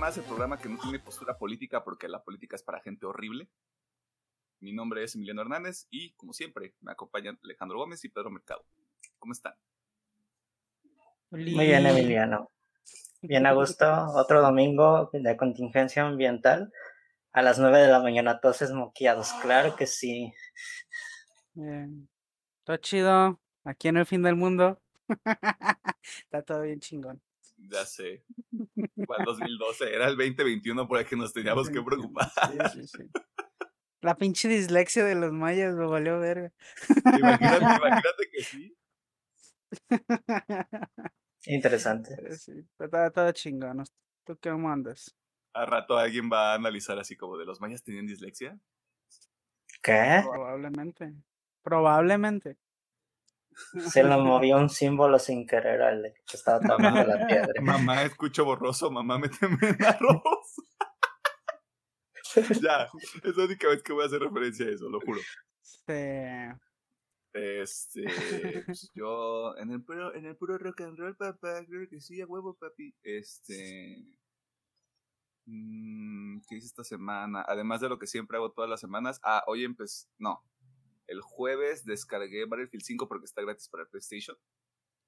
más, el programa que no tiene postura política porque la política es para gente horrible. Mi nombre es Emiliano Hernández y, como siempre, me acompañan Alejandro Gómez y Pedro Mercado. ¿Cómo están? Muy bien, Emiliano. Bien a gusto. Otro domingo de contingencia ambiental. A las 9 de la mañana, todos esmoqueados. Claro que sí. Bien. Todo chido. Aquí en el fin del mundo. Está todo bien chingón. Ya sé. ¿Cuál 2012? Era el 2021 por el que nos teníamos que preocupar. Sí, sí, sí. La pinche dislexia de los mayas me valió verga. Imagínate, imagínate que sí. Interesante. Eh, Sí, está todo chingón. ¿Tú qué mandas? A rato alguien va a analizar así como de los mayas tenían dislexia. ¿Qué? Probablemente. Probablemente. Se lo movió un símbolo sin querer al que estaba tomando la piedra. Mamá, escucho borroso, mamá, méteme en arroz. ya, es la única vez que voy a hacer referencia a eso, lo juro. Este. Este, pues, yo en el puro, en el puro rock and roll, papá, creo que sí, a huevo, papi. Este, mm, ¿qué hice esta semana? Además de lo que siempre hago todas las semanas. Ah, hoy empecé, no, el jueves descargué Battlefield 5 porque está gratis para el PlayStation.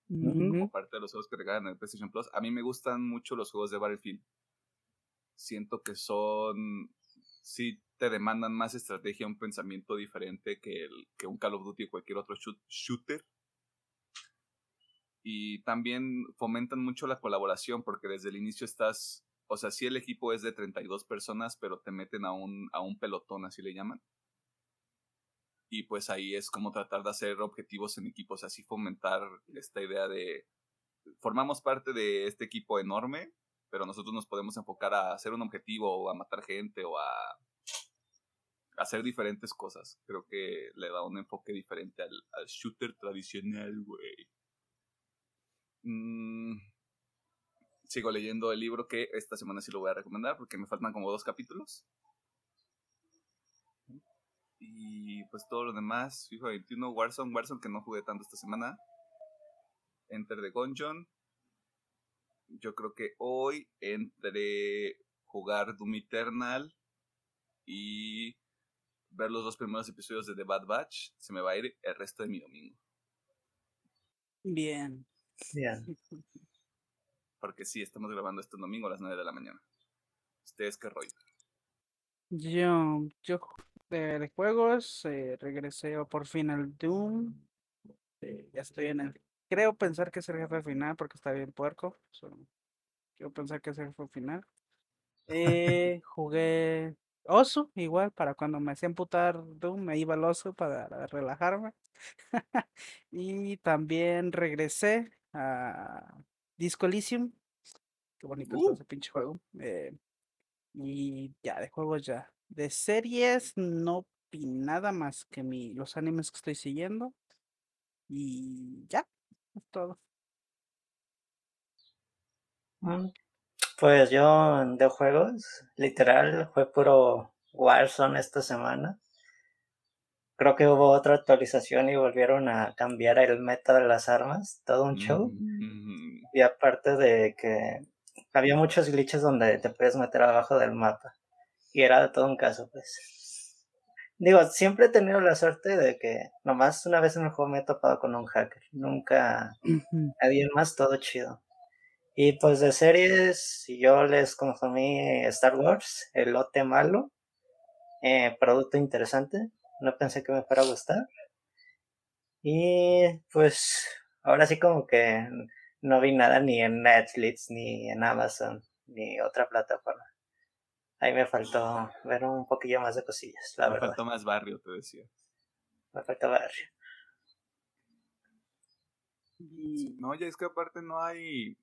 Como parte de los juegos que regalan en el PlayStation Plus. A mí me gustan mucho los juegos de Battlefield. Siento que son, sí te demandan más estrategia, un pensamiento diferente que, el, que un Call of Duty o cualquier otro shoot, shooter. Y también fomentan mucho la colaboración porque desde el inicio estás, o sea, sí el equipo es de 32 personas, pero te meten a un, a un pelotón, así le llaman. Y pues ahí es como tratar de hacer objetivos en equipos, así fomentar esta idea de formamos parte de este equipo enorme, pero nosotros nos podemos enfocar a hacer un objetivo o a matar gente o a hacer diferentes cosas. Creo que le da un enfoque diferente al, shooter tradicional, güey. Mm, sigo leyendo el libro que esta semana sí lo voy a recomendar porque me faltan como dos capítulos. Y pues todo lo demás, FIFA 21, Warzone, Warzone que no jugué tanto esta semana. Enter the Gungeon. Yo creo que hoy entre jugar Doom Eternal y ver los dos primeros episodios de The Bad Batch, se me va a ir el resto de mi domingo. Bien. Bien. Porque sí, estamos grabando este domingo a las 9 de la mañana. ¿Ustedes qué rollo? Yo, yo de, de juegos eh, regresé por fin al Doom. Eh, ya estoy en el. Creo pensar que es el jefe final porque está bien puerco. so, quiero pensar que es el jefe final. Eh, jugué Oso, igual, para cuando me hacía emputar Doom, me iba al Oso para relajarme. y también regresé a Disco Elysium. Qué bonito está Uh. ese pinche juego. Eh, y ya, de juegos ya. De series no vi nada más que mi, los animes que estoy siguiendo. Y ya, es todo. Mm, Pues yo de juegos, literal, fue puro Warzone esta semana. Creo que hubo otra actualización y volvieron a cambiar el meta de las armas, todo un show. Mm, Y aparte de que había muchos glitches donde te puedes meter abajo del mapa. Y era todo un caso, pues. Digo, siempre he tenido la suerte de que nomás una vez en el juego me he topado con un hacker. Nunca Alguien más, todo chido. Y pues de series, yo les consumí Star Wars, el lote malo, eh, producto interesante, no pensé que me fuera a gustar. Y pues ahora sí como que no vi nada ni en Netflix, ni en Amazon, ni otra plataforma. Ahí me faltó ver un poquillo más de cosillas, la me verdad. faltó más barrio, te decía. Me faltó barrio. Y No, ya es que aparte no hay.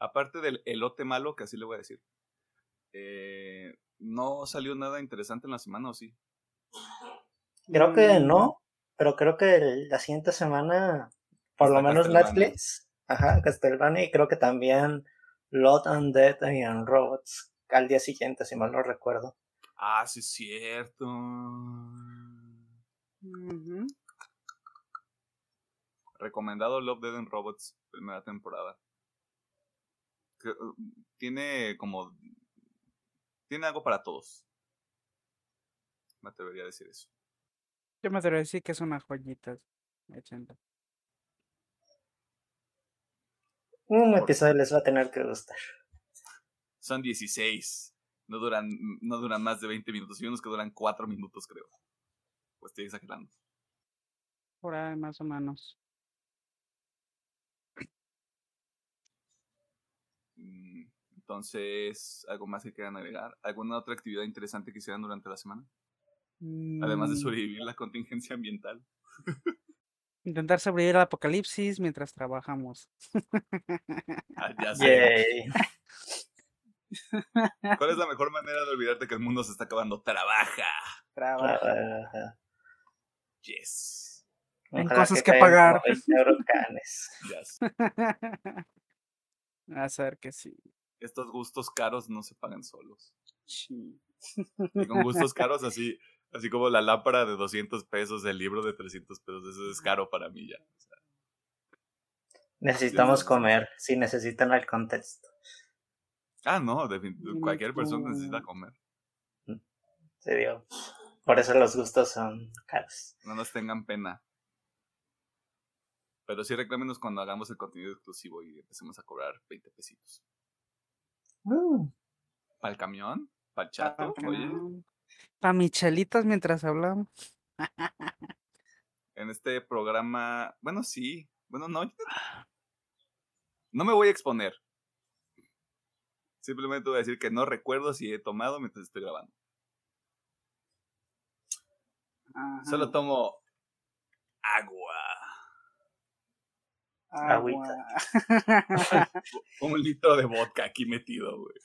Aparte del elote malo, que así le voy a decir. eh, no salió nada interesante en la semana, ¿o sí? Creo que Mm, no, pero creo que la siguiente semana, por lo menos. Netflix, ajá, Castlevania, y creo que también Lot and Dead and Robots al día siguiente, si mal no recuerdo. Ah, sí, es cierto. Recomendado Love, Dead and Robots, primera temporada. tiene como... Tiene algo para todos. Me atrevería a decir eso. Yo me atrevería a decir que es una joyita. 80. Un episodio les va a tener que gustar. Son 16. No duran, no duran más de 20 minutos. Y unos que duran 4 minutos, creo. Pues estoy exagerando. Por ahí, más o menos. Mm, entonces, ¿algo más que quieran agregar? ¿Alguna otra actividad interesante que hicieran durante la semana? Además de Mm, sobrevivir la contingencia ambiental. Intentar sobrevivir al apocalipsis mientras trabajamos. Ah, ya sé. ¿Cuál es la mejor manera de olvidarte que el mundo se está acabando? Trabaja. Trabaja. Yes. En Ojalá cosas que como pagar. 20 huracanes. Yes. A ser que sí. Estos gustos caros no se pagan solos. Sí. Y con gustos caros así, así como la lámpara de 200 pesos, el libro de 300 pesos, eso es caro para mí ya. O sea, Necesitamos comer, si necesitan el contexto. Ah, no, Mm, cualquier persona necesita comer. Se dio. Por eso los gustos son caros. No nos tengan pena. Pero sí reclámenos cuando hagamos el contenido exclusivo y empecemos a cobrar 20 pesitos. Mm, ¿Para el camión? ¿Para el chato? Oye, Para michelitas mientras hablamos. en este programa, bueno, sí, bueno, no, no me voy a exponer. Simplemente voy a decir que no recuerdo si he tomado mientras estoy grabando. Ajá. Solo tomo agua. Agüita. Un litro de vodka aquí metido, güey.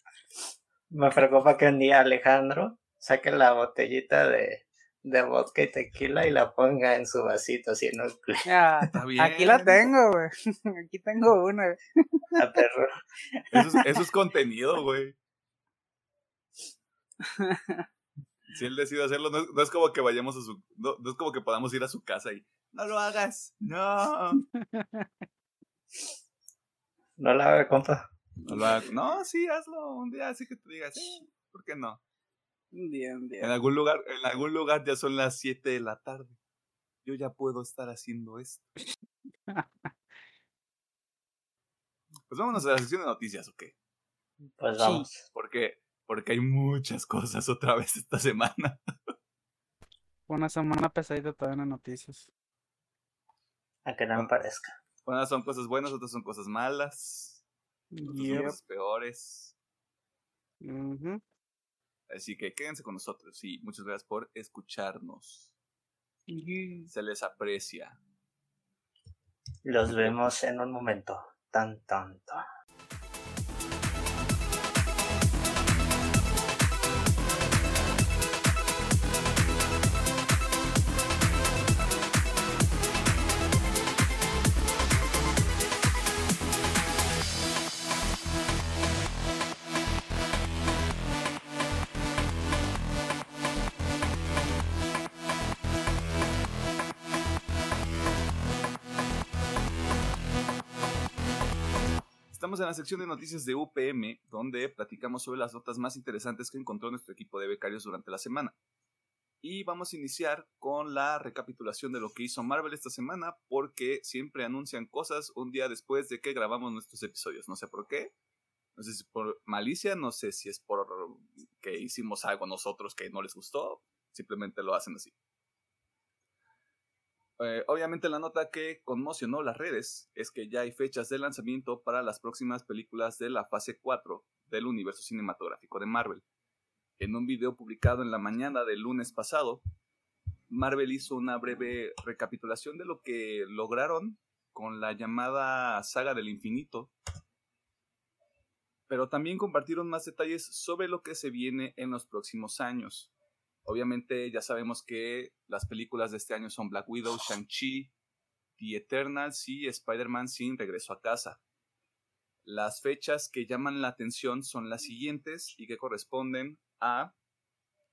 Me preocupa que un día Alejandro saque la botellita de, de vodka y tequila y la ponga en su vasito así en un Ya, Está bien. Aquí la tengo, güey. Aquí tengo una. a perro. Eso es, eso es contenido, güey. Si él decide hacerlo, no es, no es como que vayamos a su. No, no es como que podamos ir a su casa y. No lo hagas. No. No la haga, compa. No lo hagas. No, sí, hazlo. Un día así que te digas, sí, ¿por qué no? Bien, En bien. algún lugar, en algún lugar ya son las 7 de la tarde. Yo ya puedo estar haciendo esto. Pues vámonos a la sección de noticias, ¿ok? Pues Sí. vamos. Porque, porque hay muchas cosas otra vez esta semana. Una semana pesadita todavía en las noticias. A que no me parezca. Unas son cosas buenas, otras son cosas malas, otras son cosas peores. Ujú. Así que quédense con nosotros y muchas gracias por escucharnos. Se les aprecia. Los vemos en un momento. Tan tonto. Estamos en la sección de noticias de UPM, donde platicamos sobre las notas más interesantes que encontró nuestro equipo de becarios durante la semana. Y vamos a iniciar con la recapitulación de lo que hizo Marvel esta semana, porque siempre anuncian cosas un día después de que grabamos nuestros episodios. No sé por qué. No sé si por malicia, no sé si es por que hicimos algo nosotros que no les gustó. Simplemente lo hacen así. Eh, obviamente la nota que conmocionó las redes es que ya hay fechas de lanzamiento para las próximas películas de la fase 4 del universo cinematográfico de Marvel. En un video publicado en la mañana del lunes pasado, Marvel hizo una breve recapitulación de lo que lograron con la llamada saga del infinito, pero también compartieron más detalles sobre lo que se viene en los próximos años. Obviamente ya sabemos que las películas de este año son Black Widow, Shang-Chi, The Eternals y Spider-Man sin regreso a casa. Las fechas que llaman la atención son las siguientes y que corresponden a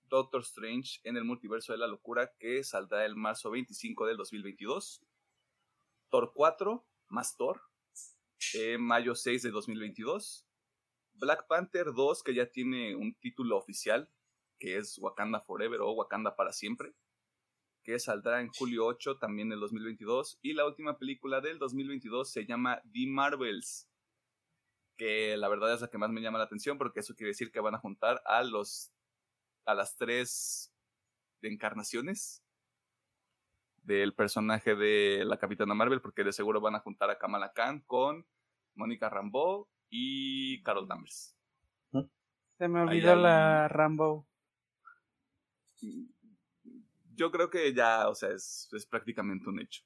Doctor Strange en el multiverso de la locura que saldrá el marzo 25 del 2022. Thor 4 más Thor, eh, mayo 6 de 2022. Black Panther 2, que ya tiene un título oficial, que es Wakanda Forever o Wakanda para siempre, que saldrá en julio 8 también del 2022. Y la última película del 2022 se llama The Marvels, que la verdad es la que más me llama la atención porque eso quiere decir que van a juntar a los a las tres encarnaciones del personaje de la Capitana Marvel, porque de seguro van a juntar a Kamala Khan con Mónica Rambeau y Carol Danvers. Se me olvidó la Rambo. Yo creo que ya, o sea, es, es prácticamente un hecho.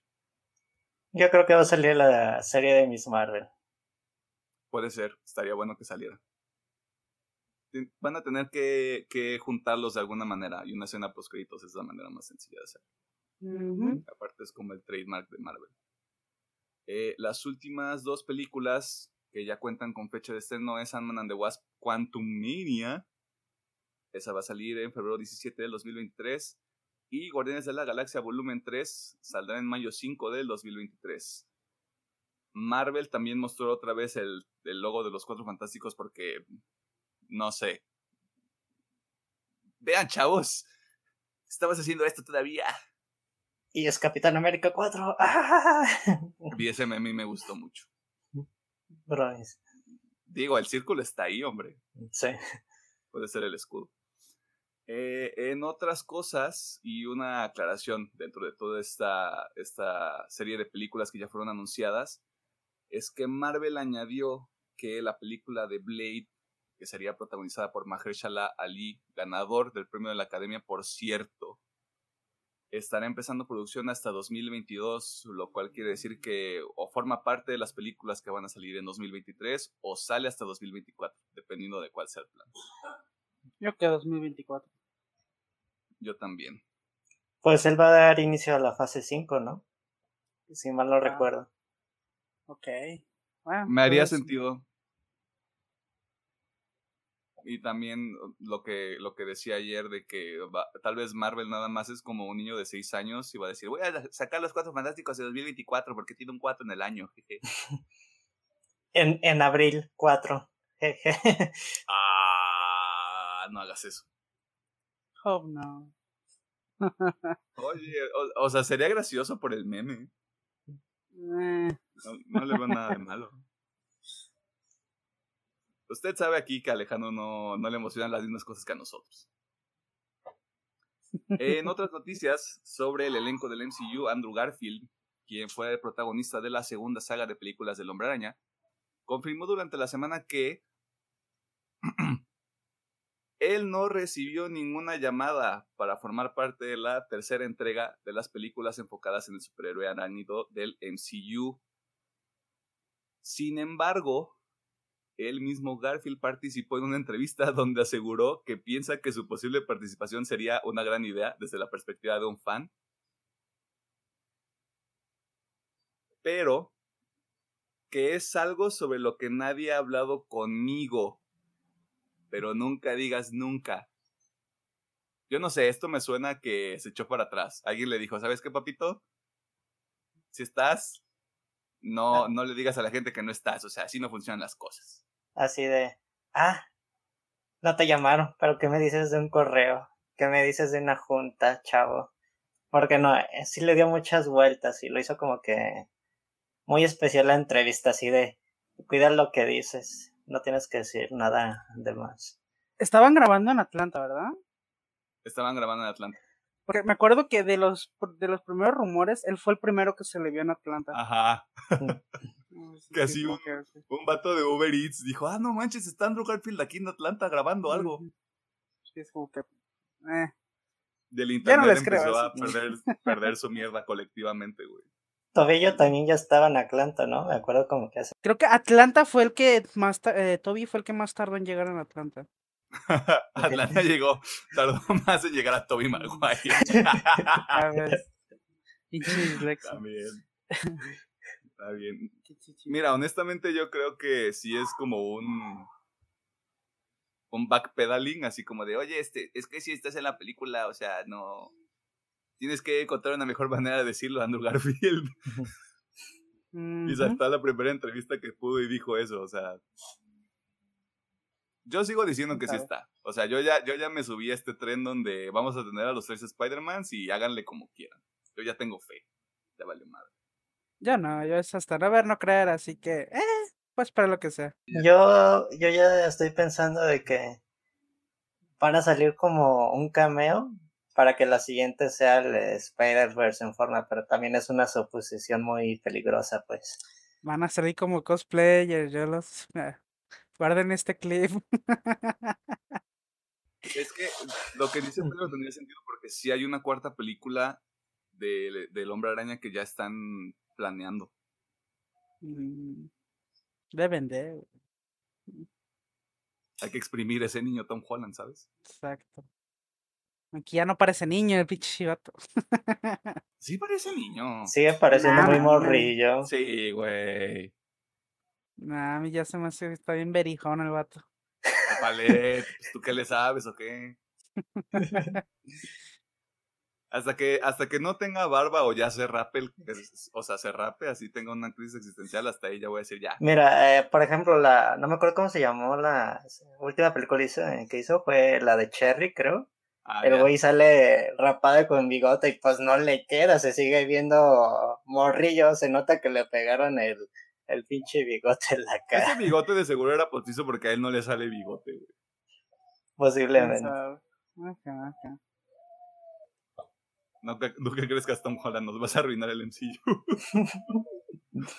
Yo creo que va a salir la serie de Miss Marvel. Puede ser, estaría bueno que saliera. Van a tener que, que juntarlos de alguna manera y una escena post créditos es la manera más sencilla de hacerlo. Aparte es como el trademark de Marvel. Eh, las últimas dos películas que ya cuentan con fecha de estreno es Ant-Man and the Wasp Quantum Mania. Esa va a salir en febrero 17 del 2023. Y Guardianes de la Galaxia Volumen 3 saldrá en mayo 5 del 2023. Marvel también mostró otra vez el, el logo de los Cuatro Fantásticos porque, no sé. Vean, chavos. Estabas haciendo esto todavía. Y es Capitán América 4. Vi ese meme y me gustó mucho. Bryce. Digo, el círculo está ahí, hombre. Sí. Puede ser el escudo. Eh, en otras cosas, y una aclaración dentro de toda esta, esta serie de películas que ya fueron anunciadas, es que Marvel añadió que la película de Blade, que sería protagonizada por Mahershala Ali, ganador del premio de la Academia, por cierto, estará empezando producción hasta 2022, lo cual quiere decir que o forma parte de las películas que van a salir en 2023 o sale hasta 2024, dependiendo de cuál sea el plan. Yo que 2024. Yo también. Pues él va a dar inicio a la fase 5, ¿no? Si mal no Ah. recuerdo. Ok. Bueno, Me haría pues, sentido. Y también lo que, lo que decía ayer de que va- tal vez Marvel nada más es como un niño de 6 años y va a decir, voy a sacar los cuatro fantásticos de 2024 porque tiene un 4 en el año. jeje". En, en abril 4. Jeje. ah, no hagas eso. Oh, no. Oye, o, o sea, sería gracioso por el meme. Eh, No, no le veo nada de malo. Usted sabe aquí que a Alejandro no, no le emocionan las mismas cosas que a nosotros. En otras noticias sobre el elenco del MCU, Andrew Garfield, quien fue el protagonista de la segunda saga de películas del Hombre Araña, confirmó durante la semana que él no recibió ninguna llamada para formar parte de la tercera entrega de las películas enfocadas en el superhéroe arácnido del MCU. Sin embargo, el mismo Garfield participó en una entrevista donde aseguró que piensa que su posible participación sería una gran idea desde la perspectiva de un fan. Pero que es algo sobre lo que nadie ha hablado conmigo. Pero nunca digas nunca. Yo no sé, esto me suena que se echó para atrás. Alguien le dijo, ¿sabes qué, papito? Si estás, no, no le digas a la gente que no estás. O sea, así no funcionan las cosas. Así de, ah, no te llamaron, pero ¿qué me dices de un correo? ¿Qué me dices de una junta, chavo? Porque no, eh, sí le dio muchas vueltas y lo hizo como que muy especial la entrevista, así de, cuida lo que dices, no tienes que decir nada de más. Estaban grabando en Atlanta, ¿verdad? Estaban grabando en Atlanta. Porque me acuerdo que de los de los primeros rumores, él fue el primero que se le vio en Atlanta. Ajá. Que sí, así un-. Un vato de Uber Eats dijo, ah, no manches, está Andrew Garfield aquí en Atlanta grabando algo. Sí, es como que. eh. Del Ya internet no les creo empezó a perder, perder su mierda colectivamente, güey. Tobillo también ya estaba en Atlanta, ¿no? Me acuerdo como que hace. Creo que Atlanta fue el que más. Eh, Toby fue el que más tardó en llegar en Atlanta. Atlanta llegó, tardó más en llegar a Toby Maguire. A ver. También. Está bien. Mira, honestamente yo creo que sí es como un un backpedaling, así como de, oye, este, es que si estás en la película, o sea, no tienes que encontrar una mejor manera de decirlo a Andrew Garfield. Y Ujú. saltó a la primera entrevista que pudo y dijo eso, o sea, Yo sigo diciendo que sí está. O sea, yo ya, yo ya me subí a este tren donde vamos a tener a los tres Spider-Mans y háganle como quieran. Yo ya tengo fe. Ya vale madre. Yo no, yo es hasta no ver, no creer, así que, eh, pues para lo que sea. Yo, yo ya estoy pensando de que van a salir como un cameo para que la siguiente sea el Spider-Verse en forma, pero también es una suposición muy peligrosa, pues. Van a salir como cosplayers, yo los... Guarden este clip. Es que lo que dice Pedro tendría sentido porque sí hay una cuarta película de, del Hombre Araña que ya están planeando. Mm, Deben de. Hay que exprimir ese niño Tom Holland, ¿sabes? Exacto. Aquí ya no parece niño el pinche chivato. Sí parece niño. Sigue pareciendo Nah, muy nah. morrillo. Sí, güey. Nah, a mí ya se me hace que está bien berijón el vato. Palet, pues, ¿tú qué le sabes o qué? Hasta que, hasta que no tenga barba o ya se rape, el- o sea, se rape, así tenga una crisis existencial, hasta ahí ya voy a decir ya. Mira, eh, por ejemplo, la, no me acuerdo cómo se llamó la última película hizo- que hizo, fue la de Cherry, creo. Ah, El güey sale rapado con bigote y pues no le queda, se sigue viendo morrillo, se nota que le pegaron el, el pinche bigote en la Ese cara, bigote de seguro era postizo porque a él no le sale bigote, güey. ¿Quién posiblemente. ¿No, que- ¿Tú qué crees que a Tom Holland nos vas a arruinar el MCU?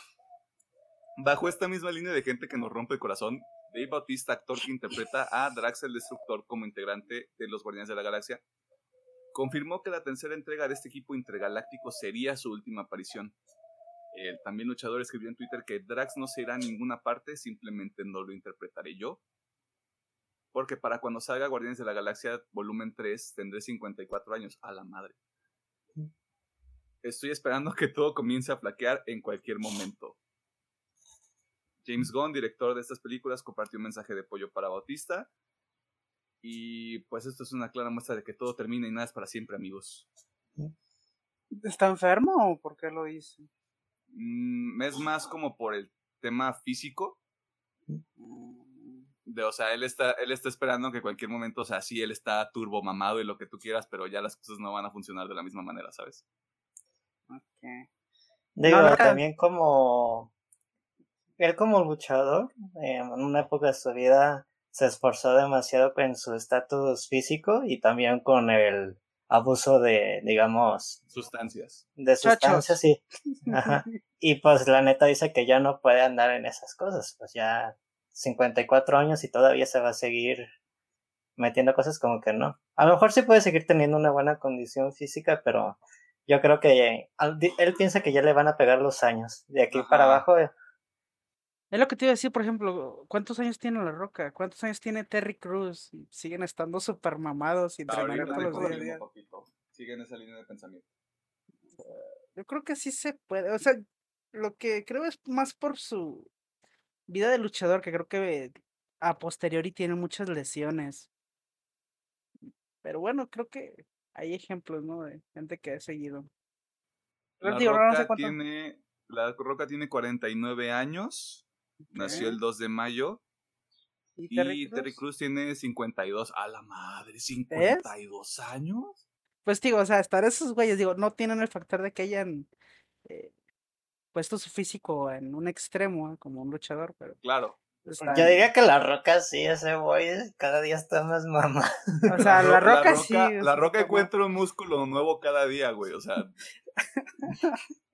Bajo esta misma línea de gente que nos rompe el corazón, Dave Bautista, actor que interpreta a Drax el Destructor como integrante de los Guardianes de la Galaxia, confirmó que la tercera entrega de este equipo intergaláctico sería su última aparición. El también luchador escribió en Twitter que Drax no se irá a ninguna parte, simplemente no lo interpretaré yo. Porque para cuando salga Guardianes de la Galaxia volumen 3 tendré 54 años. A la madre. Estoy esperando que todo comience a flaquear en cualquier momento. James Gunn, director de estas películas, compartió un mensaje de apoyo para Bautista. Y pues esto es una clara muestra de que todo termina y nada es para siempre, amigos. ¿Está enfermo o por qué lo dice? Mm, es más como por el tema físico. De, o sea, él está, él está esperando que cualquier momento, o sea, sí, él está turbo mamado y lo que tú quieras, pero ya las cosas no van a funcionar de la misma manera, ¿sabes? ok. Digo, No, no, también como él como luchador, eh, en una época de su vida se esforzó demasiado con su estatus físico y también con el abuso de, digamos, Sustancias. de sustancias y, ajá. y pues la neta dice que ya no puede andar en esas cosas, pues ya 54 años y todavía se va a seguir metiendo cosas como que no. A lo mejor sí puede seguir teniendo una buena condición física, pero yo creo que al- di- él piensa que ya le van a pegar los años. De aquí para abajo, eh, Es lo que te iba a decir, por ejemplo, ¿cuántos años tiene La Roca? ¿Cuántos años tiene Terry Cruz? Siguen estando súper mamados y entrenando Ahorita todos los días. mismo, papito. Sigue en esa línea de pensamiento. Yo creo que sí se puede. O sea, lo que creo es más por su vida de luchador, que creo que a posteriori tiene muchas lesiones. Pero bueno, creo que hay ejemplos, ¿no? De gente que ha seguido. La digo, no, no sé Roca tiene, la Roca tiene 49 años, nació el Ok. 2 de mayo ¿Y y Terry Terry? Cruz tiene 52. A la madre, 52 años. Pues digo, o sea, estar esos güeyes, digo, no tienen el factor de que hayan eh, puesto su físico en un extremo, ¿eh? como un luchador, pero Claro. están- yo diría que la roca sí, ese güey cada día está más mamá. O sea, la Ro- roca sí. La es Roca encuentra un músculo nuevo cada día, güey. O sea.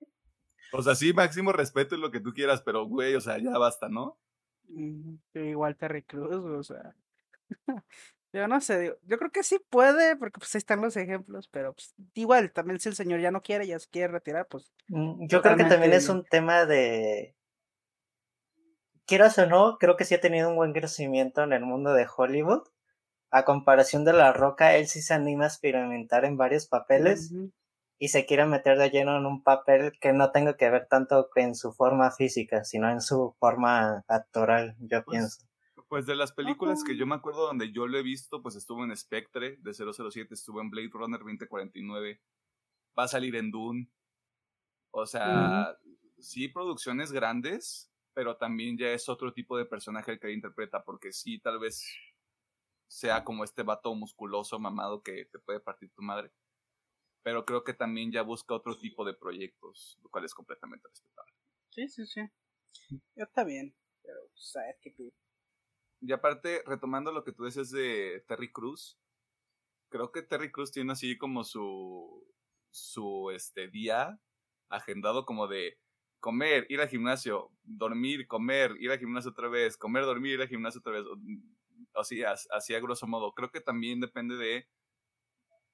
o sea, sí, máximo respeto y lo que tú quieras, pero, güey, o sea, ya basta, ¿no? Sí, Igual Terry Cruz, o sea. Yo no sé, yo creo que sí puede, porque pues ahí están los ejemplos, pero pues, igual, también si el señor ya no quiere, ya se quiere retirar, pues Mm, Yo creo que también es un tema de. Quieras o no, creo que sí ha tenido un buen crecimiento en el mundo de Hollywood. A comparación de La Roca, él sí se anima a experimentar en varios papeles y se quiere meter de lleno en un papel que no tenga que ver tanto en su forma física, sino en su forma actoral, yo Pues, pienso. Pues de las películas que yo me acuerdo donde yo lo he visto, pues estuvo en Spectre de 007, estuvo en Blade Runner 2049, va a salir en Dune. O sea, sí, producciones grandes, pero también ya es otro tipo de personaje el que interpreta, porque sí, tal vez sea como este vato musculoso, mamado, que te puede partir tu madre. Pero creo que también ya busca otro tipo de proyectos, lo cual es completamente respetable. Sí, sí, sí. Está bien, pero sabes pues, que Y aparte, retomando lo que tú decías de Terry Cruz, creo que Terry Cruz tiene así como su, su este, día agendado como de comer, ir al gimnasio, dormir, comer, ir al gimnasio otra vez, comer, dormir, ir al gimnasio otra vez. Así, así a grosso modo. Creo que también depende de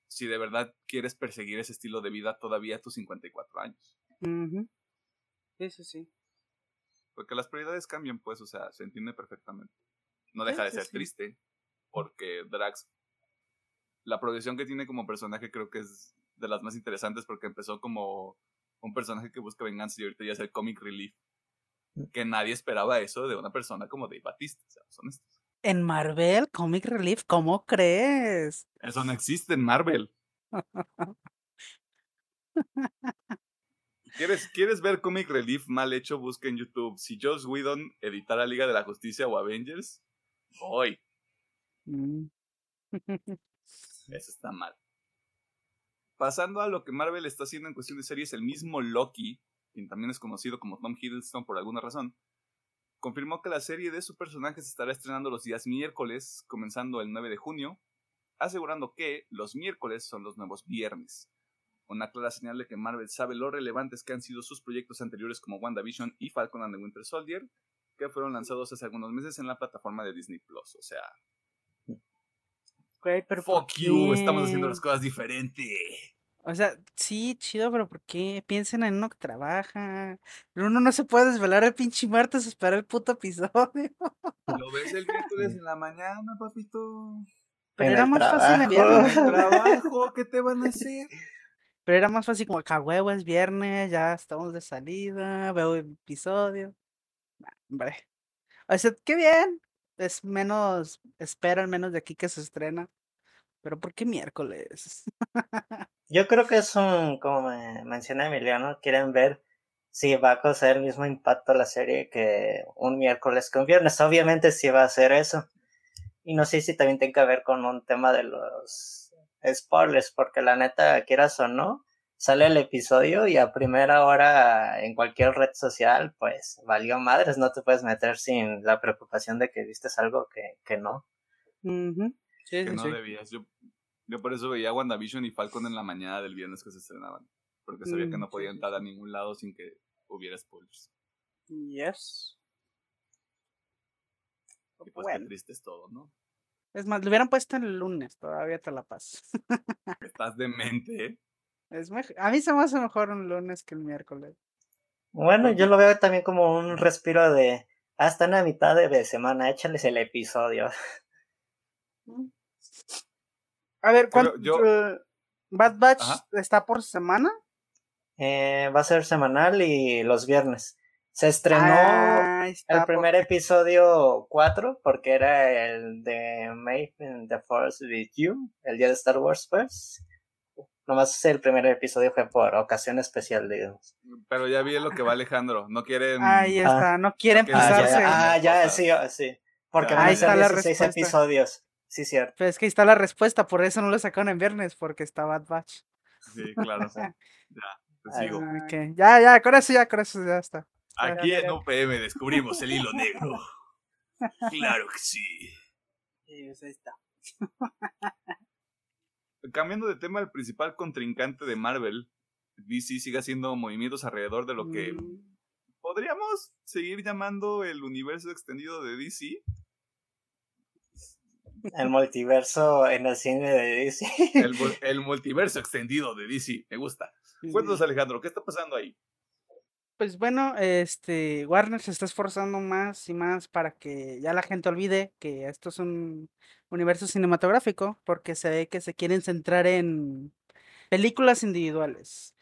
si de verdad quieres perseguir ese estilo de vida todavía a tus 54 años. Sí, sí, sí. Porque las prioridades cambian, pues, o sea, se entiende perfectamente. No deja de ser triste, porque Drax, la progresión que tiene como personaje creo que es de las más interesantes porque empezó como un personaje que busca venganza y ahorita ya es el comic relief. Mm. Que nadie esperaba eso de una persona como Dave Batista, seamos honestos. En Marvel, Comic Relief, ¿cómo crees? Eso no existe en Marvel. ¿Quieres, ¿Quieres ver Comic Relief mal hecho? Busca en YouTube. Si Joss Whedon editara Liga de la Justicia o Avengers, hoy. Mm. Eso está mal. Pasando a lo que Marvel está haciendo en cuestión de series, el mismo Loki, quien también es conocido como Tom Hiddleston por alguna razón, confirmó que la serie de su personaje se estará estrenando los días miércoles, comenzando el 9 de junio, asegurando que los miércoles son los nuevos viernes. Una clara señal de que Marvel sabe lo relevantes que han sido sus proyectos anteriores como WandaVision y Falcon and the Winter Soldier, que fueron lanzados hace algunos meses en la plataforma de Disney Plus. O sea, pero Fuck you, estamos haciendo las cosas diferentes. O sea, sí, chido, pero ¿por qué? Piensen en uno que trabaja. Uno no se puede desvelar el pinche martes esperar el puto episodio. Lo ves el miércoles en la mañana, papito. Pero era más fácil el viernes. trabajo, ¿qué te van a hacer? Pero era más fácil como acá huevo es viernes, ya estamos de salida, veo el episodio. hombre. O sea, qué bien es menos, esperan menos de aquí que se estrena. Pero ¿por qué miércoles? Yo creo que es un, como me menciona Emiliano, quieren ver si va a causar el mismo impacto la serie que un miércoles que un viernes. Obviamente sí va a hacer eso. Y no sé si también tiene que ver con un tema de los spoilers, porque la neta, quieras o no, sale el episodio y a primera hora en cualquier red social, pues valió madres, no te puedes meter sin la preocupación de que vistes algo que, que no. Que no debías. Yo, yo por eso veía WandaVision y Falcon en la mañana del viernes que se estrenaban, porque sabía que mm, no podían entrar a ningún lado sin que hubiera spoilers. Yes. Y pues qué triste es todo, ¿no? Es más, lo hubieran puesto el lunes, todavía te la paso. Estás demente, ¿eh? Es A mí se me hace mejor un lunes que el miércoles. Bueno, yo lo veo también como un respiro de hasta en la mitad de semana, échales el episodio. A ver, ¿cuánto? ¿Bad Batch está por semana? Eh, va a ser semanal y los viernes. Se estrenó ah, el primer episodio 4 porque era el de Made in the Force with You, el día de Star Wars pues. Nomás el primer episodio fue por ocasión especial, digamos. Pero ya vi lo que va Alejandro. No quieren. Ahí está, no quieren pasarse. Ah, ya, ah, sí, sí. Porque van a ser 16 episodios. Sí, cierto. Pero es que ahí está la respuesta, por eso no lo sacaron en viernes, porque está Bad Batch. Sí, claro. ya, te sigo. Ya, ya, con eso ya, con eso ya está. Aquí en UPM descubrimos el hilo negro. claro que sí. Sí, pues ahí está cambiando de tema, el principal contrincante de Marvel, DC sigue haciendo movimientos alrededor de lo que mm. podríamos seguir llamando el universo extendido de DC. El multiverso en el cine de DC. El, multiverso extendido de DC, me gusta. Cuéntanos, Alejandro, ¿qué está pasando ahí? Pues bueno, este Warner se está esforzando más y más para que ya la gente olvide que esto es un universo cinematográfico porque se ve que se quieren centrar en películas individuales.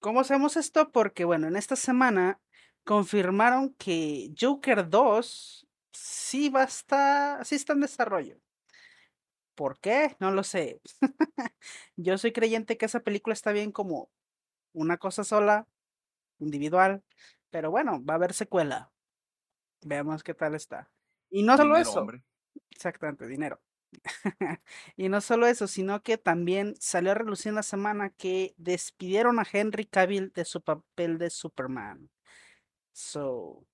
¿Cómo hacemos esto? Porque bueno, en esta semana confirmaron que Joker 2 sí va a estar, sí está en desarrollo. ¿Por qué? No lo sé. Yo soy creyente que esa película está bien como una cosa sola, individual, pero bueno, va a haber secuela. Veamos qué tal está. Y no solo Dinero, eso. hombre. Exactamente, dinero. y no solo eso, sino que también salió a relucir en la semana que despidieron a Henry Cavill de su papel de Superman. So,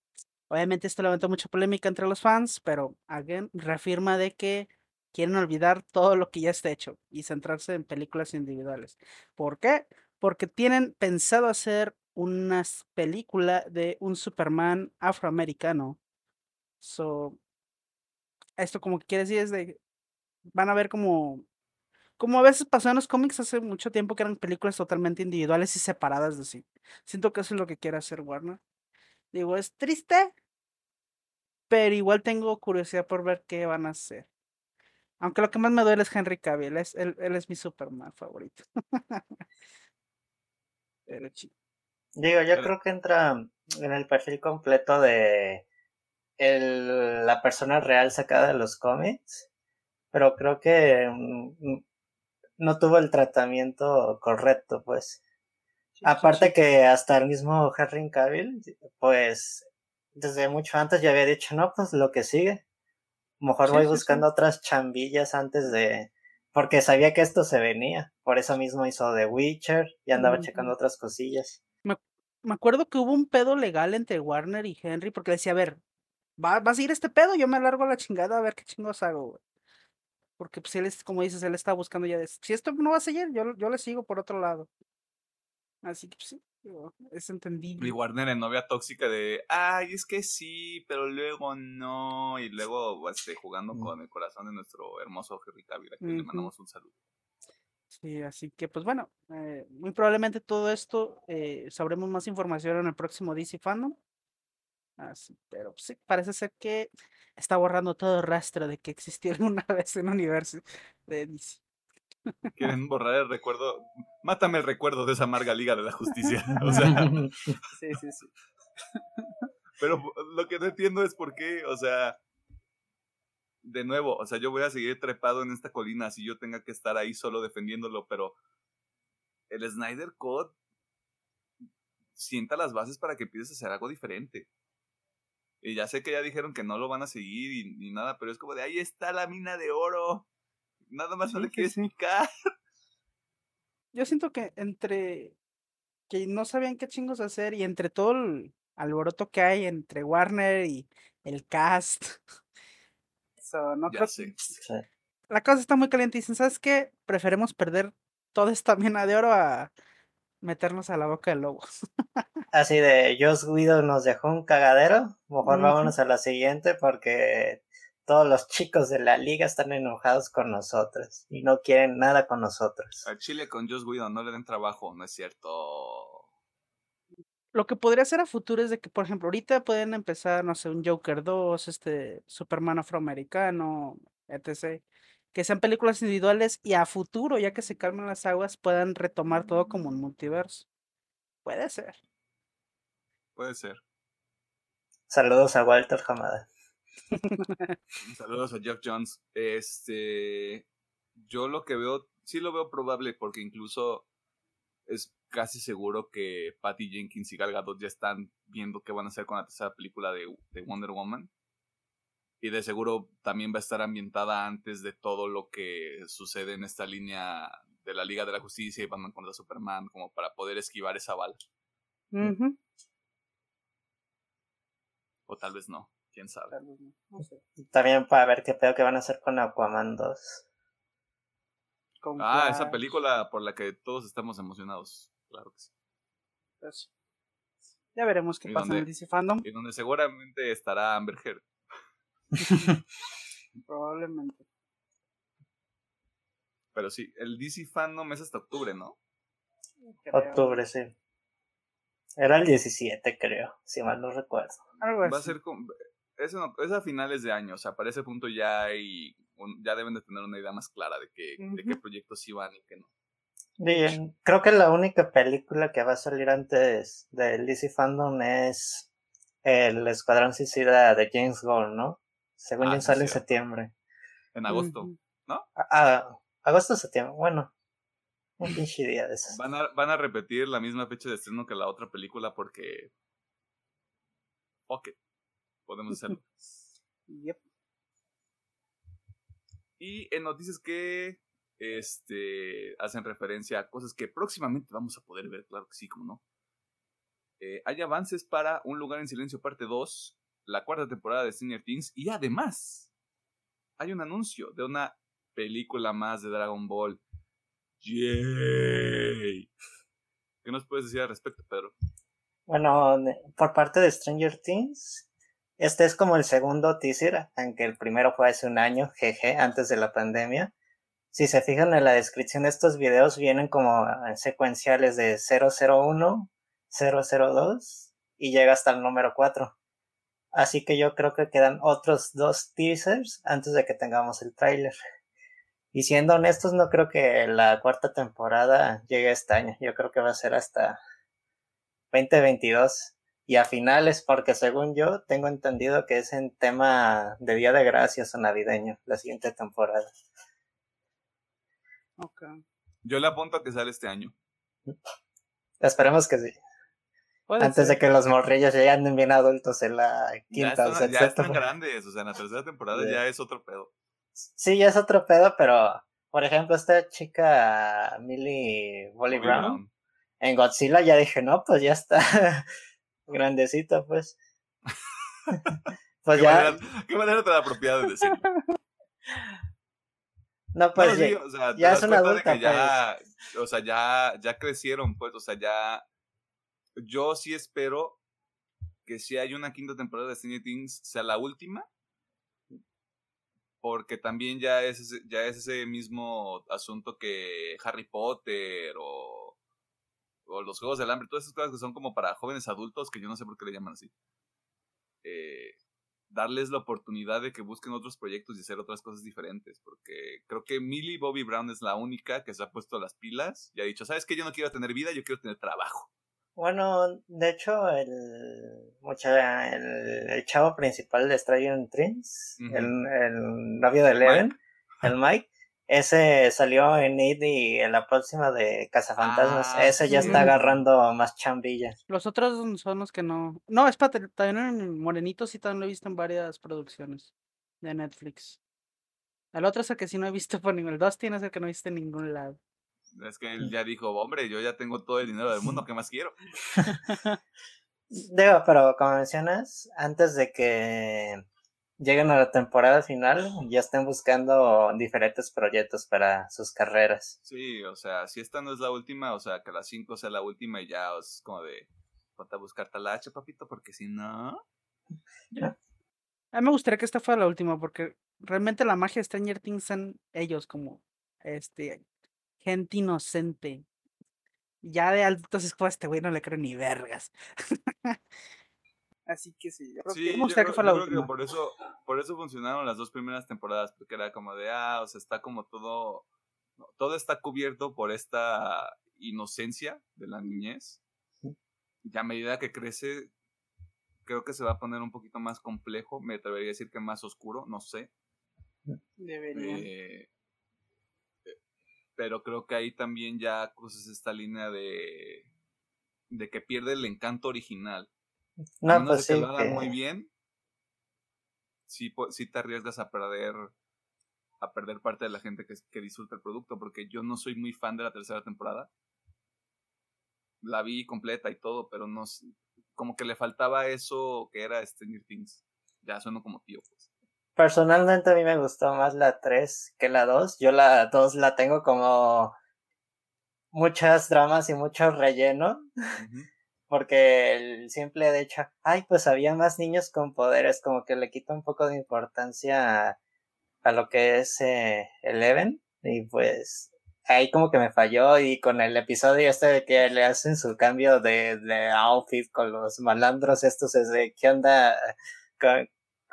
obviamente esto levantó mucha polémica entre los fans, pero again reafirma de que quieren olvidar todo lo que ya está hecho y centrarse en películas individuales. ¿Por qué? Porque tienen pensado hacer una película de un Superman afroamericano. So, esto como que quiere decir es de van a ver como como a veces pasó en los cómics hace mucho tiempo que eran películas totalmente individuales y separadas de. Siento que eso es lo que quiere hacer Warner. Digo, es triste, pero igual tengo curiosidad por ver qué van a hacer. Aunque lo que más me duele es Henry Cavill, es, él, él es mi Superman favorito. Digo, yo Pero- creo que entra en el perfil completo de el, la persona real sacada de los cómics, pero creo que mm, no tuvo el tratamiento correcto, pues. Aparte que hasta el mismo Henry Cavill, pues, desde mucho antes ya había dicho, no, pues lo que sigue. Mejor Sí, voy sí, sí. buscando otras chambillas antes de... Porque sabía que esto se venía. Por eso mismo hizo The Witcher y andaba Ujú. checando otras cosillas. Me acuerdo que hubo un pedo legal entre Warner y Henry porque le decía, a ver, ¿va, va a seguir este pedo? Yo me alargo a la chingada a ver qué chingos hago, güey. Porque pues él es, como dices, él está buscando ya de, si esto no va a seguir, yo, yo le sigo por otro lado. Así que pues, sí, es Y entendible. Warner en novia tóxica de, ay, es que sí, pero luego no. Y luego este, jugando Mm. con el corazón de nuestro hermoso Henry Cavill, a quien le Ujú. mandamos un saludo. Sí, así que pues bueno, eh, muy probablemente todo esto eh, sabremos más información en el próximo DC Fandom. Así, pero pues, sí, parece ser que está borrando todo rastro de que existió alguna vez un universo de DC. Quieren borrar el recuerdo. Mátame el recuerdo de esa amarga Liga de la Justicia. O sea, Sí, sí, sí. pero lo que no entiendo es por qué, o sea, de nuevo, o sea, yo voy a seguir trepado en esta colina si yo tenga que estar ahí solo defendiéndolo, pero el Snyder Code sienta las bases para que empieces a hacer algo diferente. Y ya sé que ya dijeron que no lo van a seguir y, nada, pero es como de ahí está la mina de oro. Nada más no Sí, le sí. picar. Yo siento que entre que no sabían qué chingos hacer y entre todo el alboroto que hay entre Warner y el cast. So, no Ya creo sé. Sí. la cosa está muy caliente y dicen, ¿sabes qué? Preferemos perder toda esta mina de oro a meternos a la boca del lobo. Así de Joss Guido nos dejó un cagadero. Mejor vámonos a la siguiente porque todos los chicos de la liga están enojados con nosotros y no quieren nada con nosotros. Al Chile con Joss Whedon no le den trabajo, no es cierto. Lo que podría ser a futuro es de que, por ejemplo, ahorita pueden empezar, no sé, un Joker 2, este Superman afroamericano, etc. Que sean películas individuales y a futuro, ya que se calmen las aguas, puedan retomar todo como un multiverso. Puede ser. Puede ser. Saludos a Walter Hamada. Saludos a Jeff Jones. Este, yo lo que veo, sí lo veo probable porque incluso es casi seguro que Patty Jenkins y Gal Gadot ya están viendo qué van a hacer con la tercera película de, de Wonder Woman. Y de seguro también va a estar ambientada antes de todo lo que sucede en esta línea de la Liga de la Justicia y Batman contra Superman, como para poder esquivar esa bala. Ujú. O tal vez no, quién sabe. No, sé. También para ver qué pedo que van a hacer con Aquaman 2. Con Ah, esa película por la que todos estamos emocionados. Claro que sí. pues, Ya veremos qué ¿Y pasa en el? DC Fandom. Y donde seguramente estará Amber Heard. Probablemente. Pero sí, el DC Fandom es hasta octubre, ¿no? creo. Octubre, sí. Era el 17, creo, si mal no recuerdo. Algo Va a ser con, es, en- es a finales de año, o sea, para ese punto ya hay un- ya deben de tener una idea más clara de, qué de qué proyectos sí van y qué no. Bien, creo que la única película que va a salir antes del DC Fandom es el Escuadrón Suicida de James Gunn, ¿no? Según Ah, yo sí, sale en septiembre. En agosto. Ujú. Ah, ah, agosto septiembre, bueno. Un pinche día de esos. Van a, van a repetir la misma fecha de estreno que la otra película porque... Ok. Podemos hacerlo. Yep. Y en noticias que este, hacen referencia a cosas que próximamente vamos a poder ver, claro que sí, como no. Eh, hay avances para Un lugar en silencio parte 2, la cuarta temporada de Stranger Things y además hay un anuncio de una película más de Dragon Ball. ¡Yay! ¿Qué nos puedes decir al respecto, Pedro? Bueno, por parte de Stranger Things, este es como el segundo teaser, aunque el primero fue hace un año, jeje, antes de la pandemia. Si se fijan en la descripción de estos videos, vienen como secuenciales de 001, 002 y llega hasta el número 4. Así que yo creo que quedan otros dos teasers antes de que tengamos el tráiler. Y siendo honestos, no creo que la cuarta temporada llegue este año. Yo creo que va a ser hasta 2022 y a finales, porque según yo tengo entendido que es en tema de Día de Gracias o navideño, la siguiente temporada. Ok. Yo le apunto a que sale este año. Esperemos que sí. Puede Antes de que los morrillos ya anden bien adultos en la Ya quinta o están, ya sexta están grandes, o sea, en la tercera temporada ya es otro pedo. Sí, ya es otro pedo, pero por ejemplo, esta chica Millie Bobby Bobby Brown, Brown. en Godzilla ya dije, no, pues ya está grandecita, pues. pues ¿Qué, ya, manera, qué manera tan apropiada de decirlo. no, pues No, sí, o sea, ya es una adulta, que ya, o sea, ya, ya crecieron, pues, o sea, ya. Yo sí espero que si hay una quinta temporada de Stranger Things sea la última. Porque también ya es, ese- ya es ese mismo asunto que Harry Potter o, o los Juegos del Hambre, todas esas cosas que son como para jóvenes adultos, que yo no sé por qué le llaman así. Eh, darles la oportunidad de que busquen otros proyectos y hacer otras cosas diferentes, porque creo que Millie Bobby Brown es la única que se ha puesto las pilas y ha dicho, ¿sabes qué? Yo no quiero tener vida, yo quiero tener trabajo. Bueno, de hecho, el, mucha, el, el chavo principal de Stranger Things, el, el novio de El Eleven, el Mike, ese salió en It y en la próxima de Cazafantasmas. Ah, ese ya está agarrando más chambilla. Los otros son los que no. No, espérate, también en Morenito sí también lo he visto en varias producciones de Netflix. El otro es el que sí no he visto por ningún. El Dustin es el que no he visto en ningún lado. Es que él ya dijo, hombre, yo ya tengo todo el dinero del mundo, ¿qué más quiero? Digo, pero como mencionas, antes de que lleguen a la temporada final, ya estén buscando diferentes proyectos para sus carreras. Sí, o sea, si esta no es la última, o sea, que la 5 sea la última y ya es como de, ponte a buscar talache, papito, porque si no... A mí me gustaría que esta fuera la última porque realmente la magia de Stranger Things son ellos como este gente inocente. Ya de adultos es como este güey no le creo ni vergas. Así que sí, yo creo Sí, que me yo gustaría creo, que fuera yo la creo que última. por eso, por eso funcionaron las dos primeras temporadas, porque era como de, ah, o sea, está como todo, no, todo está cubierto por esta inocencia de la niñez. Y a medida que crece, creo que se va a poner un poquito más complejo, me atrevería a decir que más oscuro, no sé. Debería. Eh, eh, pero creo que ahí también ya cruzas esta línea de, de que pierde el encanto original. A No, menos pues de que sí. lo hagan que- muy bien, sí, sí te arriesgas a perder a perder parte de la gente que, que disfruta el producto, porque yo no soy muy fan de la tercera temporada. La vi completa y todo, pero no como que le faltaba eso que era Stranger Things. Ya sueno como tío, pues. Personalmente a mí me gustó más la 3 que la 2. Yo la 2 la tengo como muchas dramas y mucho relleno. Porque el simple de hecho, ay, pues había más niños con poderes, como que le quita un poco de importancia a, a lo que es eh, Eleven. Y pues ahí como que me falló. Y con el episodio este de que le hacen su cambio de, de outfit con los malandros estos, es de, ¿qué onda?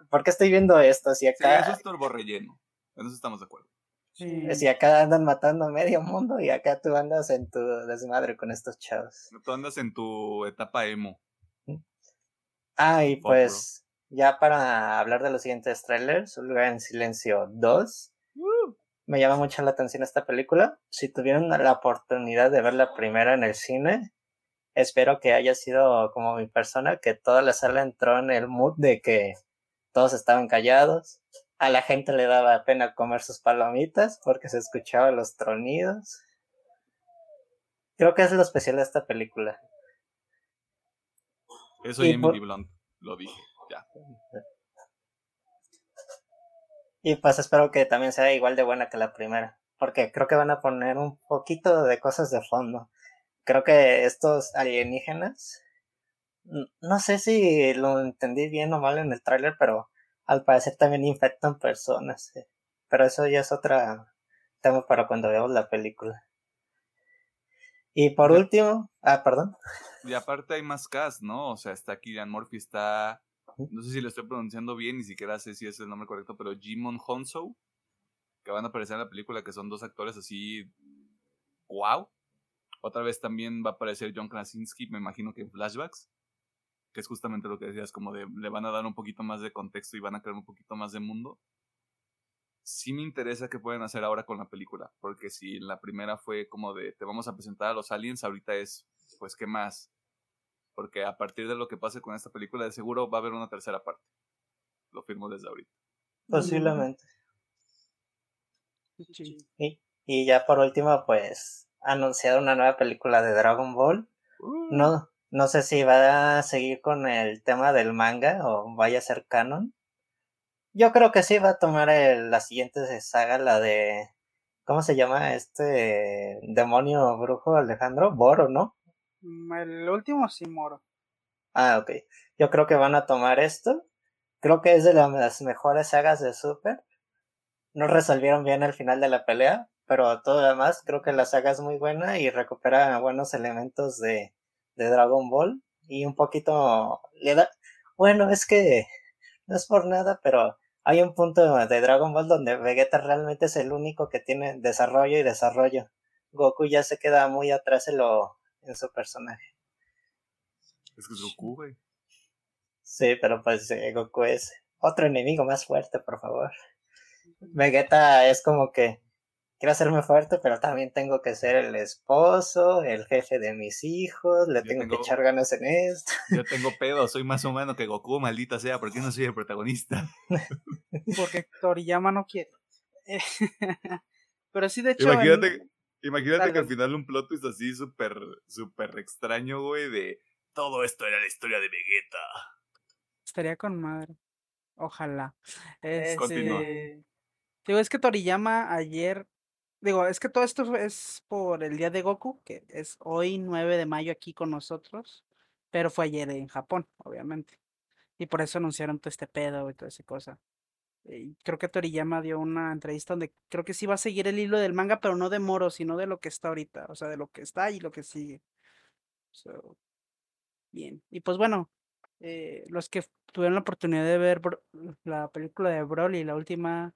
¿Por qué estoy viendo esto? Si Sí, acá, eso es turbo relleno. En eso estamos de acuerdo. Sí. si acá andan matando a medio mundo y acá tú andas en tu desmadre con estos chavos. Tú andas en tu etapa emo. Ah, y pues ya para hablar de los siguientes trailers, Un lugar en silencio 2. Me llama mucho la atención esta película. Si tuvieron la oportunidad de ver la primera en el cine, espero que haya sido como mi persona, que toda la sala entró en el mood de que todos estaban callados, a la gente le daba pena comer sus palomitas porque se escuchaban los tronidos. Creo que es lo especial de esta película. Eso y Emily Blunt, lo dije, ya. Y pues espero que también sea igual de buena que la primera, porque creo que van a poner un poquito de cosas de fondo. Creo que estos alienígenas, no sé si lo entendí bien o mal en el tráiler, pero al parecer también infectan personas. Eh. Pero eso ya es otro tema para cuando veamos la película. Y por último, ah, perdón. Y aparte hay más cast, ¿no? O sea, está Killian Murphy, está, no sé si lo estoy pronunciando bien, ni siquiera sé si es el nombre correcto, pero Jimon Honso, que van a aparecer en la película, que son dos actores así, wow. Otra vez también va a aparecer John Krasinski, me imagino que en flashbacks que es justamente lo que decías, como de le van a dar un poquito más de contexto y van a crear un poquito más de mundo. Sí me interesa qué pueden hacer ahora con la película, porque si la primera fue como de te vamos a presentar a los aliens, ahorita es, pues, ¿qué más? Porque a partir de lo que pase con esta película, de seguro va a haber una tercera parte. Lo firmo desde ahorita. Posiblemente. Y, y ya por último, pues, anunciado una nueva película de Dragon Ball. Uh. No, no sé si va a seguir con el tema del manga o vaya a ser canon. Yo creo que sí va a tomar la siguiente saga, la de. ¿Cómo se llama este demonio brujo Alejandro? Boro, ¿no? Mm, el último sí, Moro. Ah, ok. Yo creo que van a tomar esto. Creo que es de las mejores sagas de Super. No resolvieron bien el final de la pelea, pero todo lo demás creo que la saga es muy buena y recupera buenos elementos de, de Dragon Ball y un poquito le da bueno es que no es por nada pero hay un punto de Dragon Ball donde Vegeta realmente es el único que tiene desarrollo y desarrollo. Goku ya se queda muy atrás en lo en su personaje. Es que es Goku güey. Sí pero pues eh, Goku es otro enemigo más fuerte por favor. Vegeta es como que quiero hacerme fuerte, pero también tengo que ser el esposo, el jefe de mis hijos, le tengo, que echar ganas en esto. Yo tengo pedo, soy más humano que Goku, maldita sea, ¿por qué no soy el protagonista? Porque Toriyama no quiere. pero sí, de hecho. Imagínate, imagínate que al final un plot twist así súper, súper extraño, güey, de todo esto era la historia de Vegeta. Estaría con madre. Ojalá. Este... Digo, es que Toriyama ayer Digo, es que todo esto es por el día de Goku, que es hoy 9 de mayo aquí con nosotros, pero fue ayer en Japón, obviamente. Y por eso anunciaron todo este pedo y toda esa cosa. Creo que Toriyama dio una entrevista donde creo que sí va a seguir el hilo del manga, pero no de Moro, sino de lo que está ahorita, o sea, de lo que está y lo que sigue. bien. Y pues bueno, eh, los que tuvieron la oportunidad de ver la película de Broly, la última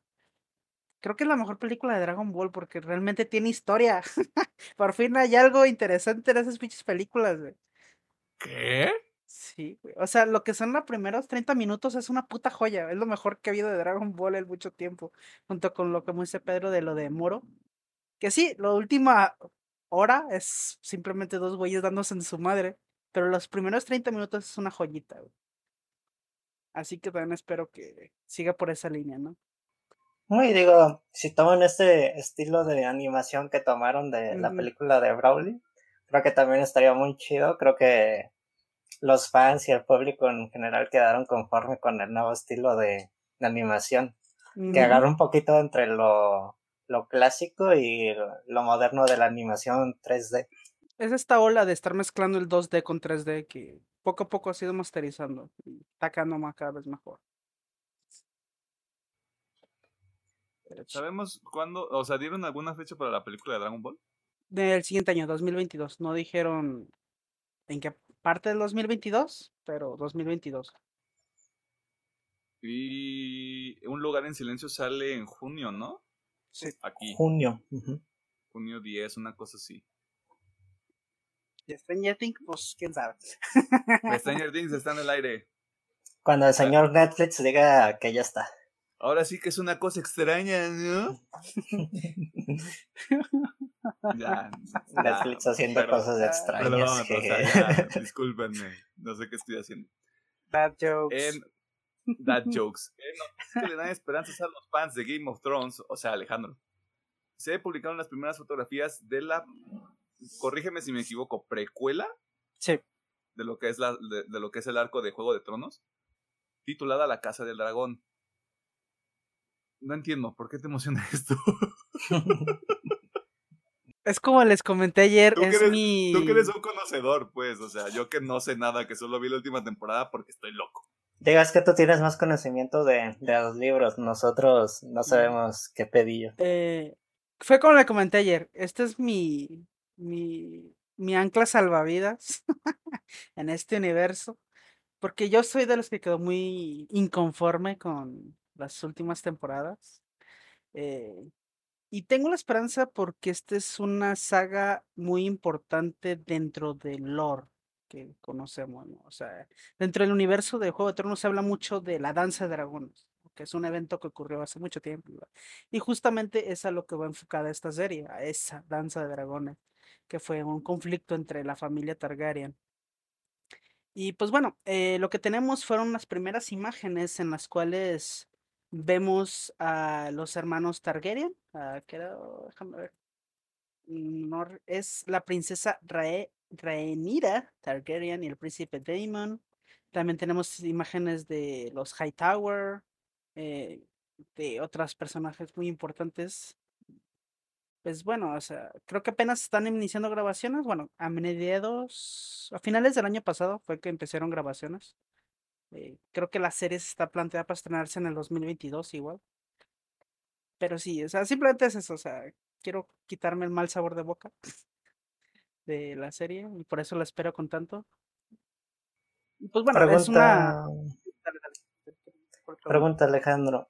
creo que es la mejor película de Dragon Ball porque realmente tiene historia. Por fin hay algo interesante en esas pinches películas, güey. ¿Qué? Sí, güey. O sea, lo que son los primeros 30 minutos es una puta joya. Es lo mejor que ha habido de Dragon Ball en mucho tiempo. Junto con lo que me dice Pedro de lo de Moro. Que sí, la última hora es simplemente dos güeyes dándose en su madre. Pero los primeros 30 minutos es una joyita, güey. Así que también espero que siga por esa línea, ¿no? Muy digo, si toman este estilo de animación que tomaron de la película de Brawley, creo que también estaría muy chido. Creo que los fans y el público en general quedaron conforme con el nuevo estilo de, animación. Que agarra un poquito entre lo, lo clásico y lo moderno de la animación 3D. Es esta ola de estar mezclando el 2D con 3D que poco a poco ha sido masterizando y está cada vez mejor. ¿Sabemos cuándo? O sea, ¿dieron alguna fecha para la película de Dragon Ball? Del siguiente año, 2022. No dijeron en qué parte del 2022, pero 2022. Y un lugar en silencio sale en junio, ¿no? Sí. Aquí. Junio. Junio 10, una cosa así. ¿Y Stranger Things? Pues quién sabe. Stranger Things está en el aire. Cuando el señor Netflix diga que ya está. Ahora sí que es una cosa extraña, ¿no? ya, Netflix haciendo cosas extrañas. discúlpenme, no sé qué estoy haciendo. Bad jokes. Dad jokes. Eh, no, es que le dan esperanzas a los fans de Game of Thrones, o sea, Alejandro. Se publicaron las primeras fotografías de la, corrígeme si me equivoco, precuela Sí. de lo que es la, de, de lo que es el arco de Juego de Tronos, titulada La Casa del Dragón. No entiendo, ¿por qué te emociona esto? Es como les comenté ayer, Tú que, es eres, mi... tú que eres un conocedor, pues, o sea, yo que no sé nada, que solo vi la última temporada porque estoy loco. Digas que tú tienes más conocimiento de, de los libros. Nosotros no sabemos qué pedillo. Eh, fue como le comenté ayer, este es mi, mi, mi ancla salvavidas en este universo, porque yo soy de los que quedó muy inconforme con las últimas temporadas. eh, y tengo la esperanza porque esta es una saga muy importante dentro del lore que conocemos, ¿no? O sea, dentro del universo de Juego de Tronos se habla mucho de la danza de dragones, que es un evento que ocurrió hace mucho tiempo. Y justamente es a lo que va enfocada esta serie, a esa danza de dragones, que fue un conflicto entre la familia Targaryen. Y pues bueno, eh, lo que tenemos fueron las primeras imágenes en las cuales vemos a los hermanos Targaryen, ah, que era, oh, déjame ver, es la princesa Rae, Targaryen y el príncipe Daemon. También tenemos imágenes de los Hightower, eh, de otros personajes muy importantes. Pues bueno, o sea, creo que apenas están iniciando grabaciones. Bueno, a mediados, a finales del año pasado fue que empezaron grabaciones. Eh, creo que la serie está planteada para estrenarse en el 2022 igual. Pero sí, o sea, simplemente es eso, o sea, quiero quitarme el mal sabor de boca de la serie y por eso la espero con tanto. Y pues bueno, es una... Pregunta, pregunta Alejandro.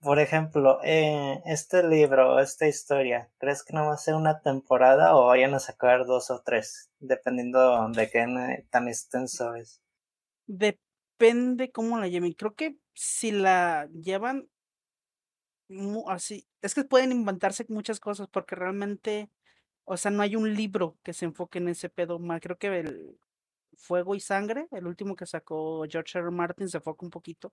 Por ejemplo, eh, este libro, esta historia, ¿crees que no va a ser una temporada o vayan a sacar dos o tres? Dependiendo de qué ne- tan extenso es. Depende cómo la lleven. Creo que si la llevan así, es que pueden inventarse muchas cosas porque realmente, o sea, no hay un libro que se enfoque en ese pedo más. Creo que el Fuego y Sangre, el último que sacó George. R. Martin, se enfoca un poquito,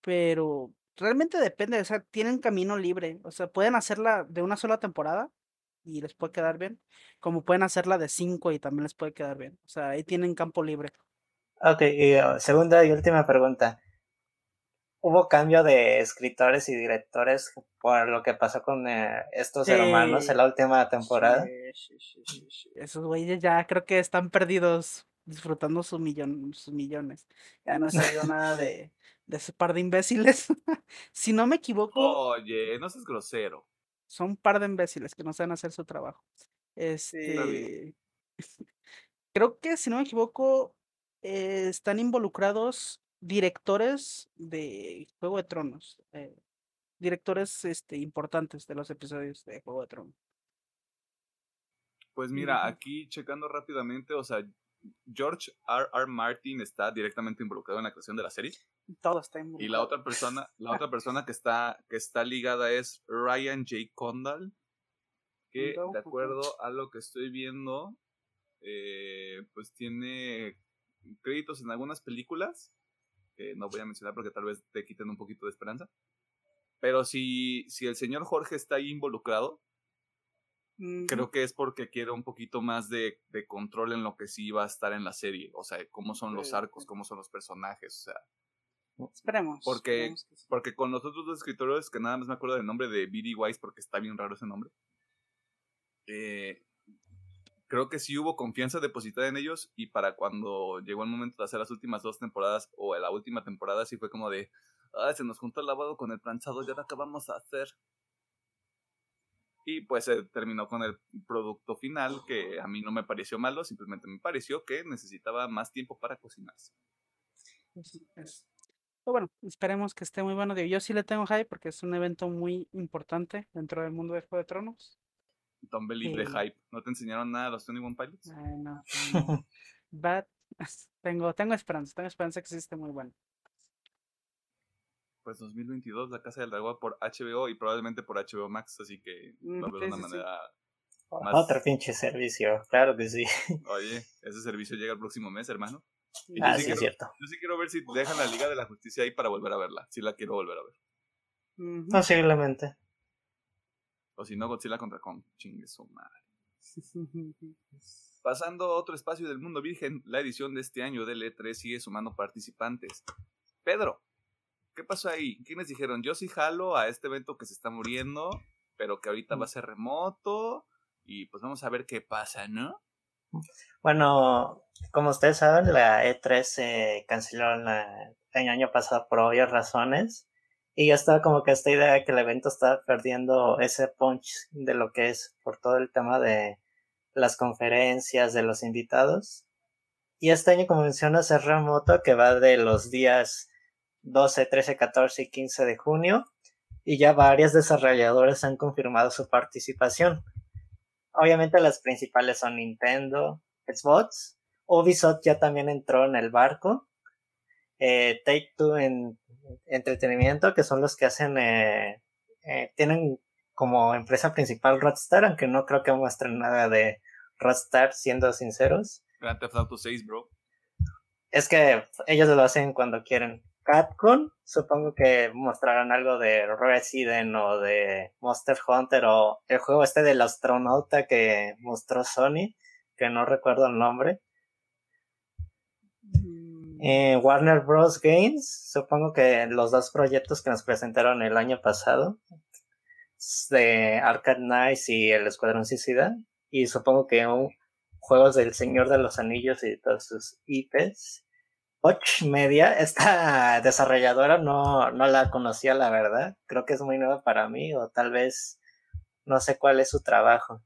pero realmente depende, o sea, tienen camino libre, o sea, pueden hacerla de una sola temporada y les puede quedar bien, como pueden hacerla de cinco y también les puede quedar bien, o sea, ahí tienen campo libre. Ok, y uh, segunda y última pregunta. ¿Hubo cambio de escritores y directores por lo que pasó con eh, estos hermanos en la última temporada? Sí, sí, sí, sí, sí. Esos güeyes ya creo que están perdidos disfrutando su millón, sus millones. Ya no ha salido nada de, de ese par de imbéciles. si no me equivoco, Oye, no seas grosero. son un par de imbéciles que no saben hacer su trabajo. Este, creo que si no me equivoco, eh, están involucrados directores de Juego de Tronos, eh, directores este, importantes de los episodios de Juego de Tronos. Pues mira, aquí checando rápidamente, o sea, George R. R. Martin está directamente involucrado en la creación de la serie. Todo está Y la involucrado. otra persona, la otra persona que está, que está ligada es Ryan J. Condal, que de acuerdo a lo que estoy viendo, eh, pues tiene créditos en algunas películas, que no voy a mencionar porque tal vez te quiten un poquito de esperanza. Pero si, si el señor Jorge está ahí involucrado, Ujú. creo que es porque quiere un poquito más de, de control en lo que sí va a estar en la serie. O sea, cómo son los arcos, cómo son los personajes. O sea, Esperemos. porque- esperemos sí. porque con los otros dos escritores, que nada más me acuerdo del nombre de B.D. Weiss, porque está bien raro ese nombre. eh, creo que sí hubo confianza depositada en ellos. Y para cuando llegó el momento de hacer las últimas dos temporadas, o la última temporada, sí fue como de. Ah, se nos juntó el lavado con el planchado, ¿y ahora qué vamos a hacer? Y pues se terminó con el producto final, que a mí no me pareció malo, simplemente me pareció que necesitaba más tiempo para cocinarse. Así es. Pero bueno, esperemos que esté muy bueno. Yo sí le tengo hype porque es un evento muy importante dentro del mundo de Juego de Tronos. Libre Sí. hype. ¿No te enseñaron nada los 21 Pilots? Ay, no, no. But tengo, tengo esperanza, tengo esperanza que esté muy bueno. Pues 2022, La Casa del Dragón por HBO y probablemente por HBO Max, así que a haber Sí, una manera... Más- Otro pinche servicio, claro que sí. Oye, ese servicio llega el próximo mes, hermano. Ah, sí sí, es quiero- cierto. Yo sí quiero ver si dejan la Liga de la Justicia ahí para volver a verla. Si la quiero volver a ver. Posiblemente. O si no, Godzilla contra Kong. Chingue su madre. Pasando a otro espacio del mundo virgen, la edición de este año del E3 sigue sumando participantes. Pedro, ¿qué pasó ahí? ¿Quiénes dijeron? Yo sí jalo a este evento que se está muriendo, pero que ahorita va a ser remoto. Y pues vamos a ver qué pasa, ¿no? Bueno, como ustedes saben, la E3 se canceló la- el año pasado por obvias razones. Y ya estaba como que esta idea de que el evento estaba perdiendo ese punch de lo que es por todo el tema de las conferencias, de los invitados. Y este año, como mencionas, es remoto que va de los días 12, 13, 14 y 15 de junio. Y ya varias desarrolladoras han confirmado su participación. Obviamente las principales son Nintendo, Xbox, Ubisoft ya también entró en el barco, eh, Take Two en entretenimiento, que son los que hacen, eh, eh, tienen como empresa principal Rockstar, aunque no creo que muestren nada de Rockstar, siendo sinceros. Grand Theft Auto 6, bro. Es que ellos lo hacen cuando quieren. Capcom, supongo que mostrarán algo de Resident o de Monster Hunter o el juego este del astronauta que mostró Sony, que no recuerdo el nombre. Eh, Warner Bros. Games, supongo que los dos proyectos que nos presentaron el año pasado, de Arcade Knights y el Escuadrón Suicida, y supongo que un, juegos del Señor de los Anillos y todos sus IPs. Koch Media, esta desarrolladora no, no la conocía, la verdad. Creo que es muy nueva para mí, o tal vez no sé cuál es su trabajo.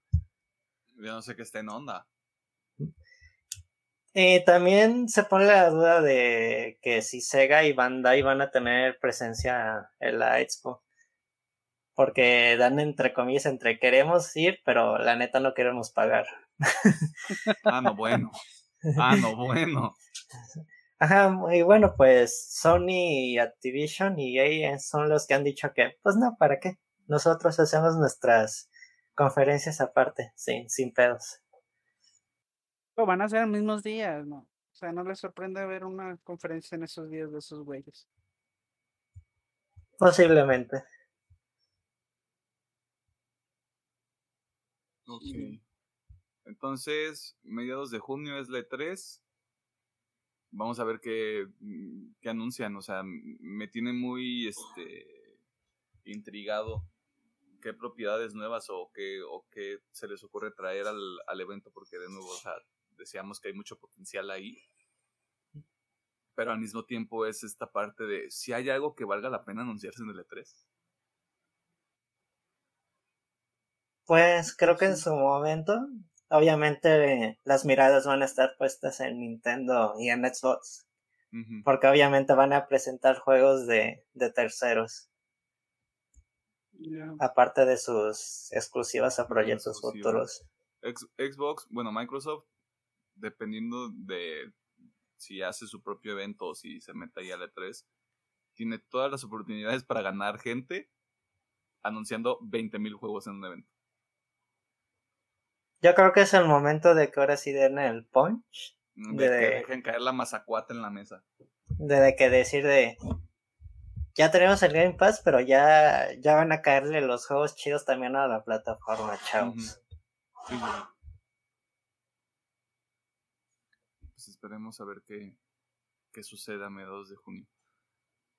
Yo no sé qué está en onda. Y también se pone la duda de que si Sega y Bandai van a tener presencia en la Expo. Porque dan entre comillas entre queremos ir, pero la neta no queremos pagar. Ah, no, bueno. Ah, no, bueno. Ajá, y bueno, pues Sony y Activision y EA son los que han dicho que, pues no, ¿para qué? Nosotros hacemos nuestras conferencias aparte, sin, sin pedos. Lo van a hacer en mismos días, ¿no? O sea, no les sorprende ver una conferencia en esos días de esos güeyes. Posiblemente. Ok. Entonces, mediados de junio es la E3. Vamos a ver qué, mm, qué anuncian. O sea, me tiene muy este intrigado qué propiedades nuevas o qué, o qué se les ocurre traer al, al evento, porque de nuevo, o sea, decíamos que hay mucho potencial ahí. Pero al mismo tiempo es esta parte de si hay algo que valga la pena anunciarse en el E E3. Pues creo que en su momento, obviamente las miradas van a estar puestas en Nintendo y en Xbox, porque obviamente van a presentar juegos de, de terceros, aparte de sus exclusivas a proyectos exclusivas. futuros. Ex- Xbox, bueno, Microsoft, dependiendo de si hace su propio evento o si se mete ahí a la E3, tiene todas las oportunidades para ganar gente anunciando 20.000 juegos en un evento. Yo creo que es el momento de que ahora sí den el punch, De De- que dejen caer la mazacuata en la mesa. de, de que decir de ya tenemos el Game Pass, pero ya, ya van a caerle los juegos chidos también a la plataforma, chavos. Sí, sí. Pues esperemos a ver qué, qué sucede a mediados de junio.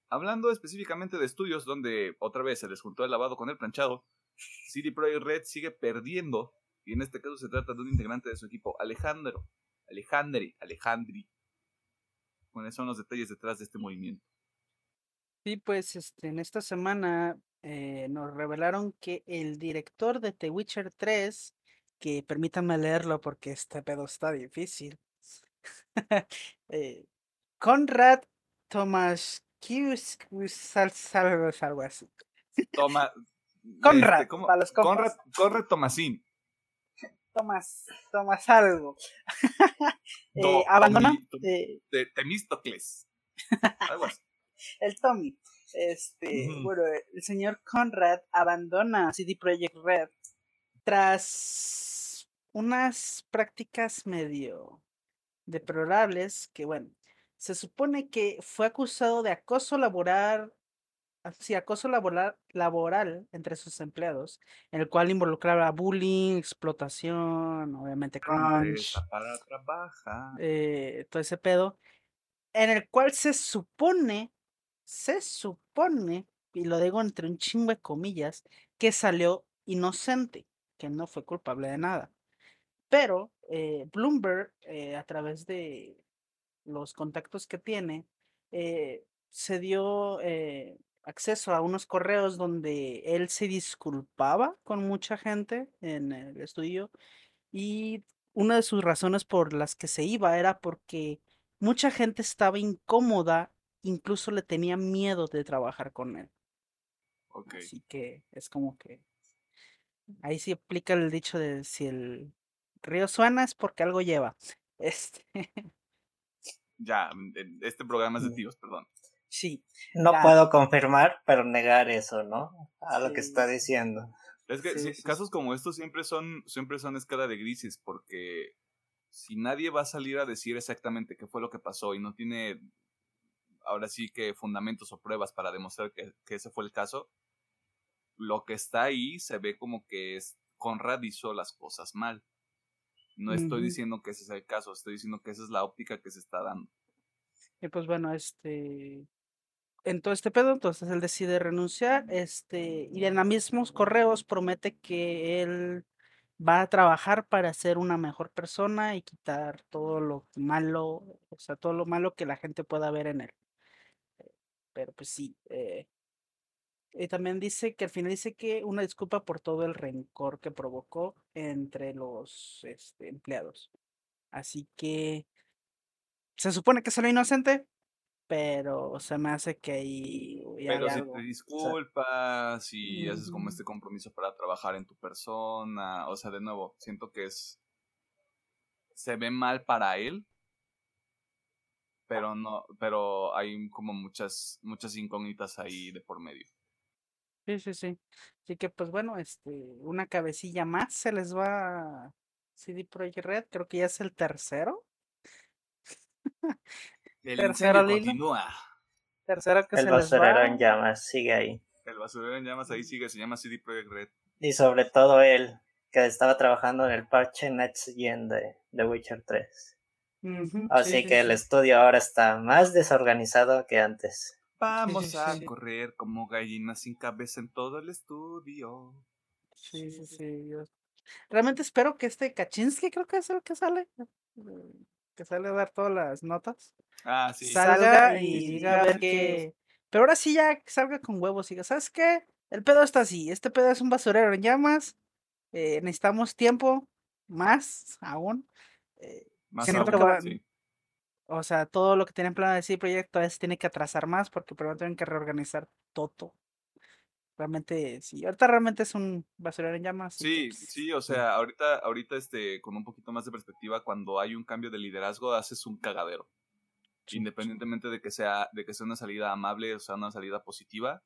Hablando específicamente de estudios donde otra vez se les juntó el lavado con el planchado, CD Projekt Red sigue perdiendo y en este caso se trata de un integrante de su equipo, Alejandro, Alejandri, Alejandri. ¿Cuáles son los detalles detrás de este movimiento? Sí, pues este, en esta semana eh, nos revelaron que el director de The Witcher 3, que permítanme leerlo porque este pedo está difícil, eh, Conrad Tomaszkiewicz, algo, algo así. Toma. Conrad, este, para los. Conrad, Conrad Tomasín. Tomás, Tomás algo. Eh, abandona eh, de Temístocles. Algo así. el Tommy. Este, bueno, el señor Conrad abandona CD Projekt Red tras unas prácticas medio deplorables que, bueno, se supone que fue acusado de acoso laboral, sí, acoso laboral, laboral entre sus empleados, en el cual involucraba bullying, explotación, obviamente crunch, para trabajar. eh, todo ese pedo, en el cual se supone, se supone, y lo digo entre un chingo de comillas, que salió inocente, que no fue culpable de nada. Pero eh, Bloomberg, eh, a través de los contactos que tiene, eh, se dio acceso a unos correos donde él se disculpaba con mucha gente en el estudio y una de sus razones por las que se iba era porque mucha gente estaba incómoda, incluso le tenía miedo de trabajar con él. Así que es como que ahí sí aplica el dicho de si el río suena es porque algo lleva. Este, Ya, eh, este programa es de Mm. tíos, perdón. sí, No puedo confirmar, pero negar eso, ¿no? A lo que está diciendo. Es que Sí, sí, sí, sí. casos como estos siempre son, siempre son escala de grises, porque si nadie va a salir a decir exactamente qué fue lo que pasó y no tiene ahora sí que fundamentos o pruebas para demostrar que, que ese fue el caso, lo que está ahí se ve como que es Conrad hizo las cosas mal. No estoy diciendo que ese sea el caso, estoy diciendo que esa es la óptica que se está dando. Y pues bueno, este, en todo este pedo, entonces él decide renunciar, este, y en los mismos correos promete que él va a trabajar para ser una mejor persona y quitar todo lo malo, o sea, todo lo malo que la gente pueda ver en él. Pero pues sí, eh, y también dice que al final dice que una disculpa por todo el rencor que provocó entre los este, empleados. Así que se supone que salió inocente, pero se me hace que ahí hay Pero si algo. te disculpas y haces como este compromiso para trabajar en tu persona, o sea, de nuevo, siento que es se ve mal para él, pero no, pero hay como muchas muchas incógnitas ahí de por medio. Sí, sí, sí. Así que pues bueno, este, una cabecilla más se les va a CD Projekt Red, creo que ya es el tercero. El Tercero continúa. Tercero que El se les basurero va. en llamas sigue ahí. El basurero en llamas ahí sigue, se llama CD Projekt Red. Y sobre todo él, que estaba trabajando en el parche Next Gen de The Witcher 3. Ujú, Así sí, sí, que el estudio ahora está más desorganizado que antes. Vamos sí, a sí. correr como gallinas sin cabeza en todo el estudio. Sí, sí, sí. yo Realmente espero que este Kaczynski, creo que es el que sale, que sale a dar todas las notas, Ah, sí. salga y y diga a ver qué. Pero ahora sí ya salga con huevos y diga, ¿sabes qué? El pedo está así, este pedo es un basurero en llamas, eh, necesitamos tiempo, más aún. eh, Más aún, va- sí. O sea, todo lo que tienen planeado de ese proyecto se tiene que atrasar más porque primero tienen que reorganizar todo. Realmente, sí, ahorita realmente es un basurero en llamas. así que, Sí, pues, sí, o sea, ahorita, ahorita este, con un poquito más de perspectiva, cuando hay un cambio de liderazgo, haces un cagadero. sí, Independientemente de que sea, de que sea una salida amable o sea una salida positiva,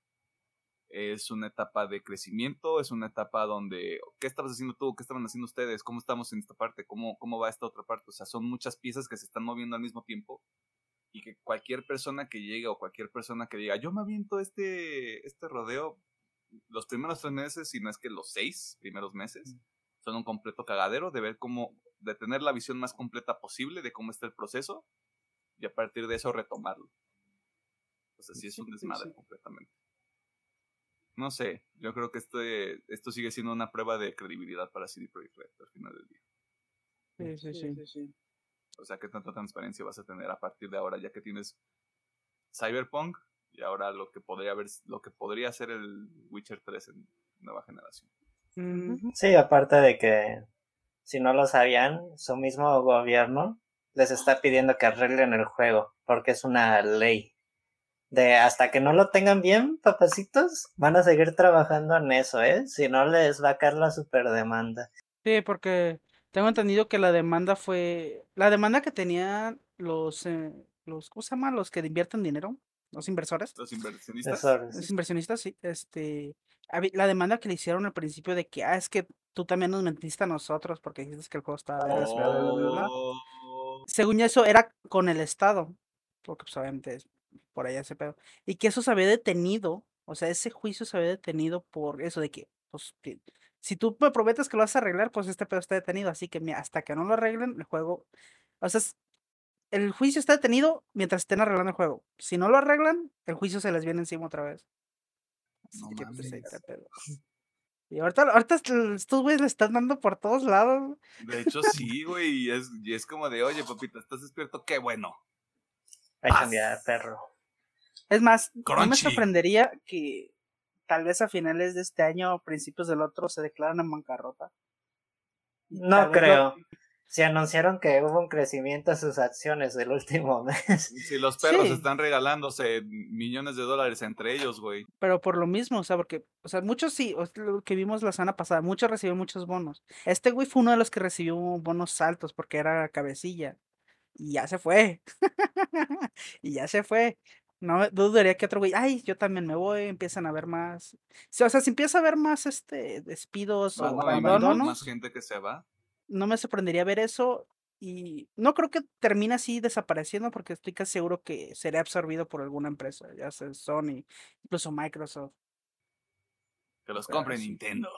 es una etapa de crecimiento, es una etapa donde, ¿qué estabas haciendo tú? ¿Qué estaban haciendo ustedes? ¿Cómo estamos en esta parte? ¿Cómo, cómo va esta otra parte? O sea, son muchas piezas que se están moviendo al mismo tiempo y que cualquier persona que llegue o cualquier persona que diga, yo me aviento este, este rodeo, los primeros tres meses, si no es que los seis primeros meses, son un completo cagadero de ver cómo, de tener la visión más completa posible de cómo está el proceso y a partir de eso retomarlo. O sea, sí es un desmadre completamente. No sé, yo creo que este, esto sigue siendo una prueba de credibilidad para CD Projekt Red al final del día. Sí, sí, sí. O sea, ¿qué tanta transparencia vas a tener a partir de ahora ya que tienes Cyberpunk y ahora lo que podría haber, lo que podría ser el Witcher 3 en nueva generación? Sí, aparte de que, si no lo sabían, su mismo gobierno les está pidiendo que arreglen el juego, porque es una ley. De hasta que no lo tengan bien, papacitos, van a seguir trabajando en eso, ¿eh? Si no, les va a caer la superdemanda. Sí, porque tengo entendido que la demanda fue, la demanda que tenían los, eh, los, ¿cómo se llama? Los que invierten dinero, los inversores, Los inversionistas. Los inversionistas, sí, este, la demanda que le hicieron al principio de que, ah, es que tú también nos mentiste a nosotros porque dijiste que el juego estaba vergas, bla, bla, bla, bla, bla". Oh, según eso, era con el Estado, porque pues obviamente es por allá ese pedo, y que eso se había detenido, o sea, ese juicio se había detenido por eso de que, pues, que si tú me prometes que lo vas a arreglar, pues este pedo está detenido, así que mira, hasta que no lo arreglen, el juego, o sea, es- el juicio está detenido mientras estén arreglando el juego. Si no lo arreglan, el juicio se les viene encima otra vez. Así No que, pues, ahí mames. está el pedo. Y ahorita, ahorita est- estos güeyes le están dando por todos lados. De hecho, sí, güey. Y es, y es como de, oye, papita, ¿estás despierto? Qué bueno. Hay Paz. cambiar, perro. Es más, no me sorprendería que tal vez a finales de este año o principios del otro se declaran en bancarrota. No tal vez lo- creo. Se anunciaron que hubo un crecimiento a sus acciones del último mes. Si los perros Sí. están regalándose millones de dólares entre ellos, güey. Pero por lo mismo, o sea, porque, o sea, muchos sí, lo que vimos la semana pasada, muchos recibieron muchos bonos. Este güey fue uno de los que recibió bonos altos porque era cabecilla. Y ya se fue. y ya se fue. No dudaría que otro güey, ay, yo también me voy, empiezan a ver más. O sea, si empieza a haber más este despidos Más o abandonos, más gente que se va. no me sorprendería ver eso. Y no creo que termine así desapareciendo porque estoy casi seguro que será absorbido por alguna empresa, ya sea Sony, incluso Microsoft. Que los compre sí. Nintendo.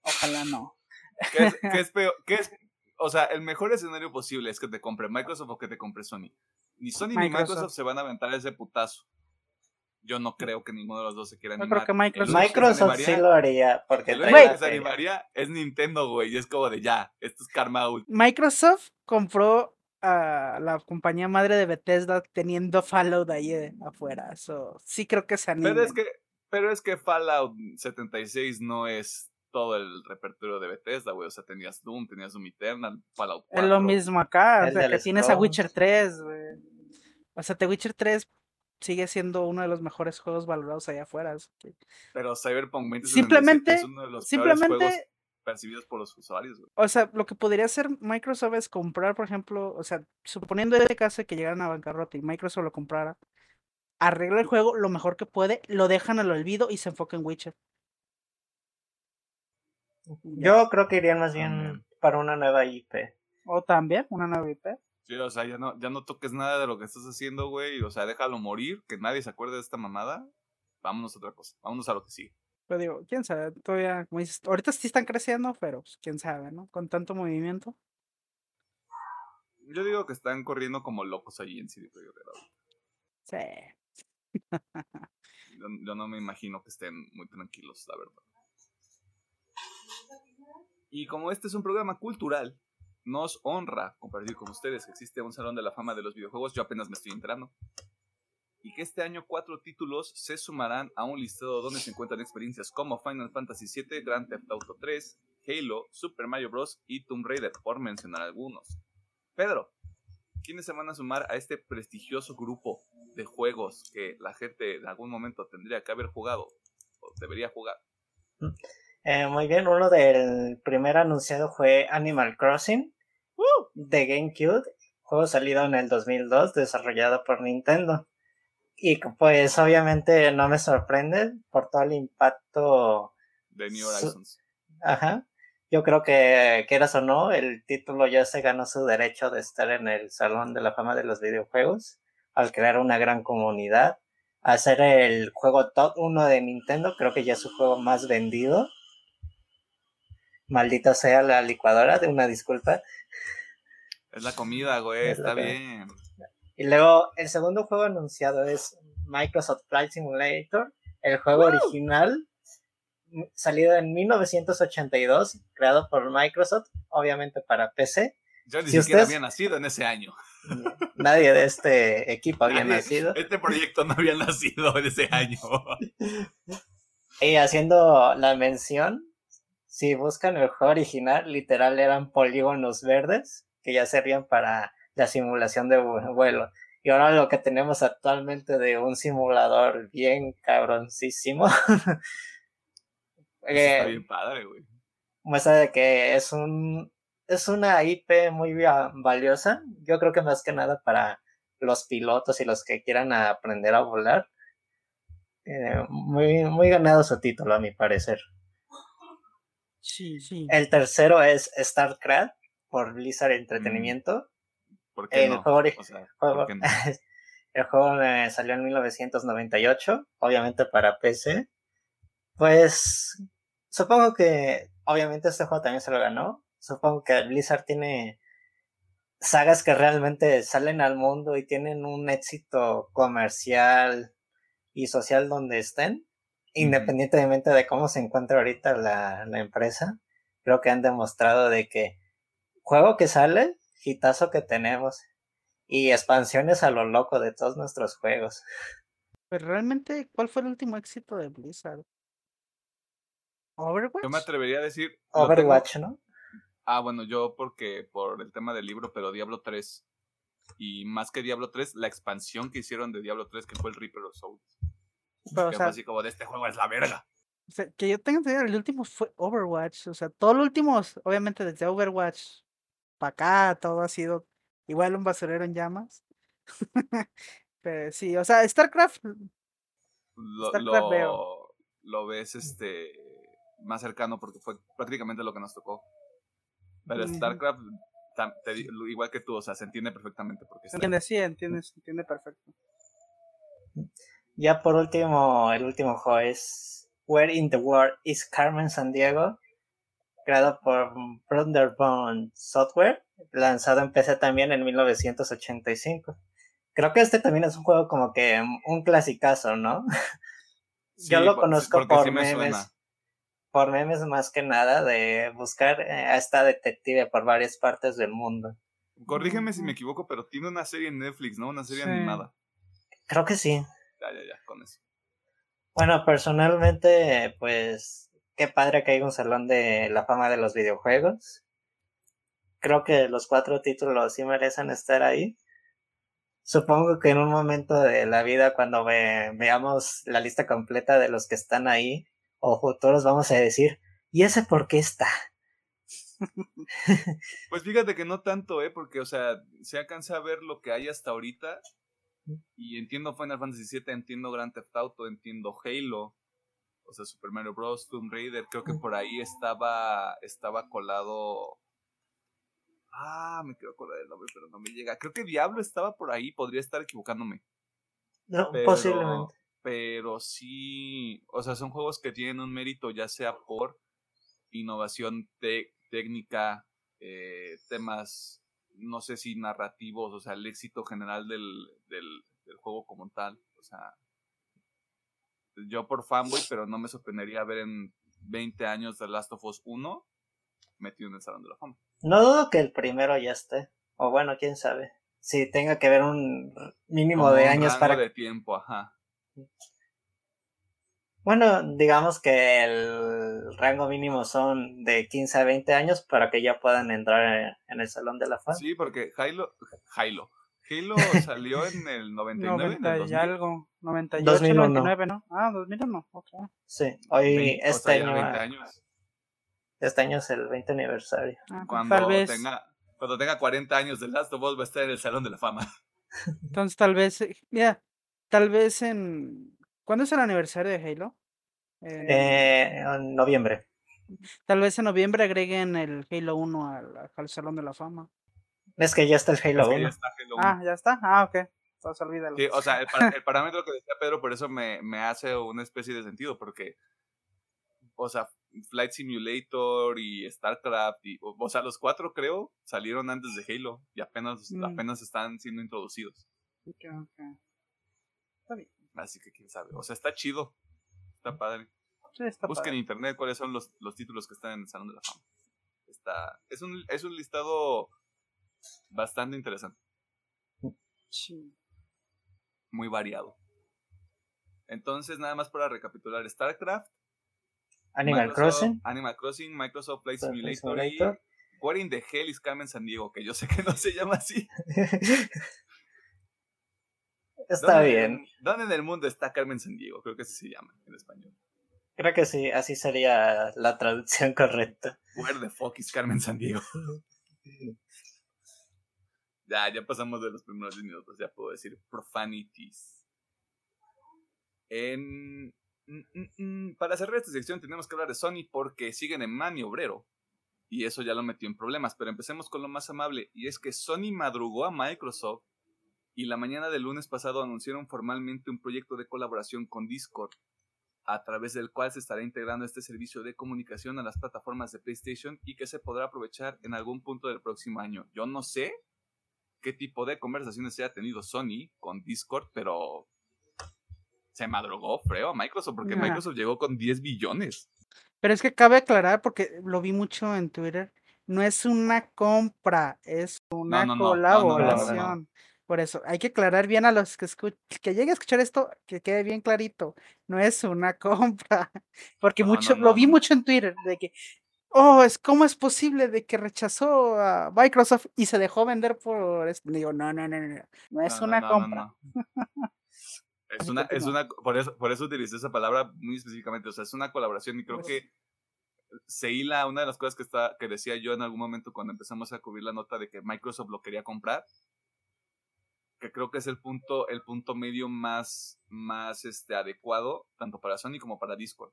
Ojalá no. ¿Qué es, qué es peor? ¿Qué es? O sea, el mejor escenario posible es que te compre Microsoft o que te compre Sony. Ni Sony ni Microsoft. Se van a aventar ese putazo. Yo no creo que ninguno de los dos se quiera Yo animar. creo que Microsoft- animaría- sí lo haría porque El único que se animaría es Nintendo, güey. Y es como de ya, esto es karma ult. Microsoft compró a la compañía madre de Bethesda teniendo Fallout ahí eh, afuera. So, sí creo que se animen. Pero es que, pero es que Fallout 76 no es todo el repertorio de Bethesda, güey. O sea, tenías Doom, tenías Doom Eternal, Fallout 4. Es lo mismo acá. O El sea, que tienes a. Witcher 3, güey. O sea, The Witcher 3 sigue siendo uno de los mejores juegos valorados allá afuera. así que- Pero Cyberpunk 2077 Simplemente- es uno de los peores juegos Simplemente, percibidos por los usuarios, güey. o sea, lo que podría hacer Microsoft es comprar, por ejemplo, o sea, suponiendo en este caso que llegaran a bancarrota y Microsoft lo comprara, arregla el juego lo mejor que puede, lo dejan al olvido y se enfoca en Witcher. Yo creo que irían más bien También. para una nueva IP. O también una nueva IP. Sí, o sea, ya no, ya no toques nada de lo que estás haciendo, güey. O sea, déjalo morir, que nadie se acuerde de esta mamada. Vámonos a otra cosa. Vámonos a lo que sigue. Pero digo, quién sabe, todavía, como dices, ahorita sí están creciendo, pero pues, quién sabe, ¿no? Con tanto movimiento. Yo digo que están corriendo como locos allí en Red. Sí. Yo, yo no me imagino que estén muy tranquilos, la verdad. Y como este es un programa cultural, nos honra compartir con ustedes que existe un salón de la fama de los videojuegos. Yo apenas me estoy enterando. Y que este año cuatro títulos se sumarán a un listado donde se encuentran experiencias como Final Fantasy VII, Grand Theft Auto 3, Halo, Super Mario Bros. y Tomb Raider, por mencionar algunos. Pedro, ¿quiénes se van a sumar a este prestigioso grupo de juegos que la gente en algún momento tendría que haber jugado o debería jugar? Eh, muy bien, uno del primer anunciado fue Animal Crossing de GameCube, juego salido en el 2002, desarrollado por Nintendo. Y pues obviamente no me sorprende por todo el impacto. De New Horizons. Ajá. Yo creo que, quieras o no, el título ya se ganó su derecho de estar en el Salón de la Fama de los Videojuegos al crear una gran comunidad. Hacer el juego top 1 de Nintendo, creo que ya es su juego más vendido. Maldita sea la licuadora, de una disculpa. Es la comida, güey, Es está bien. Y luego el segundo juego anunciado es Microsoft Flight Simulator, el juego original salido en 1982, creado por Microsoft, obviamente para PC. Yo ni Si siquiera ustedes- había nacido en ese año. Nadie de este equipo había Nadie- nacido. Este proyecto no había nacido en ese año. Y haciendo la mención, si buscan el juego original, literal eran polígonos verdes que ya servían para la simulación de vu- vuelo. Y ahora lo que tenemos actualmente de un simulador bien cabroncísimo. Eso está eh, bien padre, güey. muestra de que es un es una IP muy va- valiosa. Yo creo que más que nada para los pilotos y los que quieran aprender a volar. Eh, muy, muy ganado su título, a mi parecer. Sí, sí. El tercero es StarCraft por Blizzard Entretenimiento. ¿Por qué El no? juego, O sea, juego- ¿por qué no? el juego eh, salió en 1998, obviamente para PC. Pues supongo que, obviamente este juego también se lo ganó. Supongo que Blizzard tiene sagas que realmente salen al mundo y tienen un éxito comercial y social donde estén, independientemente de cómo se encuentra ahorita la, la empresa. Creo que han demostrado de que juego que sale, hitazo que tenemos y expansiones a lo loco de todos nuestros juegos. Pero realmente, ¿cuál fue el último éxito de Blizzard? ¿Overwatch? Yo me atrevería a decir. tengo- Overwatch, ¿no? Ah, bueno, yo porque por el tema del libro, pero Diablo 3. Y más que Diablo 3, la expansión que hicieron de Diablo 3, que fue el Reaper of Souls. Pero, o que sea, fue así como de este juego es la verga. o sea, que yo tenga entendido, el último fue Overwatch. O sea, todo lo último, obviamente desde Overwatch para acá, todo ha sido igual un basurero en llamas. Pero sí, o sea, StarCraft, Lo, StarCraft veo. lo, lo ves este más cercano porque fue prácticamente lo que nos tocó. Pero Ujú. StarCraft, te igual que tú, o sea, se entiende perfectamente porque entiende, sí, entiende, se entiende perfecto. Ya por último, el último juego es Where in the World is Carmen San Diego, creado por Brotherborn Software, lanzado en PC también en 1985. Creo que este también es un juego como que un clasicazo, ¿no? Yo lo conozco por sí me memes. suena. Por memes más que nada de buscar eh, a esta detective por varias partes del mundo. Corrígeme si me equivoco, pero tiene una serie en Netflix, ¿no? Una serie Sí. animada. Creo que sí. Ya, ya, ya, con eso. Bueno, personalmente, pues qué padre que haya un salón de la fama de los videojuegos. Creo que los cuatro títulos sí merecen estar ahí. Supongo que en un momento de la vida, cuando ve- veamos la lista completa de los que están ahí, o futuros, vamos a decir, ¿y ese por qué está? Pues fíjate que no tanto, ¿eh? Porque, o sea, se alcanza a ver lo que hay hasta ahorita. Y entiendo Final Fantasy VII, entiendo Grand Theft Auto, entiendo Halo. O sea, Super Mario Bros., Tomb Raider. Creo que por ahí estaba, estaba colado... Ah, me quiero acordar del nombre, pero no me llega. Creo que Diablo estaba por ahí, podría estar equivocándome. No, Pero, posiblemente. pero sí, o sea, son juegos que tienen un mérito ya sea por innovación técnica, eh, temas, no sé si narrativos, o sea, el éxito general del, del, del juego como tal. O sea, yo por fanboy, pero no me sorprendería ver en 20 años The Last of Us 1 metido en el Salón de la Fama. No dudo que el primero ya esté. O bueno, quién sabe. Si tenga que ver un mínimo Como de un años rango para de tiempo, ajá. Bueno, digamos que el rango mínimo son de 15 a 20 años para que ya puedan entrar en el Salón de la Fama. Sí, porque Halo, Halo, Halo salió en el 99, en el 90 y 2000. algo, 98, 2001. 99, ¿no? Ah, 2001, ok. Sí, hoy o este, sea, ya año, 20 años. este año es el 20 aniversario. Ah, pues Cuando tal vez, tenga, cuando tenga 40 años de Last of Us va a estar en el Salón de la Fama. entonces tal vez, eh, mira, tal vez en... ¿Cuándo es el aniversario de Halo? Eh, Eh, en noviembre. Tal vez en noviembre agreguen el Halo 1 al, al Salón de la Fama. Es que ya está el Halo Es que ya 1. está Halo Ah, ya está. Ah, ok. Entonces olvídalo. Sí, o sea, el, parámetro que decía Pedro, por eso me, me hace una especie de sentido, porque, o sea, Flight Simulator y StarCraft, y, o, o sea, los cuatro creo salieron antes de Halo y apenas, Mm. apenas están siendo introducidos. Ok, ok. Está bien. Así que quién sabe. O sea, está chido. Está padre. Sí, está Busquen en internet cuáles son los, los títulos que están en el Salón de la Fama. Está, es, un, es un listado bastante interesante, Sí. muy variado. Entonces, nada más para recapitular, StarCraft, Animal Microsoft- Crossing. Animal Crossing, Microsoft Flight Simulator, Simulator. y What in the Hell is Carmen San Diego, que yo sé que no se llama así. está ¿Dónde- bien. ¿Dónde en el mundo está Carmen San Diego? Creo que así se llama en español. Creo que sí, así sería la traducción correcta. Where the fuck is Carmen San Diego? Ya, ya pasamos de los primeros 10 minutos, ya puedo decir profanities. En, mm, mm, mm, para cerrar esta sección tenemos que hablar de Sony porque siguen en maniobrero. y eso ya lo metió en problemas. Pero empecemos con lo más amable, y es que Sony madrugó a Microsoft y la mañana del lunes pasado anunciaron formalmente un proyecto de colaboración con Discord, a través del cual se estará integrando este servicio de comunicación a las plataformas de PlayStation y que se podrá aprovechar en algún punto del próximo año. Yo no sé qué tipo de conversaciones se ha tenido Sony con Discord, pero se madrugó feo a Microsoft porque Microsoft llegó con 10 billones. Pero es que cabe aclarar, porque lo vi mucho en Twitter, no es una compra, es una colaboración. Por eso, hay que aclarar bien a los que que llegue a escuchar esto, que quede bien clarito, no es una compra, porque mucho, lo vi mucho en Twitter, de que, oh, es cómo es posible de que rechazó a Microsoft y se dejó vender por, digo, no, no, no, no, no es una compra. Es una, es una, por eso, por eso utilicé esa palabra muy específicamente, o sea, es una colaboración y creo pues que se hila una de las cosas que, está, que decía yo en algún momento cuando empezamos a cubrir la nota de que Microsoft lo quería comprar, que creo que es el punto, el punto medio más, más este, adecuado, tanto para Sony como para Discord.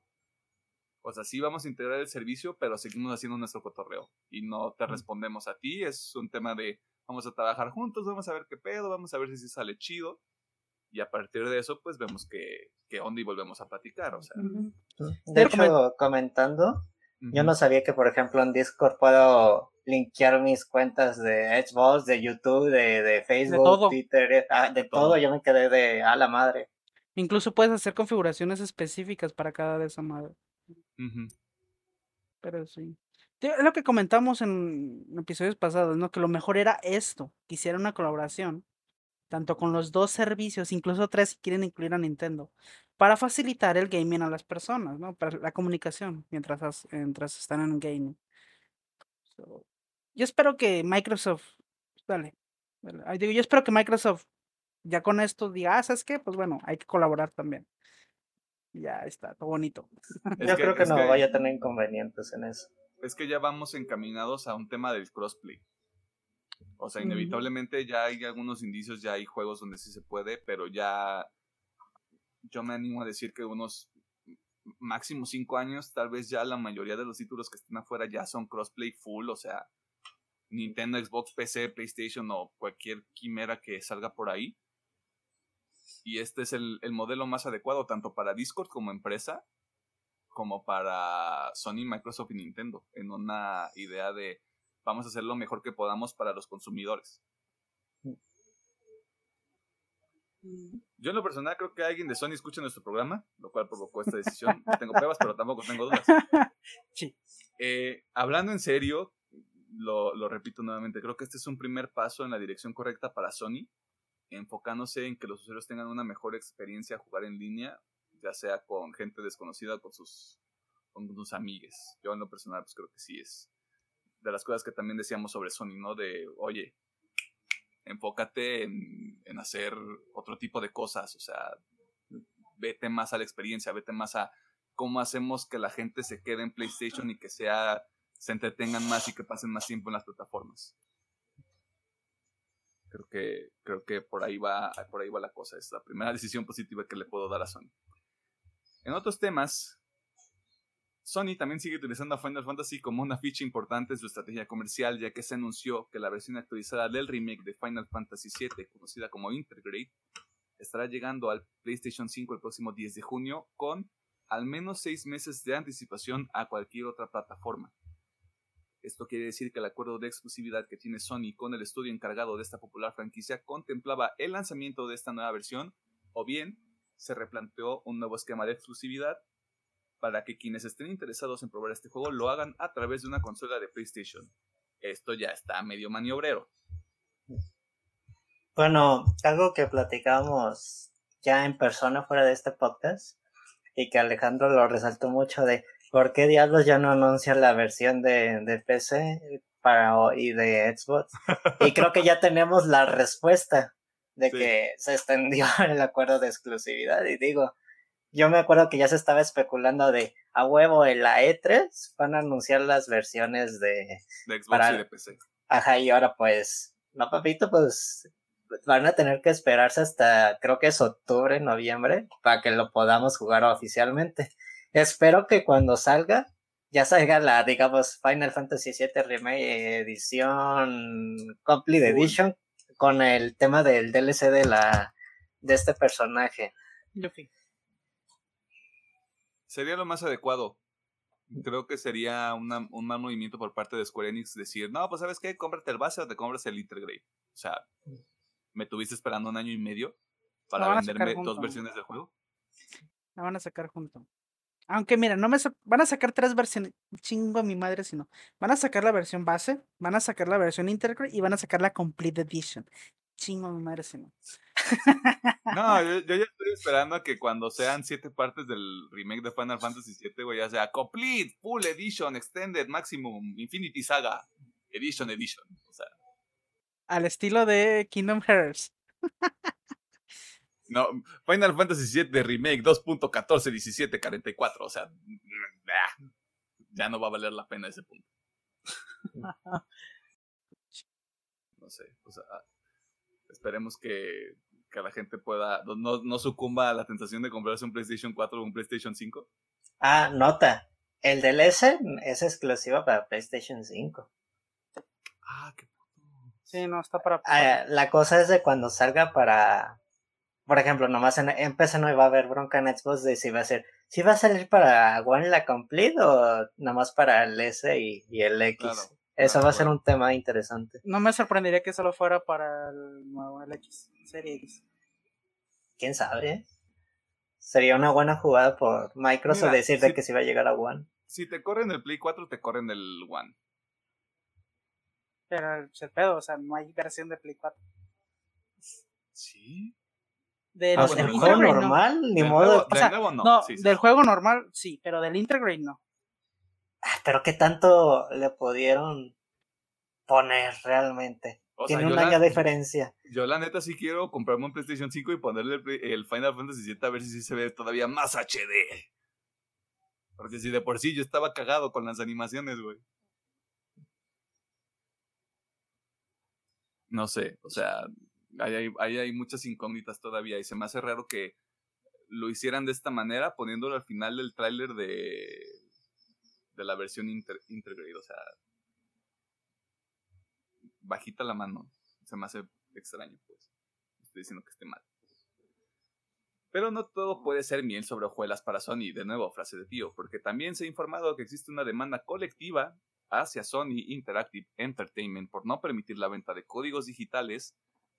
O sea, sí vamos a integrar el servicio, pero seguimos haciendo nuestro cotorreo. Y no te respondemos a ti, es un tema de vamos a trabajar juntos, vamos a ver qué pedo, vamos a ver si sale chido. Y a partir de eso, pues vemos que, que onda y volvemos a platicar. O sea. De hecho, comentando, yo no sabía que, por ejemplo, en Discord puedo linkear mis cuentas de Xbox, de YouTube, de, Facebook, Twitter, eh, ah, de, todo. Yo me quedé de a la madre. Incluso puedes hacer configuraciones específicas para cada de esa madre. Pero sí. Es lo que comentamos en episodios pasados, ¿no? Que lo mejor era esto, que hiciera una colaboración, tanto con los dos servicios, incluso tres si quieren incluir a Nintendo, para facilitar el gaming a las personas, ¿no? Para la comunicación mientras, mientras están en gaming. Yo espero que Microsoft, dale, Digo, yo espero que Microsoft ya con esto diga, ah, ¿sabes qué? Pues bueno, hay que colaborar también. Ya está, todo bonito. yo creo que no vaya a tener inconvenientes en eso. Es que ya vamos encaminados a un tema del crossplay. O sea, inevitablemente ya hay algunos indicios, ya hay juegos donde sí se puede, pero ya yo me animo a decir que unos máximo cinco años, tal vez ya la mayoría de los títulos que estén afuera ya son crossplay full, o sea, Nintendo, Xbox, PC, PlayStation o cualquier quimera que salga por ahí. Y este es el, el modelo más adecuado tanto para Discord como empresa, como para Sony, Microsoft y Nintendo, en una idea de vamos a hacer lo mejor que podamos para los consumidores. Yo en lo personal creo que alguien de Sony escucha nuestro programa, lo cual provocó esta decisión. No tengo pruebas, pero tampoco tengo dudas. Sí. Eh, hablando en serio, lo, repito nuevamente, creo que este es un primer paso en la dirección correcta para Sony, enfocándose en que los usuarios tengan una mejor experiencia a jugar en línea, ya sea con gente desconocida o con sus, con sus amigues. Yo en lo personal pues creo que sí es de las cosas que también decíamos sobre Sony, ¿no? De, oye, enfócate en, hacer otro tipo de cosas, o sea, vete más a la experiencia, vete más a cómo hacemos que la gente se quede en PlayStation y que sea, se entretengan más y que pasen más tiempo en las plataformas. Creo que, creo que por ahí va, por ahí va la cosa. Es la primera decisión positiva que le puedo dar a Sony. En otros temas, Sony también sigue utilizando a Final Fantasy como una ficha importante en su estrategia comercial, ya que se anunció que la versión actualizada del remake de Final Fantasy VII, conocida como Intergrade, estará llegando al PlayStation 5 el próximo 10 de junio con al menos 6 meses de anticipación a cualquier otra plataforma. Esto quiere decir que el acuerdo de exclusividad que tiene Sony con el estudio encargado de esta popular franquicia contemplaba el lanzamiento de esta nueva versión, o bien se replanteó un nuevo esquema de exclusividad para que quienes estén interesados en probar este juego lo hagan a través de una consola de PlayStation. Esto ya está medio maniobrero. Bueno, algo que platicamos ya en persona fuera de este podcast y que Alejandro lo resaltó mucho de por qué diablos ya no anuncia la versión de, PC para, y de Xbox. Y creo que ya tenemos la respuesta de que se extendió el acuerdo de exclusividad. Y digo, yo me acuerdo que ya se estaba especulando de a huevo en la E3 van a anunciar las versiones de, de Xbox y de PC. Ajá, y ahora pues, no papito, pues van a tener que esperarse hasta creo que es octubre, noviembre, para que lo podamos jugar oficialmente. Espero que cuando salga ya salga la, digamos, Final Fantasy VII Remake edición Complete Edition con el tema del DLC de la de este personaje. Luffy. Sería lo más adecuado. Creo que sería una- un mal movimiento por parte de Square Enix decir, no, pues sabes qué, cómprate el base o te compras el Intergrade. O sea, me tuviste esperando un año y medio para venderme dos versiones del juego. La van a sacar junto. Aunque mira, no me van a sacar tres versiones. Chingo a mi madre si no. Van a sacar la versión base, van a sacar la versión Intergrade y van a sacar la Complete Edition. Chingo a mi madre si no. No, yo, yo ya estoy esperando a que cuando sean siete partes del remake de Final Fantasy VII, güey, ya sea Complete, Full Edition, Extended, Maximum, Infinity Saga, Edition, Edition. O sea, Al estilo de Kingdom Hearts. no, Final Fantasy VII Remake 2.14, 17, 44. O sea, ya no va a valer la pena ese punto. No sé, o sea, esperemos que, que la gente pueda, no- no, no sucumba a la tentación de comprarse un PlayStation 4 o un PlayStation 5. Ah, nota. El DLC es exclusivo para PlayStation 5. Ah, qué puto. Sí, no, está para. Ah, la cosa es de cuando salga para. Por ejemplo, nomás en, en PC no va a haber bronca en Xbox de si va a ser. Si va a salir para One la Complete o nomás para el S y, y el X. Claro, Eso claro, va a ser un tema interesante. No me sorprendería que solo fuera para el nuevo el X, Serie X. ¿Quién sabe? Sería una buena jugada por Microsoft Mira, decir de que si va a llegar a One. Si te corren el Play 4, te corren el One. Pero es el pedo, o sea, no hay versión de Play 4. Sí. Del, Ah, del el el juego Intergrade no. normal, ni Del modo. nuevo- O del sea, nuevo no. No, sí, sí, del sí. juego normal sí, pero del Intergrade no. Ah, Pero qué tanto le pudieron poner realmente. O sea, Tiene un yo año la- de diferencia. Yo la neta sí quiero comprarme un PlayStation 5 y ponerle el, el Final Fantasy VII a ver si sí se ve todavía más HD. Porque si de por sí yo estaba cagado con las animaciones, güey. No sé, o sea, ahí hay, muchas incógnitas todavía y se me hace raro que lo hicieran de esta manera poniéndolo al final del tráiler de, de la versión inter, o sea, bajita la mano, se me hace extraño, pues. Estoy diciendo que esté mal. Pero no todo puede ser miel sobre hojuelas para Sony, de nuevo, frase de tío, porque también se ha informado que existe una demanda colectiva hacia Sony Interactive Entertainment por no permitir la venta de códigos digitales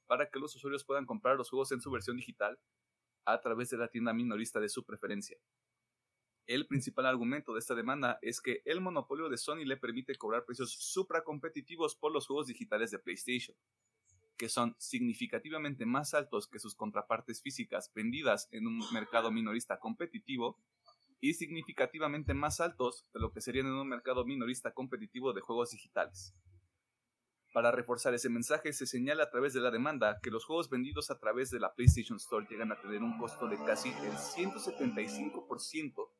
para que los usuarios puedan comprar los juegos en su versión digital a través de la tienda minorista de su preferencia. El principal argumento de esta demanda es que el monopolio de Sony le permite cobrar precios supracompetitivos por los juegos digitales de PlayStation, que son significativamente más altos que sus contrapartes físicas vendidas en un mercado minorista competitivo y significativamente más altos de lo que serían en un mercado minorista competitivo de juegos digitales. Para reforzar ese mensaje, se señala a través de la demanda que los juegos vendidos a través de la PlayStation Store llegan a tener un costo de casi el 175%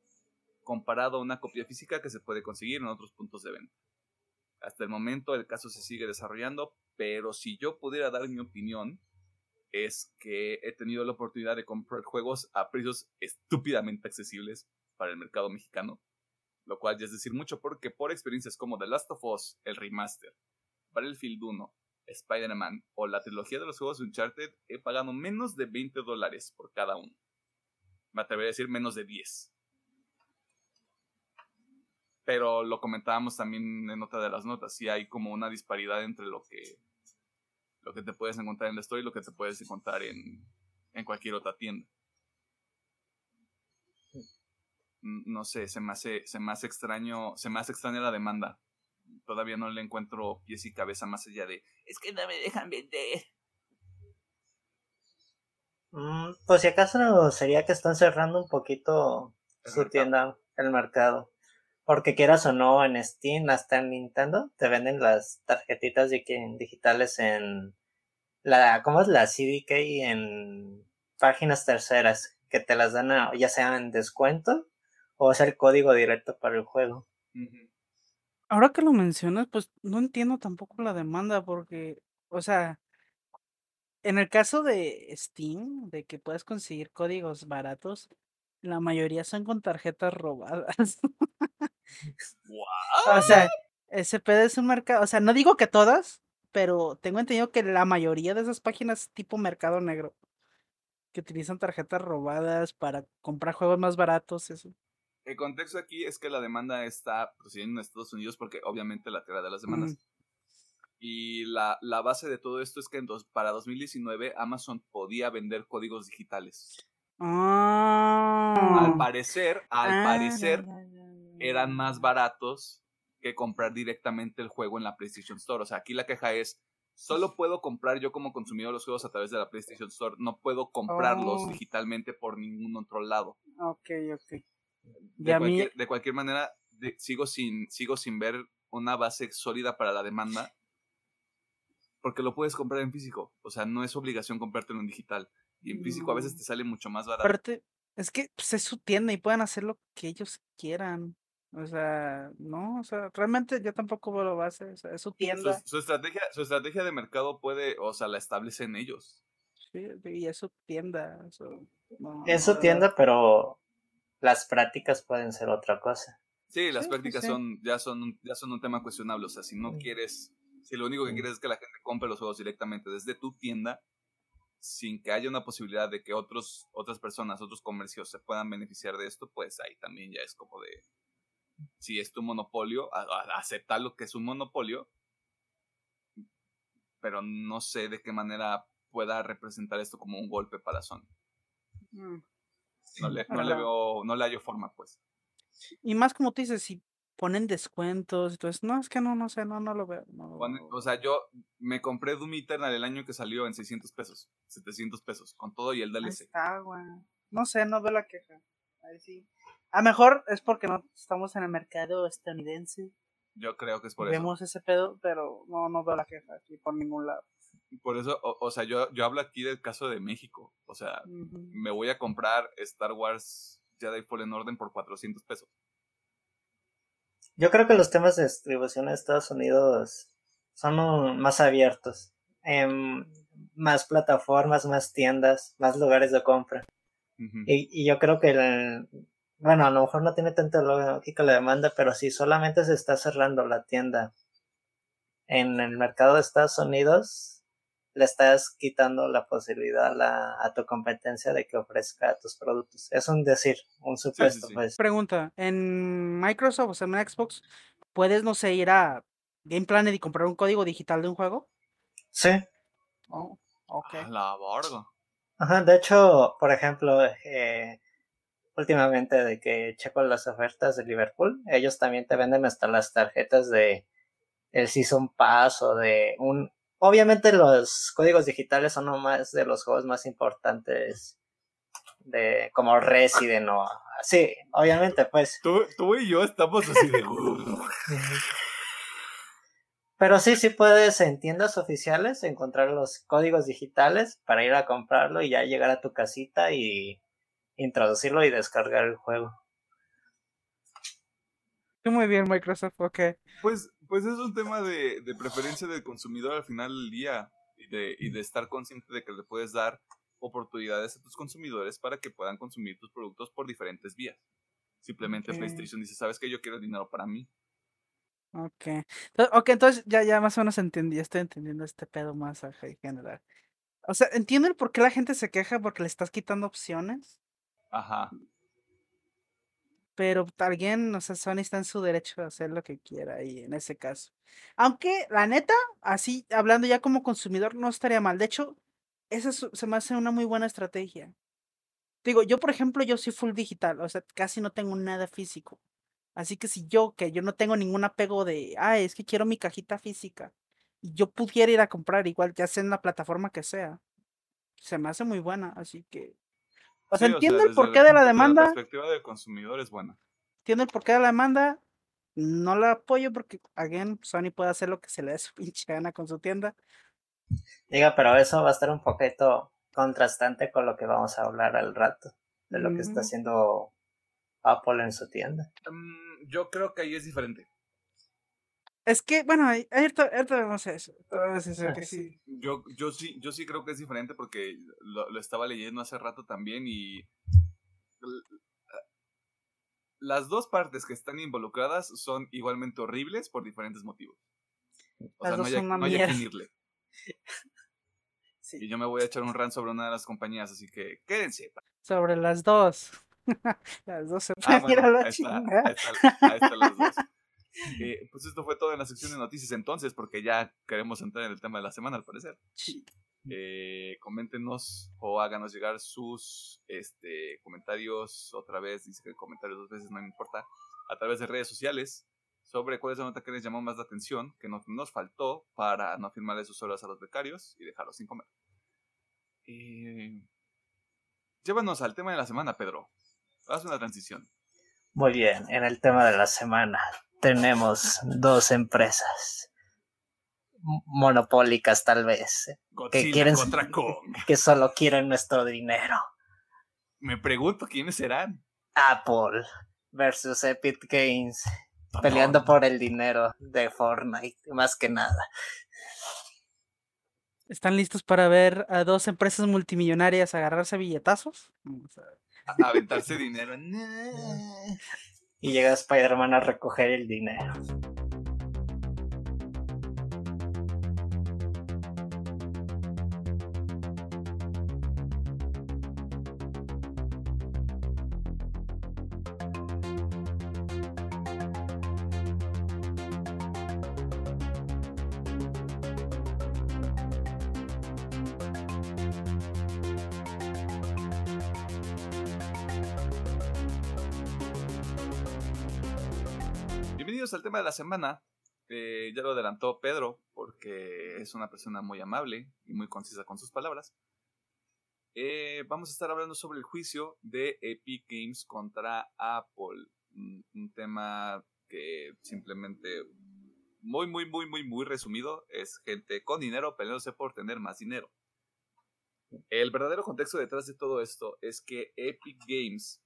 comparado a una copia física que se puede conseguir en otros puntos de venta. Hasta el momento el caso se sigue desarrollando, pero si yo pudiera dar mi opinión, es que he tenido la oportunidad de comprar juegos a precios estúpidamente accesibles para el mercado mexicano, lo cual ya es decir mucho porque por experiencias como The Last of Us, el remaster, Battlefield 1, Spider-Man o la trilogía de los juegos de Uncharted, he pagado menos de 20 dólares por cada uno. Me atrevería a decir menos de 10. Pero lo comentábamos también en otra de las notas, si hay como una disparidad entre lo que lo que te puedes encontrar en la store y lo que te puedes encontrar en, en cualquier otra tienda. No sé, se me hace, se me hace extraño, se me hace extraña la demanda. Todavía no le encuentro pies y cabeza más allá de es que no me dejan vender. Mm, pues si acaso sería que están cerrando un poquito El su mercado. tienda, el mercado. Porque quieras o no, en Steam, hasta en Nintendo, te venden las tarjetitas digitales en la, ¿cómo es la CDK? En páginas terceras, que te las dan a- ya sea en descuento o es el código directo para el juego. Ujú. Ahora que lo mencionas, pues no entiendo tampoco la demanda porque, o sea, en el caso de Steam, de que puedes conseguir códigos baratos, la mayoría son con tarjetas robadas. O sea, ese pedo es un mercado, o sea, no digo que todas, pero tengo entendido que la mayoría de esas páginas tipo mercado negro que utilizan tarjetas robadas para comprar juegos más baratos, eso. El contexto aquí es que la demanda está procediendo en Estados Unidos porque obviamente la tierra de las demandas. Y la, la, base de todo esto es que en dos, para 2019 Amazon podía vender códigos digitales. Al Ah, parecer, al ah, parecer, eran más baratos que comprar directamente el juego en la PlayStation Store. O sea, aquí la queja es, solo puedo comprar yo como consumidor los juegos a través de la PlayStation Store. No puedo comprarlos Oh. digitalmente por ningún otro lado. Ok, ok. De, a mí- cualquier, de cualquier manera, de- sigo, sin, sigo sin ver una base sólida para la demanda. Porque lo puedes comprar en físico. O sea, no es obligación comprártelo en digital. Y en físico a veces No. te sale mucho más barato. Aparte, es que pues, es su tienda y pueden hacer lo que ellos quieran. O sea, no, o sea, realmente yo tampoco veo la base, o sea, es su Su, tienda. su estrategia, su estrategia de mercado puede, o sea, la establecen ellos. Sí, y es su tienda. so, no, Es su tienda, pero las prácticas pueden ser otra cosa. Sí, las Sí, prácticas sí. son, ya son, un- ya son un tema cuestionable. O sea, si no Mm. quieres, si lo único que Mm. quieres es que la gente compre los juegos directamente desde tu tienda, sin que haya una posibilidad de que otros, otras personas, otros comercios se puedan beneficiar de esto, pues ahí también ya es como de, si es tu monopolio, a- a- aceptar lo que es un monopolio, pero no sé de qué manera pueda representar esto como un golpe para Sony. Mm. No le, no le veo, no le hallo forma, pues. Y más como tú dices, si ponen descuentos, entonces, no, es que no, no sé, no, no lo veo. no lo veo. O sea, yo me compré Doom Eternal el año que salió en 600 pesos, 700 pesos, con todo y el Ahí DLC. está, güey. No sé, no veo la queja. Ahí sí. A lo mejor es porque no estamos en el mercado estadounidense. Yo creo que es por Vemos ese pedo, pero no, no veo la queja aquí por ningún lado. Por eso, o, o sea, yo, yo hablo aquí del caso de México. O sea, me voy a comprar Star Wars Jedi Fallen Order por 400 pesos. Yo creo que los temas de distribución en Estados Unidos son más abiertos. Em, más plataformas, más tiendas, más lugares de compra. Y, y yo creo que, el- bueno, a lo mejor no tiene tanta lógica la demanda, pero si solamente se está cerrando la tienda en el mercado de Estados Unidos, le estás quitando la posibilidad a, la- a tu competencia de que ofrezca tus productos. Es un decir, un supuesto, sí. pues. Pregunta, en Microsoft, o sea, en Xbox, ¿puedes, no sé, ir a Game Planet y comprar un código digital de un juego? Sí. Oh, ok. La borga. Ajá, de hecho, por ejemplo, eh, últimamente de que checo las ofertas de Liverpool, ellos también te venden hasta las tarjetas de el Season Pass o de un... Obviamente los códigos digitales son nomás de los juegos más importantes de como Resident o sí, obviamente pues. Tú, tú y yo estamos así de... Pero sí, sí puedes en tiendas oficiales encontrar los códigos digitales para ir a comprarlo y ya llegar a tu casita y introducirlo y descargar el juego. Muy bien, Microsoft, ok. Pues, pues es un tema de, de preferencia del consumidor al final del día y de, y de estar consciente de que le puedes dar oportunidades a tus consumidores para que puedan consumir tus productos por diferentes vías. Simplemente Ok. PlayStation dice, ¿sabes qué? Yo quiero dinero para mí. Ok. Entonces, ok, entonces ya, ya más o menos entendí, estoy entendiendo este pedo más en general. O sea, entiendo el por qué la gente se queja porque le estás quitando opciones, Ajá. Pero alguien, o sea, Sony está en su derecho de hacer lo que quiera ahí en ese caso. Aunque, la neta, así, hablando ya como consumidor, no estaría mal. De hecho, esa es- se me hace una muy buena estrategia. Digo, yo, por ejemplo, yo soy full digital, o sea, casi no tengo nada físico. Así que si yo, que yo no tengo ningún apego de, ah, es que quiero mi cajita física, y yo pudiera ir a comprar igual, ya sea en la plataforma que sea, se me hace muy buena, así que... O sea, Sí, entiendo el porqué de la demanda, La perspectiva del consumidor es buena. entiendo el porqué de la demanda, no la apoyo porque, again, Sony puede hacer lo que se le dé su pinche gana con su tienda. Diga, pero eso va a estar un poquito contrastante con lo que vamos a hablar al rato, de lo que está haciendo Apple en su tienda. Mm, yo creo que ahí es diferente. Es que, bueno, ahorita, vemos eso. eso, que sí. Yo, yo sí, yo sí creo que es diferente porque lo, lo estaba leyendo hace rato también y las dos partes que están involucradas son igualmente horribles por diferentes motivos. O Las sea, no dos hay, son no hay a mierda. quién irle. Sí. Y yo me voy a echar un rant sobre una de las compañías, así que quédense. Sobre las dos. las dos se Ah, pueden ir a bueno, la ahí está, chingada. ahí está- ahí están las dos. Eh, pues esto fue todo en la sección de noticias entonces, porque ya queremos entrar en el tema de la semana al parecer. Eh, coméntenos o háganos llegar sus este, comentarios otra vez, dice que comentarios dos veces, no me importa, a través de redes sociales sobre cuál es la nota que les llamó más la atención, que nos, nos faltó para no firmarle sus horas a los becarios y dejarlos sin comer. Eh, llévanos al tema de la semana, Pedro. Haz una transición. Muy bien, en el tema de la semana tenemos dos empresas monopólicas tal vez, Godzilla quieren- contra Kong. que solo quieren nuestro dinero. Me pregunto quiénes serán. Apple versus Epic Games, peleando por el dinero de Fortnite, más que nada. ¿Están listos para ver a dos empresas multimillonarias agarrarse billetazos? Vamos a ver. A- aventarse dinero. Y llega Spider-Man a recoger el dinero. De la semana. Eh, ya lo adelantó Pedro, porque es una persona muy amable y muy concisa con sus palabras. Eh, vamos a estar hablando sobre el juicio de Epic Games contra Apple. Un, un tema que simplemente, muy, muy, muy, muy, muy resumido, es gente con dinero peleándose por tener más dinero. El verdadero contexto detrás de todo esto es que Epic Games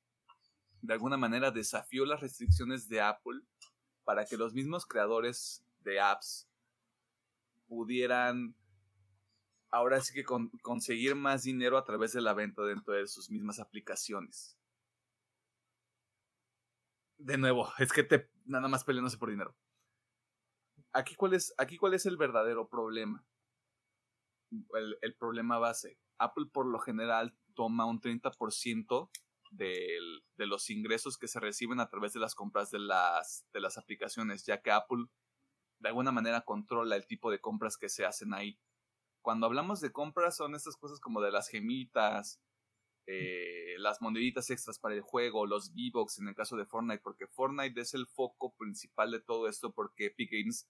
de alguna manera desafió las restricciones de Apple para que los mismos creadores de apps pudieran ahora sí que con- conseguir más dinero a través de la venta dentro de sus mismas aplicaciones. De nuevo, es que te nada más peleándose por dinero. Aquí cuál es, aquí cuál es el verdadero problema. El problema base. Apple por lo general toma un 30% de los ingresos que se reciben a través de las compras de las, de las aplicaciones, ya que Apple de alguna manera controla el tipo de compras que se hacen ahí. Cuando hablamos de compras son estas cosas como de las gemitas, eh, las moneditas extras para el juego, los V-Bucks en el caso de Fortnite, porque Fortnite es el foco principal de todo esto porque Epic Games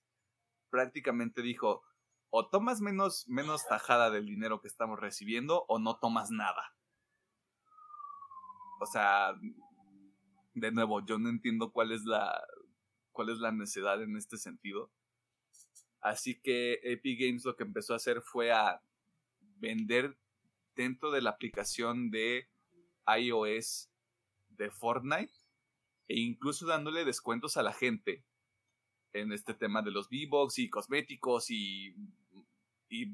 prácticamente dijo, o tomas menos, menos tajada del dinero que estamos recibiendo o no tomas nada. O sea, de nuevo, yo no entiendo cuál es la cuál es la necesidad en este sentido. Así que Epic Games lo que empezó a hacer fue a vender dentro de la aplicación de iOS de Fortnite e incluso dándole descuentos a la gente en este tema de los V-Bucks y cosméticos y, y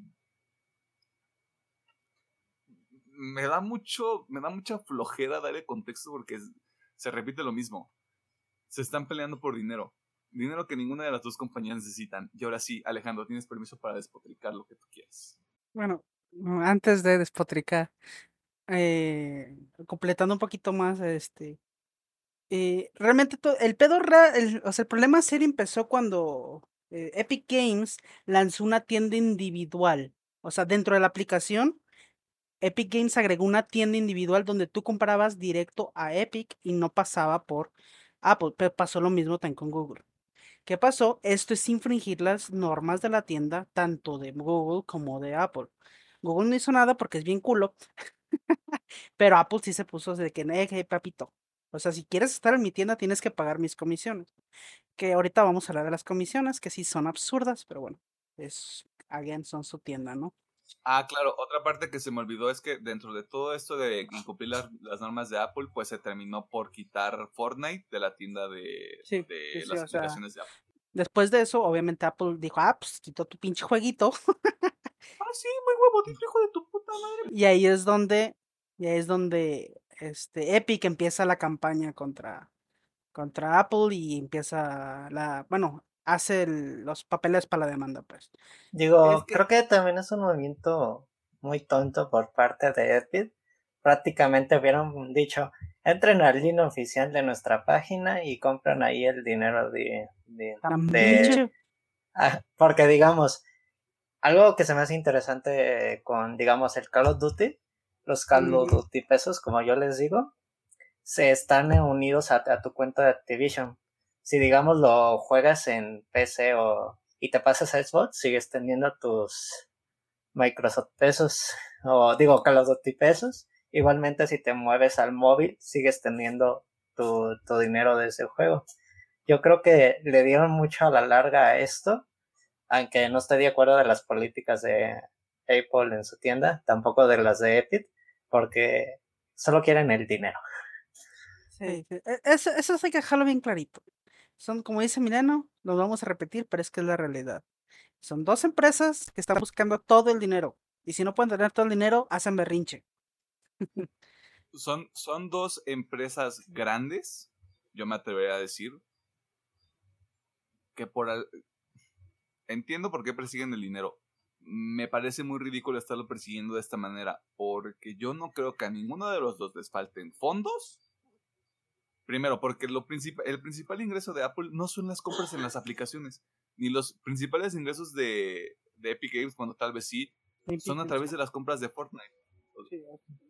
me da mucho, me da mucha flojera darle contexto porque se repite lo mismo. Se están peleando por dinero. Dinero que ninguna de las dos compañías necesitan. Y ahora sí, Alejandro, tienes permiso para despotricar lo que tú quieras. Bueno, antes de despotricar, eh, completando un poquito más, este, eh, realmente el pedo, el, o sea, el problema serio empezó cuando eh, Epic Games lanzó una tienda individual, o sea, dentro de la aplicación, Epic Games agregó una tienda individual donde tú comprabas directo a Epic y no pasaba por Apple, pero pasó lo mismo también con Google. ¿Qué pasó? Esto es infringir las normas de la tienda, tanto de Google como de Apple. Google no hizo nada porque es bien culo, pero Apple sí se puso de que, "Eh, papito, o sea, si quieres estar en mi tienda tienes que pagar mis comisiones. Que ahorita vamos a hablar de las comisiones, que sí son absurdas, pero bueno, es, again, son su tienda, ¿no? Ah, claro, otra parte que se me olvidó es que dentro de todo esto de incumplir las, las normas de Apple, pues se terminó por quitar Fortnite de la tienda de, Sí, de sí, sí, las sea, aplicaciones de Apple. Después de eso, obviamente Apple dijo, ah, pues quitó tu pinche jueguito. Ah, sí, muy huevotito, hijo de tu puta madre. Y ahí es donde, y ahí es donde este, Epic empieza la campaña contra, contra Apple y empieza la, bueno, hace los papeles para la demanda, pues. Digo, creo que también es un movimiento muy tonto por parte de Epic. Prácticamente hubieran dicho, entren al link oficial de nuestra página y compran ahí el dinero de... de, ah, porque digamos, algo que se me hace interesante con, digamos, el Call of Duty, los Call of Duty pesos, como yo les digo, se están unidos a, tu cuenta de Activision. Si, digamos, lo juegas en PC o, y te pasas a Xbox, sigues teniendo tus Microsoft pesos, o digo, Call of Duty pesos. Igualmente, si te mueves al móvil, sigues teniendo tu, tu dinero de ese juego. Yo creo que le dieron mucho a la larga esto aunque no estoy de acuerdo de las políticas de Apple en su tienda, tampoco de las de Epic, porque solo quieren el dinero. Sí, e, Eso, eso hay que dejarlo bien clarito. Son, como dice Mileno, lo vamos a repetir, pero es que es la realidad. Son dos empresas que están buscando todo el dinero. Y si no pueden tener todo el dinero, hacen berrinche. Son, son dos empresas grandes, yo me atrevería a decir, que por, entiendo por qué persiguen el dinero. Me parece muy ridículo estarlo persiguiendo de esta manera, porque yo no creo que a ninguno de los dos les falten fondos. Primero, porque lo el principal ingreso de Apple no son las compras en las aplicaciones, ni los principales ingresos de, Epic Games, cuando tal vez sí, son a través de las compras de Fortnite.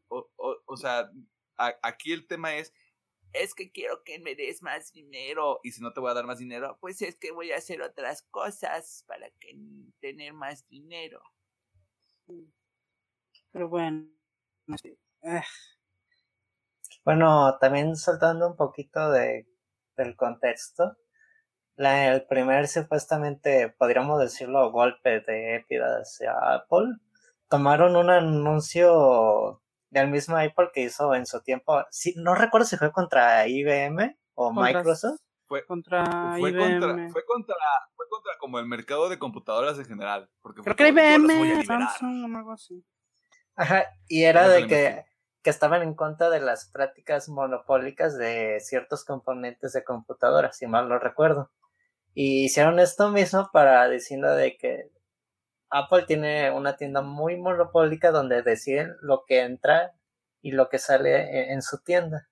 O, sea, aquí el tema es, es que quiero que me des más dinero. Y si no te voy a dar más dinero, pues es que voy a hacer otras cosas para que tener más dinero. Pero bueno, ah. Bueno, también soltando un poquito de, del contexto. La, el primer supuestamente, podríamos decirlo, golpe de Epic hacia Apple. Tomaron un anuncio del mismo Apple que hizo en su tiempo. Sí, no recuerdo si fue contra IBM o Microsoft. Fue contra fue IBM. Contra, fue contra, fue contra como el mercado de computadoras en general. Porque Creo que IBM, Samsung o algo así. Ajá, y era de que, que estaban en contra de las prácticas monopólicas de ciertos componentes de computadoras, si mal no recuerdo. Y hicieron esto mismo para diciendo de que Apple tiene una tienda muy monopólica donde deciden lo que entra y lo que sale e-, en, su tienda.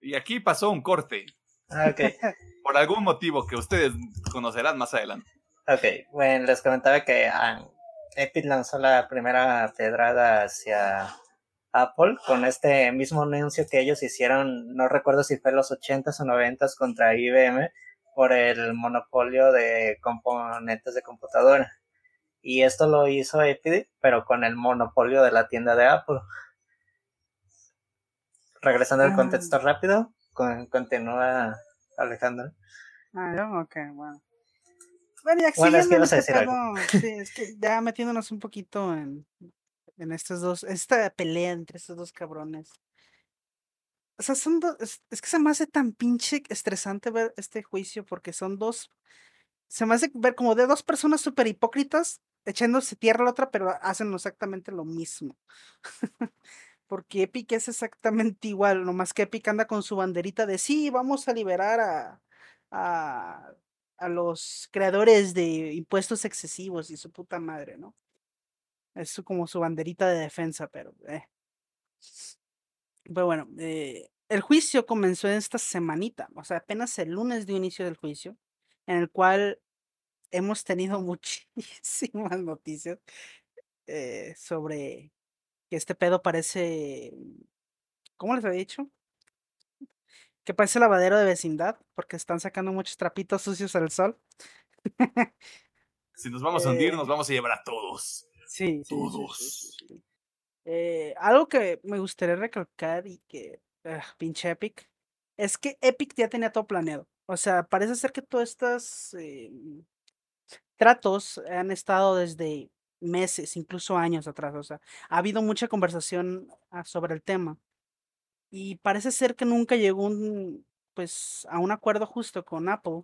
Y aquí pasó un corte. Ah, Por algún motivo que ustedes conocerán más adelante. Ok, bueno, les comentaba que ah, Epic lanzó la primera pedrada hacia Apple con este mismo anuncio que ellos hicieron, no recuerdo si fue en los 80s o 90s contra IBM por el monopolio de componentes de computadora. Y esto lo hizo Epic, pero con el monopolio de la tienda de Apple. Regresando al ah. contexto rápido, continúa Alejandro. Ah, yo, ok, bueno. Bueno, ya bueno, es que vas a decir algo. Sí, es que ya metiéndonos un poquito en, en estos dos, esta pelea entre estos dos cabrones. O sea, son dos, es, es, que se me hace tan pinche estresante ver este juicio porque son dos, se me hace ver como de dos personas súper hipócritas echándose tierra a la otra, pero hacen exactamente lo mismo. Porque Epic es exactamente igual, nomás que Epic anda con su banderita de sí, vamos a liberar a, a, a los creadores de impuestos excesivos y su puta madre, ¿no? Es como su banderita de defensa, pero... Eh. Pero bueno, eh, el juicio comenzó en esta semanita, o sea, apenas el lunes de inicio del juicio, en el cual hemos tenido muchísimas noticias eh, sobre que este pedo parece, ¿cómo les había dicho? Que parece lavadero de vecindad, porque están sacando muchos trapitos sucios al sol. si nos vamos a hundir, nos eh vamos a llevar a todos. Sí, sí. Todos. Eh, algo que me gustaría recalcar y que, ah, pinche Epic, es que Epic ya tenía todo planeado. O sea, parece ser que todas estas em, tratos han estado desde meses, incluso años atrás. O sea, ha habido mucha conversación ah, sobre el tema. Y parece ser que nunca llegó un, pues, a un acuerdo justo con Apple.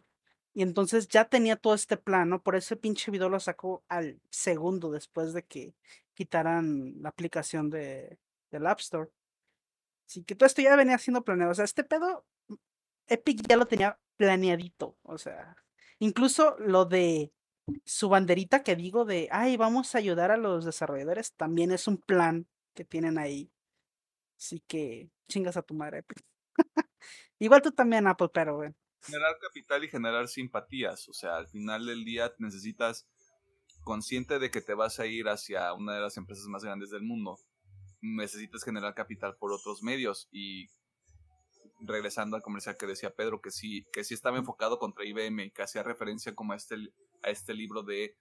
Y entonces ya tenía todo este plan, ¿no? Por ese pinche video lo sacó al segundo después de que quitaran la aplicación de, del App Store. Así que todo esto ya venía siendo planeado. O sea, este pedo, Epic ya lo tenía planeadito, o sea, incluso lo de su banderita que digo de, ay, vamos a ayudar a los desarrolladores, también es un plan que tienen ahí. Así que chingas a tu madre, Epic. Igual tú también, Apple, pero bueno. Generar capital y generar simpatías, o sea, al final del día necesitas consciente de que te vas a ir hacia una de las empresas más grandes del mundo, necesitas generar capital por otros medios y regresando al comercial que decía Pedro que sí que sí estaba enfocado contra IBM y que hacía referencia como a este a este libro de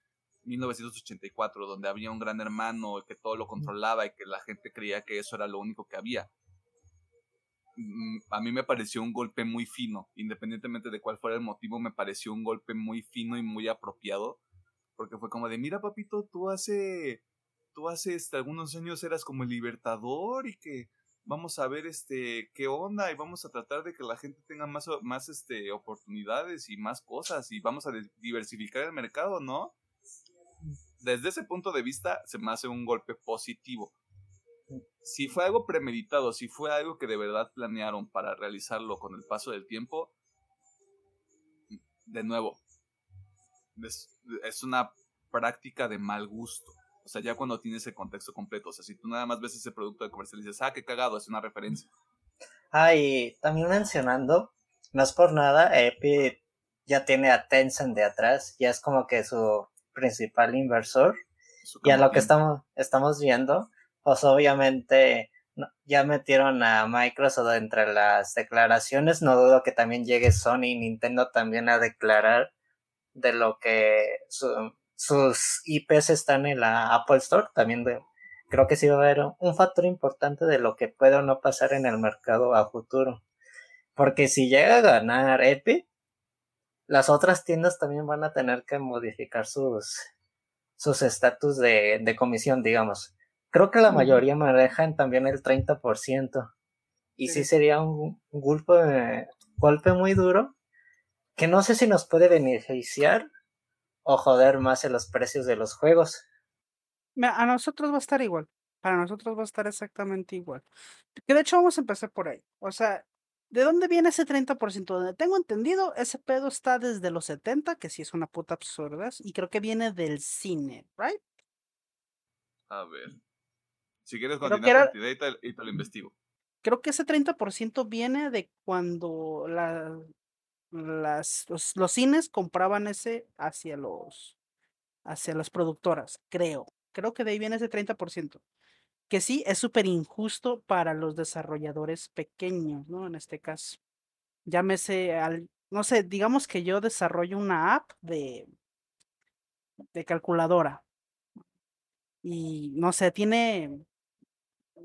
1984 donde había un gran hermano que todo lo controlaba y que la gente creía que eso era lo único que había a mí me pareció un golpe muy fino independientemente de cuál fuera el motivo me pareció un golpe muy fino y muy apropiado porque fue como de, mira papito, tú hace, tú hace este, algunos años eras como el libertador y que vamos a ver este qué onda y vamos a tratar de que la gente tenga más, más este, oportunidades y más cosas y vamos a diversificar el mercado, ¿no? Desde ese punto de vista se me hace un golpe positivo. Si fue algo premeditado, si fue algo que de verdad planearon para realizarlo con el paso del tiempo, de nuevo, es, una práctica de mal gusto. O sea, ya cuando tienes el contexto completo. O sea, si tú nada más ves ese producto de comercial y dices, ah, qué cagado, es una referencia. Ah, y también mencionando, no es por nada, Epic ya tiene a Tencent de atrás, ya es como que su principal inversor. Y a lo que estamos, estamos viendo, pues obviamente ya metieron a Microsoft entre las declaraciones, no dudo que también llegue Sony y Nintendo también a declarar de lo que sus IPs están en la Apple Store, también creo que sí va a haber un factor importante de lo que puede o no pasar en el mercado a futuro. Porque si llega a ganar Epic, las otras tiendas también van a tener que modificar sus sus estatus de, de, comisión, digamos. Creo que la mayoría manejan también el 30%. Y sí, sería un, golpe, golpe muy duro que no sé si nos puede beneficiar o joder más en los precios de los juegos. A nosotros va a estar igual. Para nosotros va a estar exactamente igual. Que de hecho vamos a empezar por ahí. O sea, ¿de dónde viene ese 30%? Donde tengo entendido, ese pedo está desde los 70, que sí es una puta absurda, y creo que viene del cine, ¿right? A ver. Si quieres continuar con y te lo investigo. Creo que ese 30% viene de cuando la, las, los, cines compraban ese hacia los hacia las productoras, creo. Creo que de ahí viene ese 30%. Que sí, es súper injusto para los desarrolladores pequeños, ¿no? En este caso. Llámese al, no sé, digamos que yo desarrollo una app de, de calculadora. Y no sé, tiene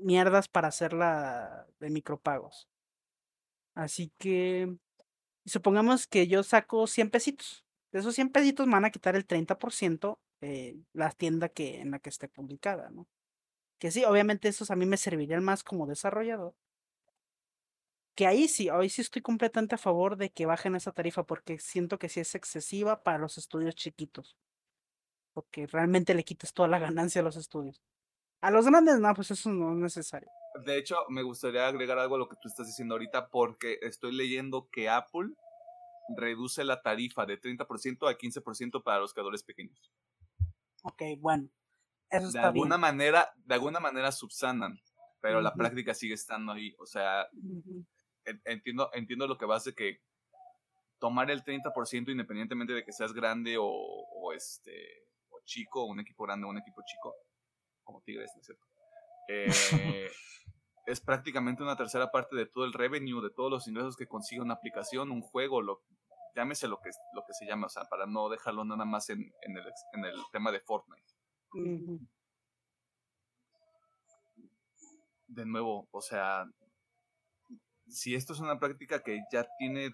mierdas para hacerla de micropagos. Así que supongamos que yo saco 100 pesitos. De esos 100 pesitos me van a quitar el 30% eh, la tienda que, en la que esté publicada. Que sí, obviamente esos a mí me servirían más como desarrollador. Que ahí sí, hoy sí estoy completamente a favor de que bajen esa tarifa porque siento que sí es excesiva para los estudios chiquitos. Porque realmente le quitas toda la ganancia a los estudios. A los grandes no, pues eso no es necesario. De hecho, me gustaría agregar algo a lo que tú estás diciendo ahorita porque estoy leyendo que Apple reduce la tarifa de 30% a 15% para los creadores pequeños. Ok, bueno. Eso de alguna manera, de alguna manera subsanan, pero la práctica sigue estando ahí. O sea, entiendo, entiendo lo que va a hacer que tomar el 30% independientemente de que seas grande o, o este o chico, un equipo grande o un equipo chico, como Tigres, ¿no es cierto? Eh, es prácticamente una tercera parte de todo el revenue, de todos los ingresos que consigue una aplicación, un juego, lo, llámese lo que, lo que se llame, o sea, para no dejarlo nada más en, en, el, en el tema de Fortnite. De nuevo, o sea, si esto es una práctica que ya tiene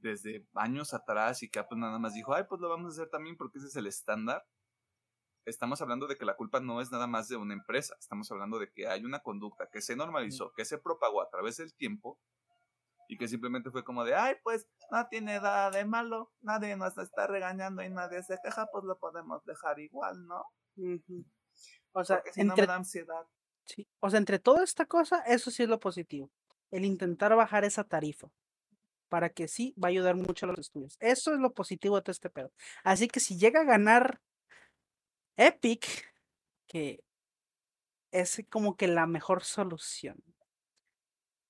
desde años atrás y que Apple nada más dijo, ay, pues lo vamos a hacer también porque ese es el estándar, estamos hablando de que la culpa no es nada más de una empresa, estamos hablando de que hay una conducta que se normalizó, que se propagó a través del tiempo y que simplemente fue como de, ay, pues no tiene nada de malo, nadie nos está regañando y nadie se queja, pues lo podemos dejar igual, ¿no? O sea, entre... ansiedad. O sea, entre toda esta cosa, eso sí es lo positivo, el intentar bajar esa tarifa. para que sí va a ayudar mucho a los estudios. Eso es lo positivo de todo este pedo. Así que si llega a ganar Epic, que es como que la mejor solución.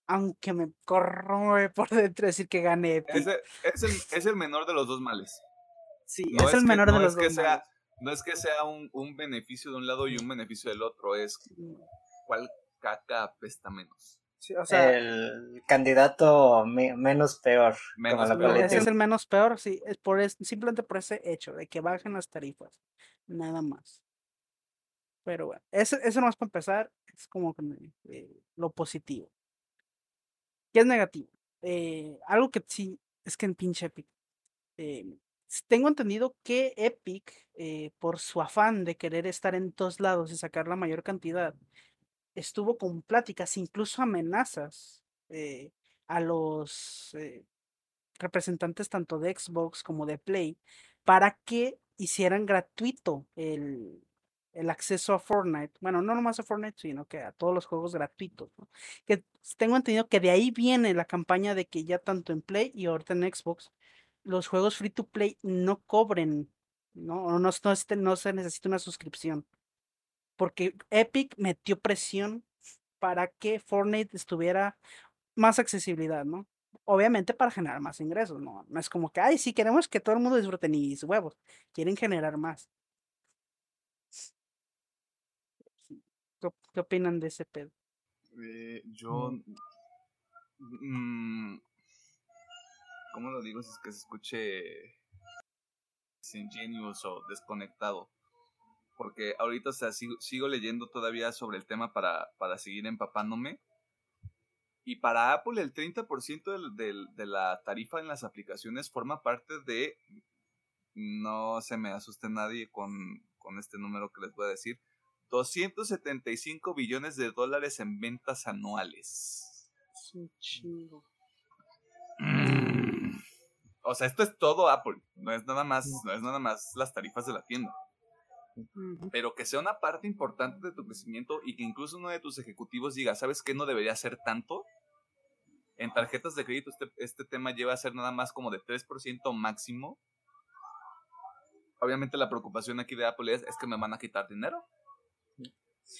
Aunque me corroe por dentro decir que gane Epic. Es el, es el, es el menor de los dos males. Sí, No es el que- menor de no los es que dos. sea- males. No es que sea un, un beneficio de un lado y un beneficio del otro, es cuál caca apesta menos. Sí, o sea, el candidato me- menos peor. Menos como la peor. ese es el menos peor, sí, es por es, simplemente por ese hecho de que bajen las tarifas, nada más. Pero bueno, eso, eso nomás para empezar, es como eh, lo positivo. ¿Qué es negativo? Eh, algo que sí, es que en pinche Epic. eh, tengo entendido que Epic, por su afán de querer estar en todos lados y sacar la mayor cantidad, estuvo con pláticas, incluso amenazas a los representantes tanto de Xbox como de Play para que hicieran gratuito el, el acceso a Fortnite. Bueno, no nomás a Fortnite, sino que a todos los juegos gratuitos. ¿no? Que tengo entendido que de ahí viene la campaña de que ya tanto en Play y ahorita en Xbox, los juegos free to play no cobren, ¿no? O no, no, se- no se necesita una suscripción. Porque Epic metió presión para que Fortnite estuviera más accesibilidad, ¿no? Obviamente para generar más ingresos, ¿no? No es como que, ay, sí, queremos que todo el mundo disfrute ni sus huevos. Quieren generar más. ¿Qué, qué opinan de ese pedo? Eh, yo. mm, ¿Cómo lo digo? Si es que se escuche ingenious o desconectado. Porque ahorita, o sea, sigo, sigo leyendo todavía sobre el tema para, para seguir empapándome. Y para Apple, el 30% del, del- de la tarifa en las aplicaciones forma parte de. No se me asuste nadie con, con este número que les voy a decir. 275 billones de dólares en ventas anuales. Es un chingo. O sea, esto es todo Apple. No es nada más, no es nada más las tarifas de la tienda. Pero que sea una parte importante de tu crecimiento y que incluso uno de tus ejecutivos diga, ¿sabes qué? No debería ser tanto. En tarjetas de crédito este, este tema lleva a ser nada más como de 3% máximo. Obviamente la preocupación aquí de Apple es, es que me van a quitar dinero.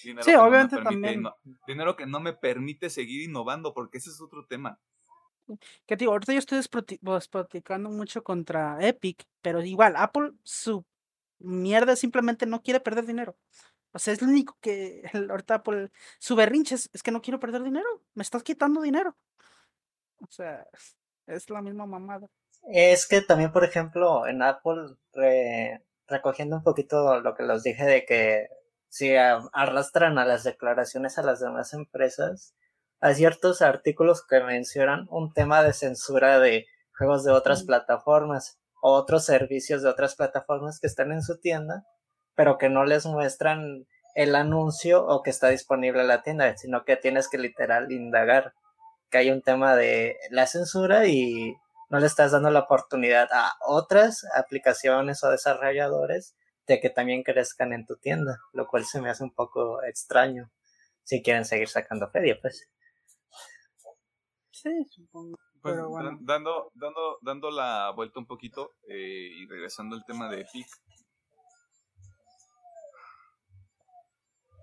Dinero Sí, no obviamente permite también. dinero que no me permite seguir innovando, porque ese es otro tema. Que digo, ahorita yo estoy desproti- pues, mucho contra Epic, pero igual, Apple, su mierda simplemente no quiere perder dinero. O sea, es lo único que el- ahorita Apple, su berrinche es, es que no quiero perder dinero, me estás quitando dinero. O sea, es la misma mamada. Es que también, por ejemplo, en Apple, re- recogiendo un poquito lo que los dije de que si a- arrastran a las declaraciones a las demás empresas, hay ciertos artículos que mencionan un tema de censura de juegos de otras Mm. plataformas otros servicios de otras plataformas que están en su tienda, pero que no les muestran el anuncio o que está disponible en la tienda, sino que tienes que literal indagar que hay un tema de la censura y no le estás dando la oportunidad a otras aplicaciones o desarrolladores de que también crezcan en tu tienda, lo cual se me hace un poco extraño si quieren seguir sacando feria, pues. Sí, supongo. Pues, Pero dan- bueno. dando, dando, dando la vuelta un poquito eh, y regresando al tema de Epic.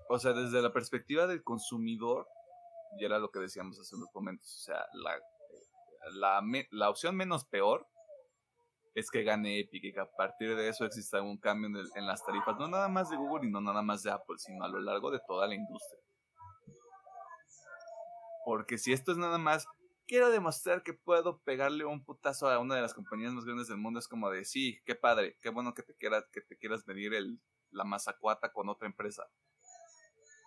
O sea, desde la perspectiva del consumidor, y era lo que decíamos hace unos momentos, o sea, la, la, me- la opción menos peor es que gane Epic y que a partir de eso exista un cambio en, el- en las tarifas, no nada más de Google y no nada más de Apple, sino a lo largo de toda la industria. Porque si esto es nada más, quiero demostrar que puedo pegarle un putazo a una de las compañías más grandes del mundo, es como de, sí, qué padre, qué bueno que te quieras, que te quieras medir el, la mazacuata con otra empresa.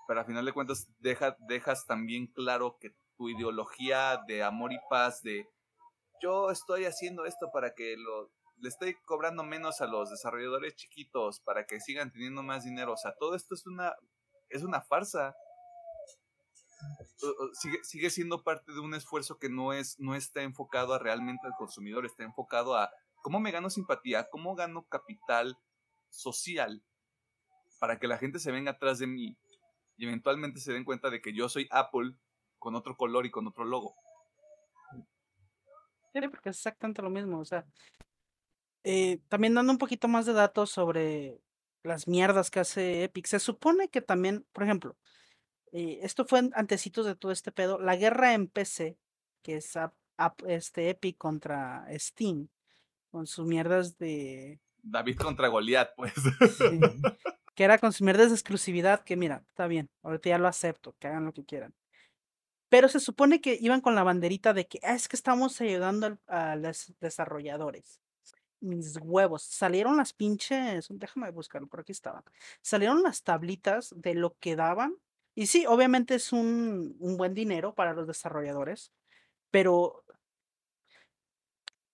Pero a final de cuentas deja, dejas también claro que tu ideología de amor y paz, de yo estoy haciendo esto para que lo, le estoy cobrando menos a los desarrolladores chiquitos, para que sigan teniendo más dinero. O sea, todo esto es una, es una farsa. Sigue, sigue siendo parte de un esfuerzo que no, es, no está enfocado a realmente al consumidor, está enfocado a cómo me gano simpatía, cómo gano capital social para que la gente se venga atrás de mí y eventualmente se den cuenta de que yo soy Apple con otro color y con otro logo. Sí, porque es exactamente lo mismo. O sea, eh, también dando un poquito más de datos sobre las mierdas que hace Epic. Se supone que también, por ejemplo, eh, esto fue antecitos de todo este pedo. La guerra en PC, que es ap- este Epic contra Steam, con sus mierdas de. David contra Goliat, pues. sí, que era con sus mierdas de exclusividad, que mira, está bien, ahorita ya lo acepto, que hagan lo que quieran. Pero se supone que iban con la banderita de que "Ah, es que estamos ayudando a los desarrolladores. Mis huevos, salieron las pinches, déjame buscarlo, por aquí estaban. Salieron las tablitas de lo que daban. Y sí, obviamente es un, un buen dinero para los desarrolladores, pero,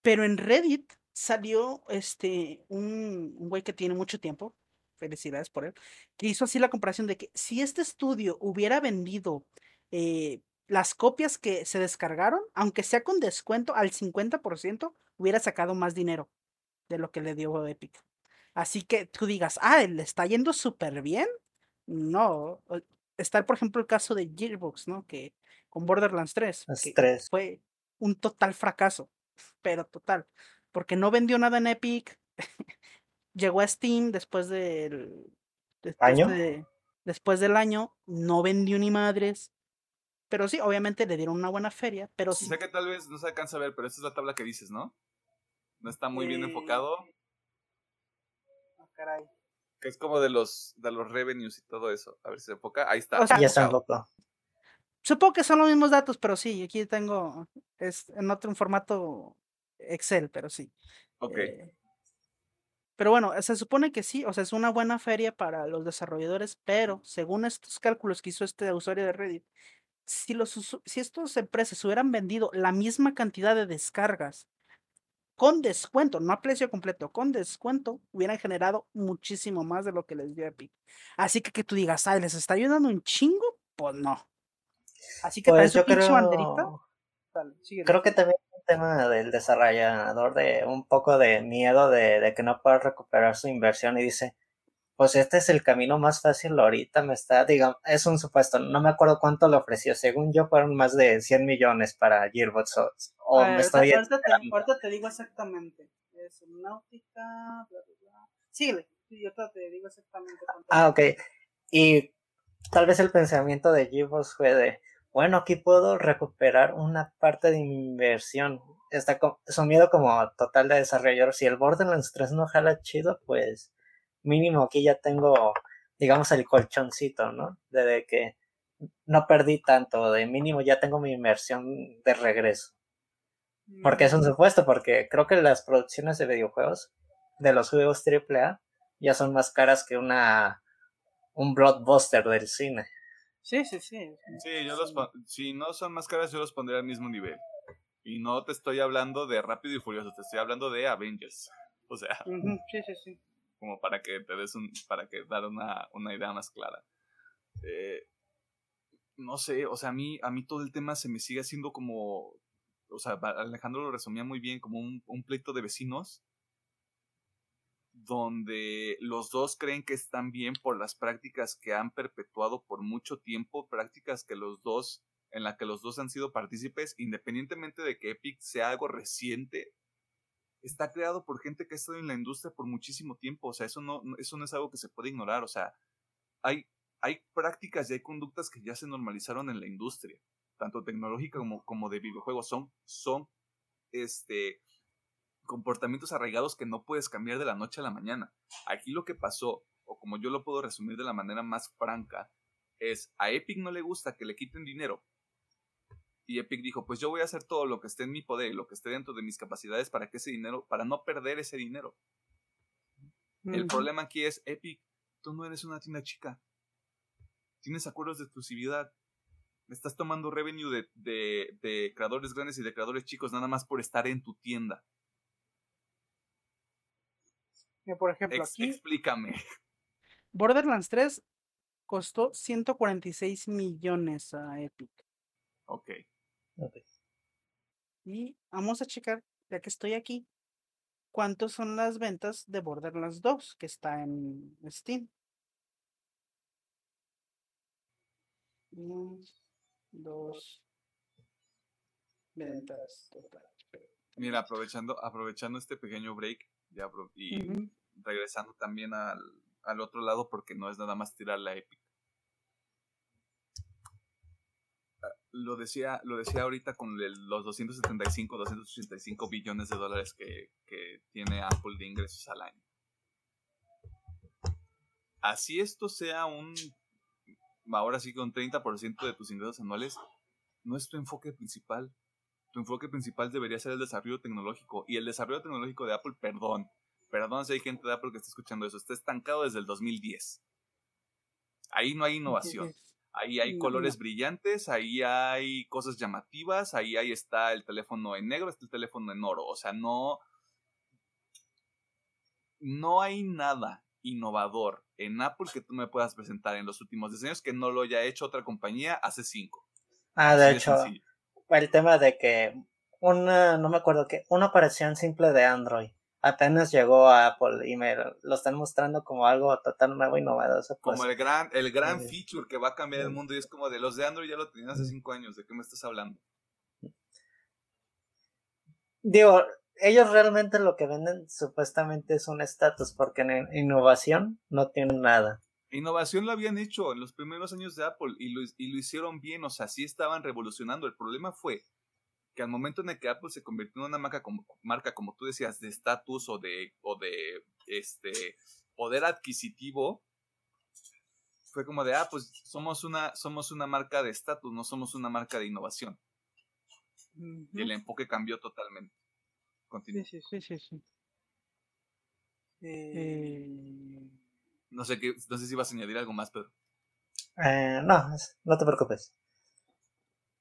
pero en Reddit salió este un, un güey que tiene mucho tiempo, felicidades por él, que hizo así la comparación de que si este estudio hubiera vendido eh, las copias que se descargaron, aunque sea con descuento al 50%, hubiera sacado más dinero de lo que le dio Epic. Así que tú digas, ah, le está yendo súper bien. No, está por ejemplo el caso de Gearbox, ¿no? Que con Borderlands 3, Las que tres. fue un total fracaso, pero total, porque no vendió nada en Epic, llegó a Steam después del después, ¿Año? de- después del año, no vendió ni madres, pero sí, obviamente le dieron una buena feria, pero sí, sé que tal vez no se alcanza a ver, pero esta es la tabla que dices, ¿no? No está muy bien Eh, enfocado. ah, caray. Que es como de los, de los revenues y todo eso. A ver si se enfoca. Ahí está. O sea, Ya está enfocado. Supongo que son los mismos datos, pero sí, aquí tengo, es en otro en formato Excel, pero sí. Ok. Eh, pero bueno, se supone que sí, o sea, es una buena feria para los desarrolladores, pero según estos cálculos que hizo este usuario de Reddit, si, los, si estas empresas hubieran vendido la misma cantidad de descargas con descuento, no a precio completo, con descuento, hubieran generado muchísimo más de lo que les dio Epic. Así que que tú digas, ay, ¿les está ayudando un chingo? Pues no. Así que Pues yo pinche banderita. creo, Dale, creo que también es un tema del desarrollador de un poco de miedo de, de que no pueda recuperar su inversión y dice, pues este es el camino más fácil ahorita, me está, digamos, es un supuesto, no me acuerdo cuánto le ofreció, según yo fueron más de 100 millones para Gearbox o, o A ver, me estoy ahorita, te, ahorita te digo exactamente. Es náutica, bla, bla, bla. Síguele. Sí, yo te digo exactamente cuánto. Ah, ok. Y tal vez el pensamiento de Gearbox fue de, bueno, aquí puedo recuperar una parte de mi inversión. Está co- su miedo como total de desarrollador. Si el Borderlands 3 no jala chido, pues mínimo aquí ya tengo, digamos, el colchoncito, ¿no? De, de que no perdí tanto, de mínimo ya tengo mi inversión de regreso. Porque es un supuesto, porque creo que las producciones de videojuegos, de los juegos AAA, ya son más caras que una un blockbuster del cine. Sí, sí, sí. Sí, yo los si no son más caras, yo los pondré al mismo nivel. Y no te estoy hablando de Rápido y Furioso, te estoy hablando de Avengers. O sea, Sí, sí, sí. Como para que te des un, para que dar una, una idea más clara. Eh, no sé, o sea, a mí, a mí todo el tema se me sigue haciendo como, o sea, Alejandro lo resumía muy bien, como un, un pleito de vecinos, donde los dos creen que están bien por las prácticas que han perpetuado por mucho tiempo, prácticas que los dos, en la que los dos han sido partícipes, independientemente de que Epic sea algo reciente, está creado por gente que ha estado en la industria por muchísimo tiempo. O sea, eso no, eso no es algo que se puede ignorar. O sea, hay, hay prácticas y hay conductas que ya se normalizaron en la industria, tanto tecnológica como, como de videojuegos. Son, son este, comportamientos arraigados que no puedes cambiar de la noche a la mañana. Aquí lo que pasó, o como yo lo puedo resumir de la manera más franca, es a Epic no le gusta que le quiten dinero. Y Epic dijo, pues yo voy a hacer todo lo que esté en mi poder y lo que esté dentro de mis capacidades para que ese dinero, para no perder ese dinero. El problema aquí es, Epic, tú no eres una tienda chica. Tienes acuerdos de exclusividad. Estás tomando revenue de, de, de creadores grandes y de creadores chicos nada más por estar en tu tienda. Por ejemplo, Ex- aquí explícame. Borderlands 3 costó 146 millones a Epic. Ok. Y vamos a checar, ya que estoy aquí, cuántos son las ventas de Borderlands 2 que está en Steam. Uno, dos, ventas total. Mira, aprovechando, aprovechando este pequeño break y regresando también al, al, otro lado porque no es nada más tirar la Epic. Ah, lo decía, lo decía ahorita con los 275, 285 billones de dólares que, que tiene Apple de ingresos al año. Así esto sea un, ahora sí que un 30% de tus ingresos anuales, no es tu enfoque principal tu enfoque principal debería ser el desarrollo tecnológico. Y el desarrollo tecnológico de Apple, perdón, perdón si hay gente de Apple que está escuchando eso, está estancado desde el 2010. Ahí no hay innovación. Ahí hay colores brillantes, ahí hay cosas llamativas, ahí, ahí está el teléfono en negro, está el teléfono en oro. O sea, no. No hay nada innovador en Apple que tú me puedas presentar en los últimos diseños que no lo haya hecho otra compañía hace cinco. Ah, de hecho, el tema de que una, no me acuerdo qué, una operación simple de Android apenas llegó a Apple y me lo están mostrando como algo total nuevo y novedoso. como pues. el gran, el gran feature que va a cambiar el mundo y es como de los de Android ya lo tenían hace cinco años, ¿de qué me estás hablando? Digo, ellos realmente lo que venden supuestamente es un estatus porque en innovación no tienen nada. Innovación lo habían hecho en los primeros años de Apple y lo, y lo hicieron bien, o sea, sí estaban revolucionando. El problema fue que al momento en el que Apple se convirtió en una marca como, marca, como tú decías, de estatus o de, o de este, poder adquisitivo, fue como de, ah, pues somos una, somos una marca de estatus, no somos una marca de innovación. Y el enfoque cambió totalmente. Continúa. Sí, sí, sí, sí. Eh... No sé, qué, no sé si vas a añadir algo más, Pedro. Eh, no, no te preocupes.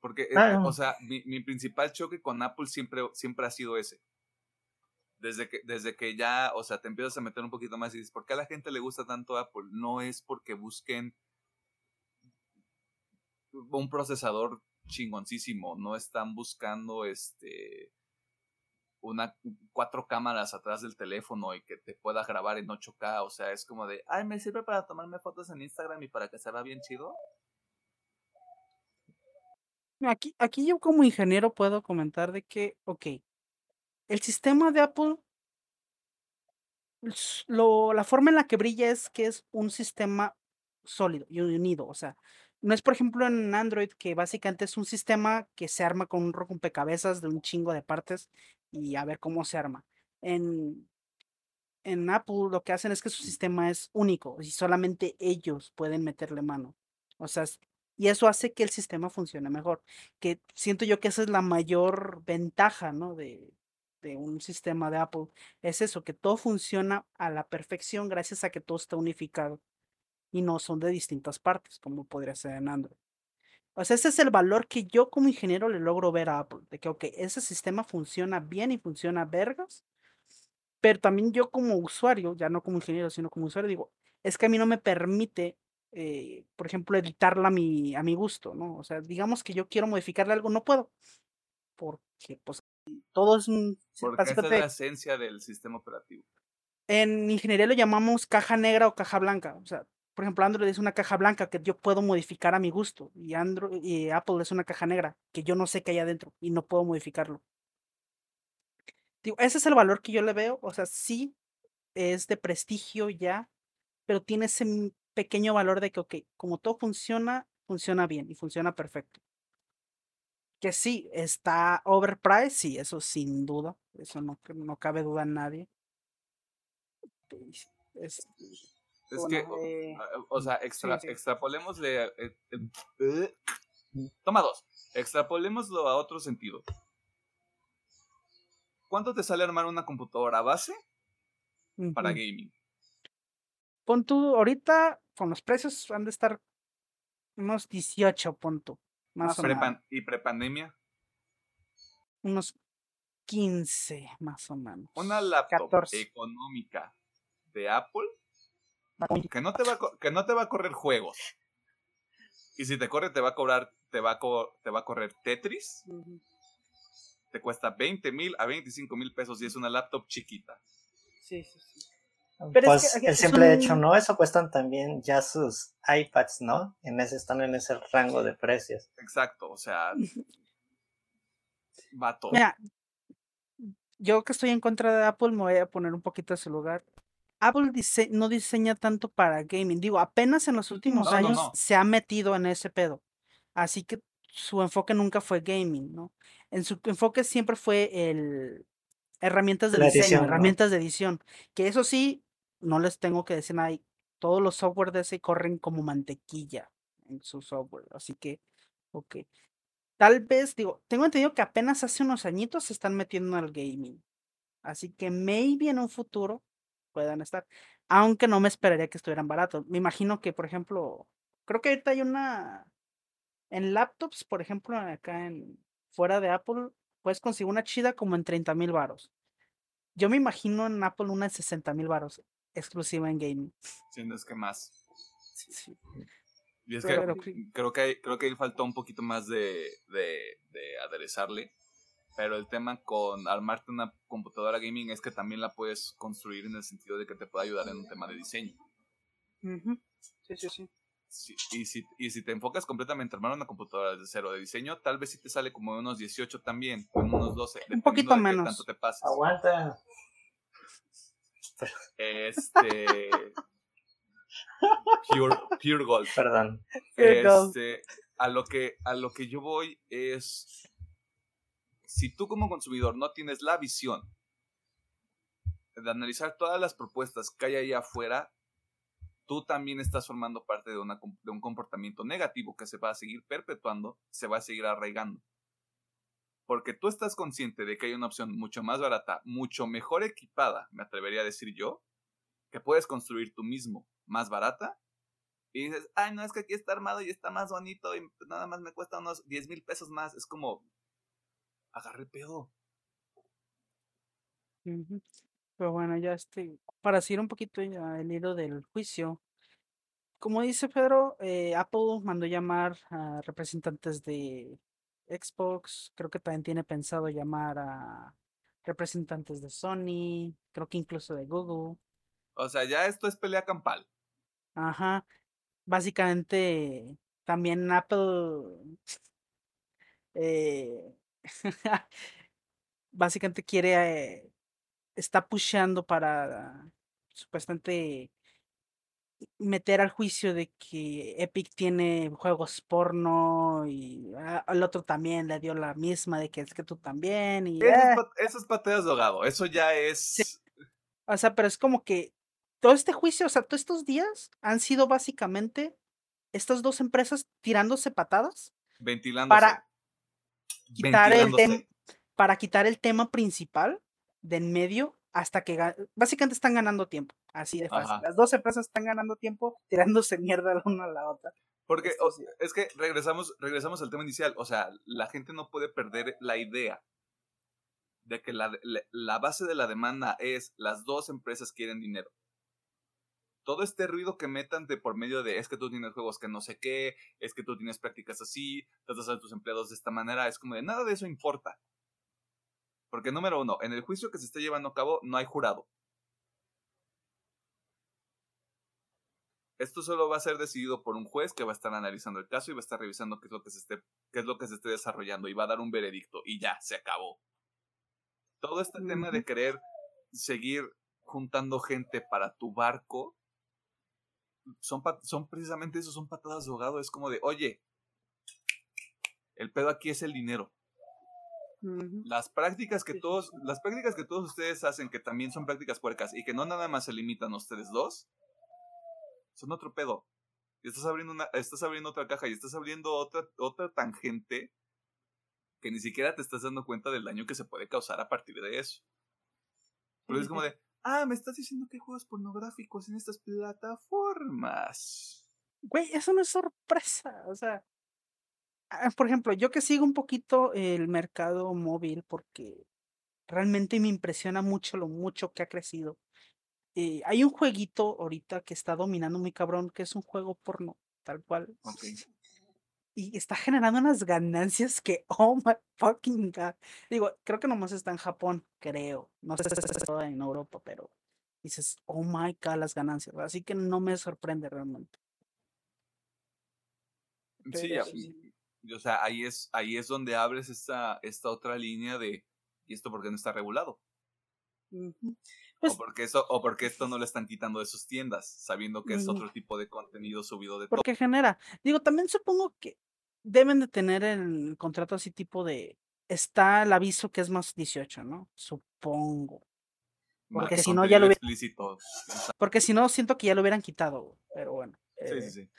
Porque, eh, ah, o sea, mi, mi, principal choque con Apple siempre, siempre ha sido ese. Desde que, desde que ya, o sea, te empiezas a meter un poquito más y dices, ¿por qué a la gente le gusta tanto Apple? No es porque busquen un procesador chingoncísimo, no están buscando este una, cuatro cámaras atrás del teléfono y que te pueda grabar en 8K. O sea, es como de, ay, me sirve para tomarme fotos en Instagram y para que se vea bien chido. Aquí, aquí yo como ingeniero puedo comentar de que, ok, el sistema de Apple, lo, la forma en la que brilla es que es un sistema sólido y unido. O sea, no es, por ejemplo, en Android, que básicamente es un sistema que se arma con un rompecabezas de un chingo de partes y a ver cómo se arma. En, en Apple lo que hacen es que su sistema es único y solamente ellos pueden meterle mano. O sea, y eso hace que el sistema funcione mejor. Que siento yo que esa es la mayor ventaja, ¿no? De, de un sistema de Apple. Es eso, que todo funciona a la perfección gracias a que todo está unificado y no son de distintas partes, como podría ser en Android. O sea, ese es el valor que yo como ingeniero le logro ver a Apple, de que, ok, ese sistema funciona bien y funciona vergas, pero también yo como usuario, ya no como ingeniero, sino como usuario, digo, es que a mí no me permite, eh, por ejemplo, editarla a mi, a mi gusto, ¿no? O sea, digamos que yo quiero modificarle algo, no puedo, porque pues todo es un... Porque esa es la esencia del sistema operativo. En ingeniería lo llamamos caja negra o caja blanca, o sea, por ejemplo, Android es una caja blanca que yo puedo modificar a mi gusto y, Android, y Apple es una caja negra que yo no sé qué hay adentro y no puedo modificarlo. Digo, ese es el valor que yo le veo, o sea, sí es de prestigio ya, pero tiene ese pequeño valor de que, ok, como todo funciona, funciona bien y funciona perfecto. Que sí, está overpriced, sí, eso sin duda, eso no, no cabe duda en nadie. Es, es que, o, sea, extra, extrapolémosle. Eh, eh, toma dos. Extrapolémoslo a otro sentido. ¿Cuánto te sale armar una computadora base para gaming? Pon tú, ahorita con los precios han de estar unos 18, puntos Más ah, ¿Y prepandemia? Unos 15, más o menos. Una laptop económica de Apple que no te va a, que no te va a correr juegos. Y si te corre, te va a cobrar, te va a, te va a correr Tetris. Te cuesta 20 mil a 25 mil pesos y es una laptop chiquita. Sí, sí, sí. Pues el simple hecho, ¿no? Eso cuestan también ya sus iPads, ¿no? En ese, están en ese rango de precios. Exacto, o sea, va todo. Mira, yo que estoy en contra de Apple, me voy a poner un poquito a su lugar. Apple no diseña tanto para gaming. Digo, apenas en los últimos años se ha metido en ese pedo. Así que su enfoque nunca fue gaming, ¿no? En su enfoque siempre fue el herramientas de diseño, herramientas de edición. Que eso sí, no les tengo que decir nada. Todos los software de ese corren como mantequilla en su software. Así que, ok. Tal vez, digo, tengo entendido que apenas hace unos añitos se están metiendo al gaming. Así que maybe en un futuro puedan estar. Aunque no me esperaría que estuvieran baratos. Me imagino que, por ejemplo, creo que ahorita hay una. En laptops, por ejemplo, acá en fuera de Apple, puedes conseguir una chida como en 30 mil varos. Yo me imagino en Apple una de 60 mil varos, exclusiva en gaming. Siendo es que más. Sí. Y es que creo que creo que ahí faltó un poquito más de, de, de aderezarle pero el tema con armarte una computadora gaming es que también la puedes construir en el sentido de que te puede ayudar en un tema de diseño. Sí, sí, sí. y, si, y si te enfocas completamente a armar una computadora desde cero de diseño, tal vez sí te sale como unos 18 también, o unos 12. Un poquito menos. Tanto te pases. Aguanta. Este. Pure, pure Gold. Perdón. Este, a lo que a lo que yo voy es si tú como consumidor no tienes la visión de analizar todas las propuestas que hay ahí afuera, tú también estás formando parte de, de, un comportamiento negativo que se va a seguir perpetuando, se va a seguir arraigando. Porque tú estás consciente de que hay una opción mucho más barata, mucho mejor equipada, me atrevería a decir yo, que puedes construir tú mismo, más barata, y dices, ay, no, es que aquí está armado y está más bonito y nada más me cuesta unos 10 mil pesos más. Es como, agarré pedo. Pero bueno, ya este, para seguir un poquito ya el hilo del juicio, como dice Pedro, eh, Apple mandó llamar a representantes de Xbox, creo que también tiene pensado llamar a representantes de Sony, creo que incluso de Google. O sea, ya esto es pelea campal. Ajá. Básicamente, también Apple eh, básicamente quiere, eh, está pusheando para supuestamente meter al juicio de que Epic tiene juegos porno y al otro también le dio la misma de que es que tú también y eso, es, eh. pateas de ahogado, eso ya es o sea, pero es como que todo este juicio, o sea, todos estos días han sido básicamente estas dos empresas tirándose patadas ventilándose. para quitar el tema, para quitar el tema principal de en medio hasta que básicamente están ganando tiempo, así de fácil. Las dos empresas están ganando tiempo tirándose mierda la una a la otra. Porque es que regresamos, regresamos al tema inicial, o sea, la gente no puede perder la idea de que la, la base de la demanda es las dos empresas quieren dinero todo este ruido que metan de por medio de es que tú tienes juegos que no sé qué, es que tú tienes prácticas así, tratas a tus empleados de esta manera, es como de nada de eso importa. Porque número uno, en el juicio que se está llevando a cabo no hay jurado. Esto solo va a ser decidido por un juez que va a estar analizando el caso y va a estar revisando qué es lo que se esté, qué es lo que se esté desarrollando y va a dar un veredicto y ya, se acabó. Todo este tema de querer seguir juntando gente para tu barco son, son precisamente eso, son patadas de ahogado. Es como de, oye, el pedo aquí es el dinero. Las prácticas que todos, las prácticas que todos ustedes hacen, que también son prácticas puercas y que no nada más se limitan a ustedes dos, son otro pedo. Y estás abriendo una, estás abriendo otra caja y estás abriendo otra, otra tangente que ni siquiera te estás dando cuenta del daño que se puede causar a partir de eso. Pero es como de, ah, me estás diciendo que hay juegos pornográficos en estas plataformas. Güey, eso no es sorpresa, o sea, por ejemplo, yo que sigo un poquito el mercado móvil porque realmente me impresiona mucho lo mucho que ha crecido. Eh, hay un jueguito ahorita que está dominando muy cabrón, que es un juego porno, tal cual. Okay y está generando unas ganancias que, oh my fucking god. Digo, creo que nomás está en Japón, creo. No sé si está en Europa, pero dices, oh my god, las ganancias. Así que no me sorprende realmente. sí, o sea, ahí es, ahí es donde abres esta, esta otra línea de, ¿y esto por qué no está regulado? Pues o, porque esto, o porque esto no le están quitando de sus tiendas, sabiendo que es otro tipo de contenido subido de todo. porque genera. Digo, también supongo que deben de tener el contrato así tipo de. Está el aviso que es más 18, ¿no? Supongo. Porque si no, ya lo hubiera- explícito. Porque si no, siento que ya lo hubieran quitado. Pero bueno. Sí, eh, sí, sí.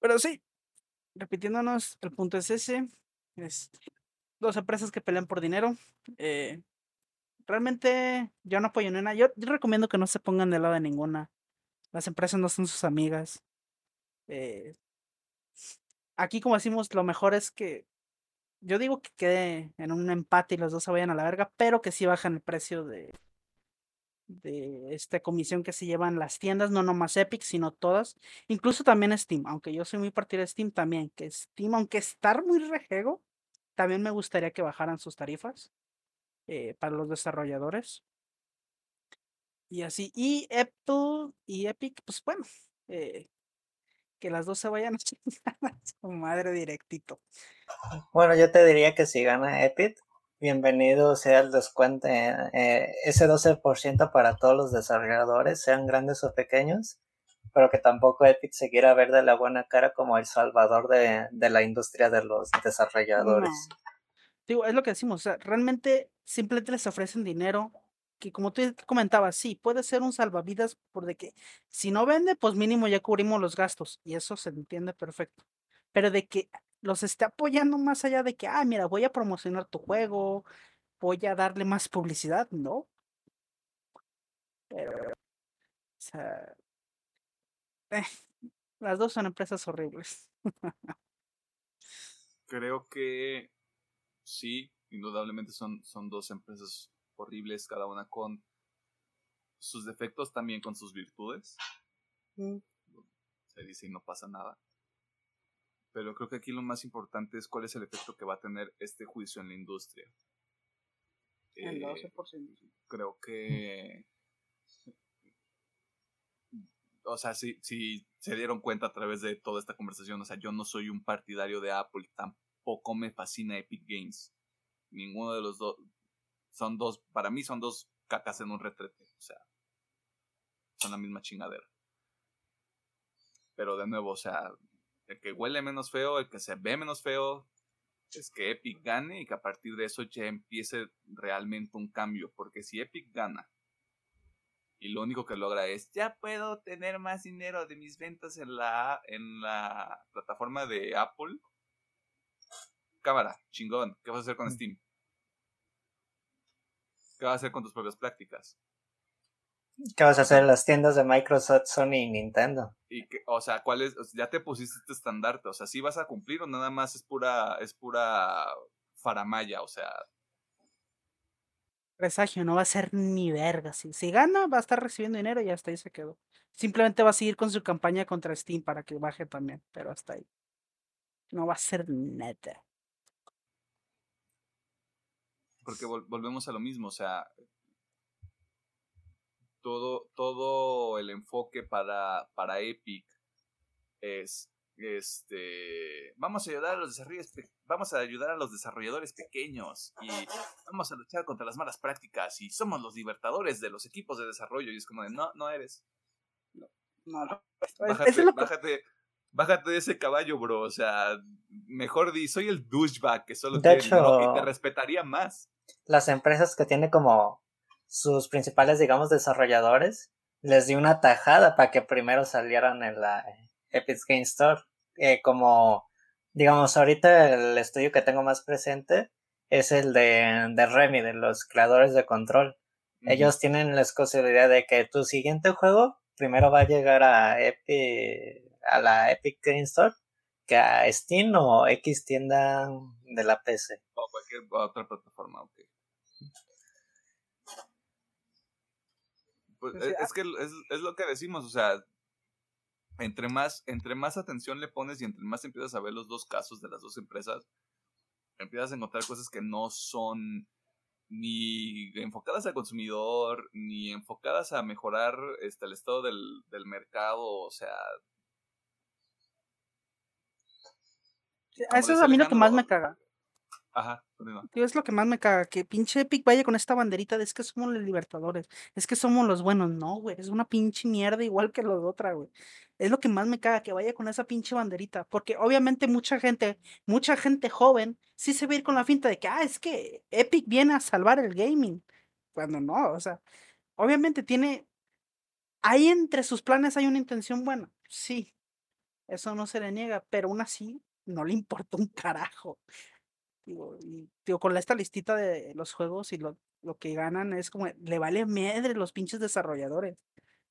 Pero sí, repitiéndonos, el punto es ese. Es dos empresas que pelean por dinero. eh, realmente yo no apoyo ninguna. Yo, recomiendo que no se pongan del lado de ninguna. Las empresas no son sus amigas. eh, aquí, como decimos, lo mejor es que yo digo que quede en un empate y los dos se vayan a la verga, pero que sí bajan el precio de, de esta comisión que se llevan las tiendas, no nomás Epic, sino todas, incluso también Steam, aunque yo soy muy partidario de Steam también, que Steam, aunque estar muy rejego, también me gustaría que bajaran sus tarifas eh, para los desarrolladores. Y así, y Apple y Epic, pues bueno, eh, que las dos se vayan a chingar su madre directito. Bueno, yo te diría que si gana Epic, bienvenido sea el descuento, eh, ese 12% para todos los desarrolladores, sean grandes o pequeños, pero que tampoco Epic se quiera ver de la buena cara como el salvador de, de la industria de los desarrolladores. Digo, es lo que decimos, o sea, realmente simplemente les ofrecen dinero que como tú comentabas, sí, puede ser un salvavidas por de que si no vende, pues mínimo ya cubrimos los gastos y eso se entiende perfecto. Pero de que los esté apoyando más allá de que, ah, mira, voy a promocionar tu juego, voy a darle más publicidad, ¿no? Pero, o sea, eh, las dos son empresas horribles. Creo que sí, indudablemente son, son dos empresas horribles, cada una con sus defectos, también con sus virtudes. Se dice y no pasa nada. Pero creo que aquí lo más importante es cuál es el efecto que va a tener este juicio en la industria. El Eh, 12%. creo que o sea, si, si se dieron cuenta a través de toda esta conversación, o sea, yo no soy un partidario de Apple, tampoco me fascina Epic Games. Ninguno de los dos, son dos, para mí son dos cacas en un retrete, o sea, son la misma chingadera. Pero de nuevo, o sea, el que huele menos feo, el que se ve menos feo, es que Epic gane y que a partir de eso ya empiece realmente un cambio, porque si Epic gana y lo único que logra es ya puedo tener más dinero de mis ventas en la en la plataforma de Apple. Cámara, chingón. ¿Qué vas a hacer con Steam? ¿Qué vas a hacer con tus propias prácticas? ¿Qué vas a hacer en las tiendas de Microsoft, Sony y Nintendo? Y que, o sea, ¿cuál es? O sea, ya te pusiste este estandarte, o sea, si vas a cumplir o nada más es pura es pura faramaya, o sea, presagio, no va a ser ni verga. Si, si gana, va a estar recibiendo dinero y hasta ahí se quedó. Simplemente va a seguir con su campaña contra Steam para que baje también, pero hasta ahí. No va a ser nada. porque vol volvemos a lo mismo, o sea, todo, todo el enfoque para, para Epic es este vamos a ayudar a los desarrolladores vamos a ayudar a los desarrolladores pequeños y vamos a luchar contra las malas prácticas y somos los libertadores de los equipos de desarrollo. Y es como de no no eres no, no. Bájate, es lo que... bájate, bájate de ese caballo bro. O sea mejor di soy el douchebag que solo de quiere hecho, dinero y te respetaría más. las empresas que tienen como sus principales digamos desarrolladores les di una tajada para que primero salieran en la Epic Game Store. Eh, como, digamos, ahorita el estudio que tengo más presente es el de, de Remy, de los creadores de Control. Uh -huh. Ellos tienen la exclusividad de que tu siguiente juego primero va a llegar a, Epic, a la Epic Game Store que a Steam o X tienda de la PC. O cualquier otra plataforma, ok. Pues es, es que es, es lo que decimos, o sea, entre más, entre más atención le pones y entre más empiezas a ver los dos casos de las dos empresas, empiezas a encontrar cosas que no son ni enfocadas al consumidor, ni enfocadas a mejorar este, el estado del, del mercado, o sea... Eso es a mí lo que más me caga. Ajá, es lo que más me caga, que pinche Epic vaya con esta banderita de es que somos los libertadores, es que somos los buenos. No, güey, es una pinche mierda igual que los de otra, güey. Es lo que más me caga, que vaya con esa pinche banderita, porque obviamente mucha gente, mucha gente joven, sí se va a ir con la finta de que, ah, es que Epic viene a salvar el gaming. Cuando no, o sea, obviamente tiene, ahí entre sus planes hay una intención buena, sí, eso no se le niega, pero aún así no le importa un carajo. Y digo, con esta listita de los juegos y lo, lo que ganan es como, le vale madre los pinches desarrolladores.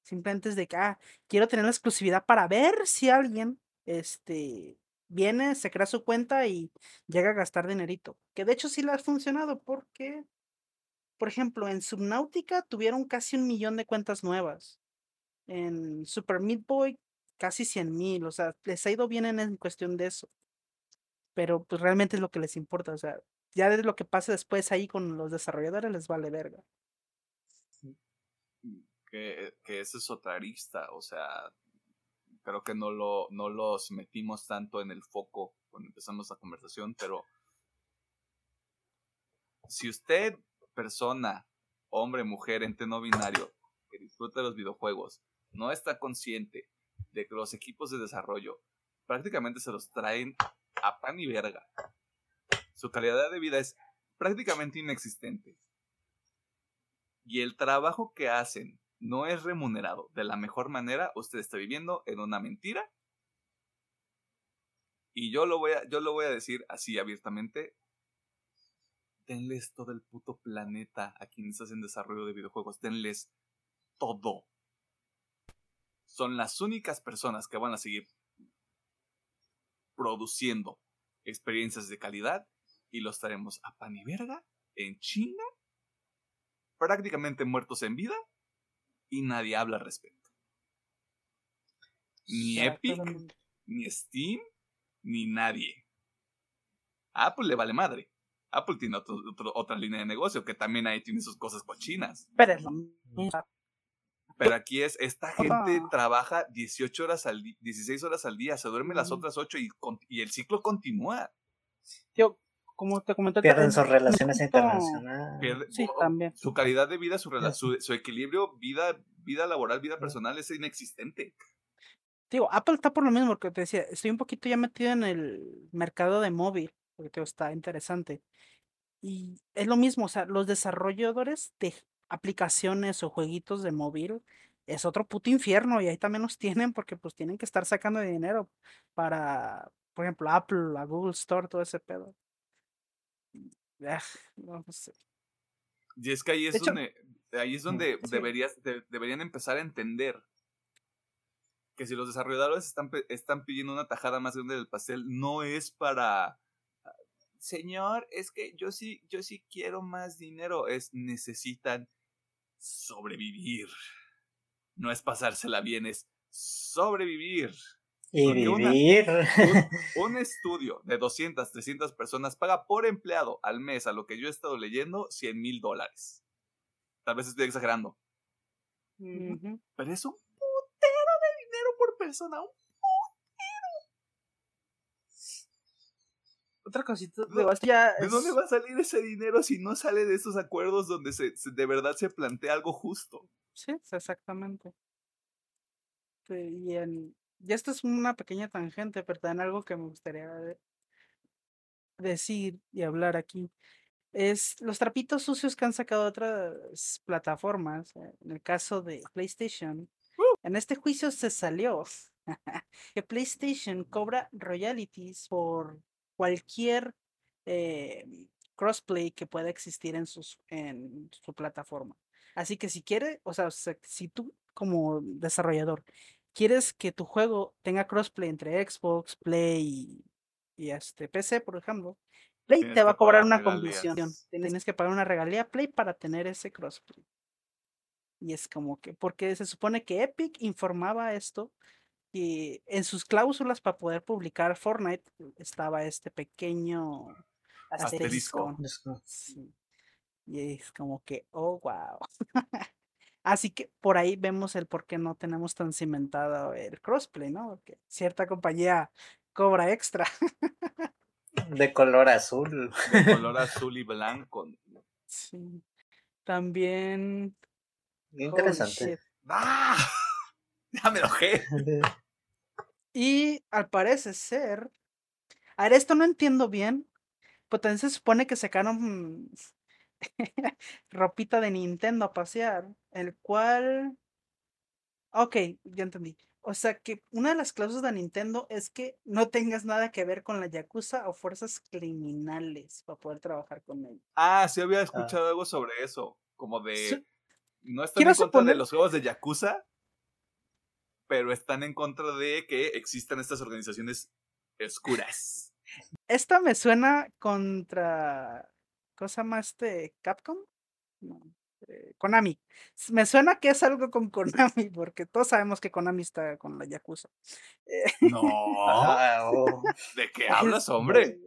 Simplemente es de que, ah, quiero tener la exclusividad para ver si alguien, este, viene, se crea su cuenta y llega a gastar dinerito. Que de hecho sí le ha funcionado porque, por ejemplo, en Subnautica tuvieron casi un millón de cuentas nuevas. En Super Meat Boy casi 100 mil, o sea, les ha ido bien en, en cuestión de eso. Pero pues realmente es lo que les importa, o sea, ya de lo que pase después ahí con los desarrolladores les vale verga. Que, esa es otra arista, o sea, creo que no, lo, no los metimos tanto en el foco cuando empezamos la conversación, pero si usted, persona, hombre, mujer, ente no binario, que disfruta de los videojuegos, no está consciente de que los equipos de desarrollo prácticamente se los traen a pan y verga. Su calidad de vida es prácticamente inexistente. Y el trabajo que hacen no es remunerado de la mejor manera, usted está viviendo en una mentira. Y yo lo voy a, yo lo voy a decir así abiertamente. Denles todo el puto planeta a quienes hacen desarrollo de videojuegos. Denles todo. Son las únicas personas que van a seguir produciendo experiencias de calidad y los traemos a pan y verga en China, prácticamente muertos en vida y nadie habla al respecto. Ni Epic, ni Steam, ni nadie. A Apple le vale madre. Apple tiene otro, otro- otra línea de negocio que también ahí tiene sus cosas cochinas. Pero es lo mismo. Pero aquí es, esta gente Ah. trabaja 18 horas al día, 16 horas al día, se duerme las otras 8 y, y el ciclo continúa. Tío, como te comenté, Pierden en- sus relaciones No. internacionales. Pierde- Sí, o- también. Su calidad de vida, su, su, su equilibrio, vida, vida laboral, vida personal es inexistente. Digo, Apple está por lo mismo, porque te decía, estoy un poquito ya metido en el mercado de móvil, porque tío, está interesante. Y es lo mismo, o sea, los desarrolladores de aplicaciones o jueguitos de móvil es otro puto infierno y ahí también los tienen porque pues tienen que estar sacando dinero para, por ejemplo, Apple, la Google Store, todo ese pedo. Ah, no sé. Y es que ahí es hecho- donde, ahí es donde Sí. deberías, de- deberían empezar a entender que si los desarrolladores están, están pidiendo una tajada más grande del pastel, no es para señor, es que yo sí, yo sí quiero más dinero. Es necesitan sobrevivir. No es pasársela bien, es sobrevivir. Y Porque una- vivir. Un estudio de 200, 300 personas paga por empleado al mes, a lo que yo he estado leyendo, 100 mil dólares. Tal vez estoy exagerando. Pero es un putero de dinero por persona. un- Otra cosita, ¿De- ya ¿De es- dónde va a salir ese dinero si no sale de esos acuerdos donde se, se- de verdad se plantea algo justo? Sí, exactamente. Y, en, y esto es una pequeña tangente, pero también algo que me gustaría de- decir y hablar aquí. Es los trapitos sucios que han sacado otras plataformas. eh, En el caso de PlayStation, en este juicio se salió que PlayStation cobra royalties por cualquier eh, crossplay que pueda existir en, sus, en su plataforma. Así que si quiere, o sea, se- si tú como desarrollador quieres que tu juego tenga crossplay entre Xbox, Play y, y, este PC, por ejemplo, Play Tienes te va a cobrar una comisión. Tienes que pagar una regalía a Play para tener ese crossplay. Y es como que, porque se supone que Epic informaba esto y en sus cláusulas para poder publicar Fortnite estaba este pequeño Asterisco. asterisco. Sí. Y es como que, oh, wow. Así que por ahí vemos el por qué no tenemos tan cimentado el crossplay, ¿no? Porque cierta compañía cobra extra. De color azul. De color azul y blanco. Sí. También. Interesante. ¡Ah! Ya me enojé. Y al parecer ser. A ver, esto no entiendo bien. Pero también se supone que sacaron ropita de Nintendo a pasear. El cual. Ok, ya entendí. O sea que una de las cláusulas de Nintendo es que no tengas nada que ver con la Yakuza o fuerzas criminales para poder trabajar con ellos. Ah, sí había escuchado algo sobre eso. Como de. No están en contra de los juegos de Yakuza, pero están en contra de que existan estas organizaciones oscuras. Esta me suena contra. ¿Cosa más este? ¿Capcom? No. Eh, Konami. Me suena que es algo con Konami, porque todos sabemos que Konami está con la Yakuza. No. Ah, oh. ¿De qué hablas, hombre?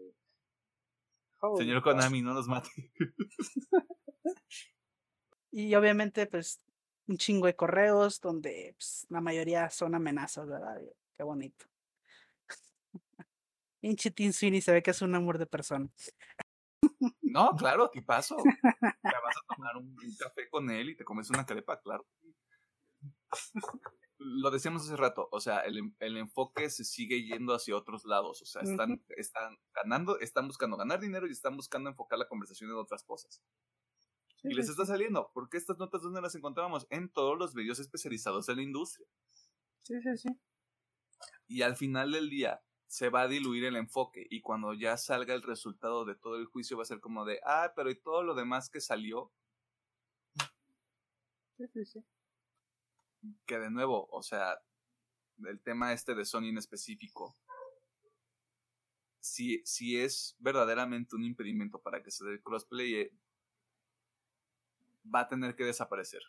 Señor Konami, no nos mate. y obviamente, pues, un chingo de correos donde pues, la mayoría son amenazas, ¿verdad? Qué bonito. Pinche Tim Sweeney se ve que es un amor de persona. No, claro, ¿qué pasó? Te vas a tomar un, café con él y te comes una crepa, claro. Lo decíamos hace rato, o sea, el, enfoque se sigue yendo hacia otros lados, o sea, están, están ganando, están buscando ganar dinero y están buscando enfocar la conversación en otras cosas y les está saliendo, porque estas notas donde las encontramos en todos los medios especializados en la industria. Sí, sí, sí. Y al final del día se va a diluir el enfoque y cuando ya salga el resultado de todo el juicio va a ser como de, ah, pero y todo lo demás que salió. Sí, sí, sí. Que de nuevo, o sea, el tema este de Sony en específico, si, si es verdaderamente un impedimento para que se dé crossplay, eh, va a tener que desaparecer.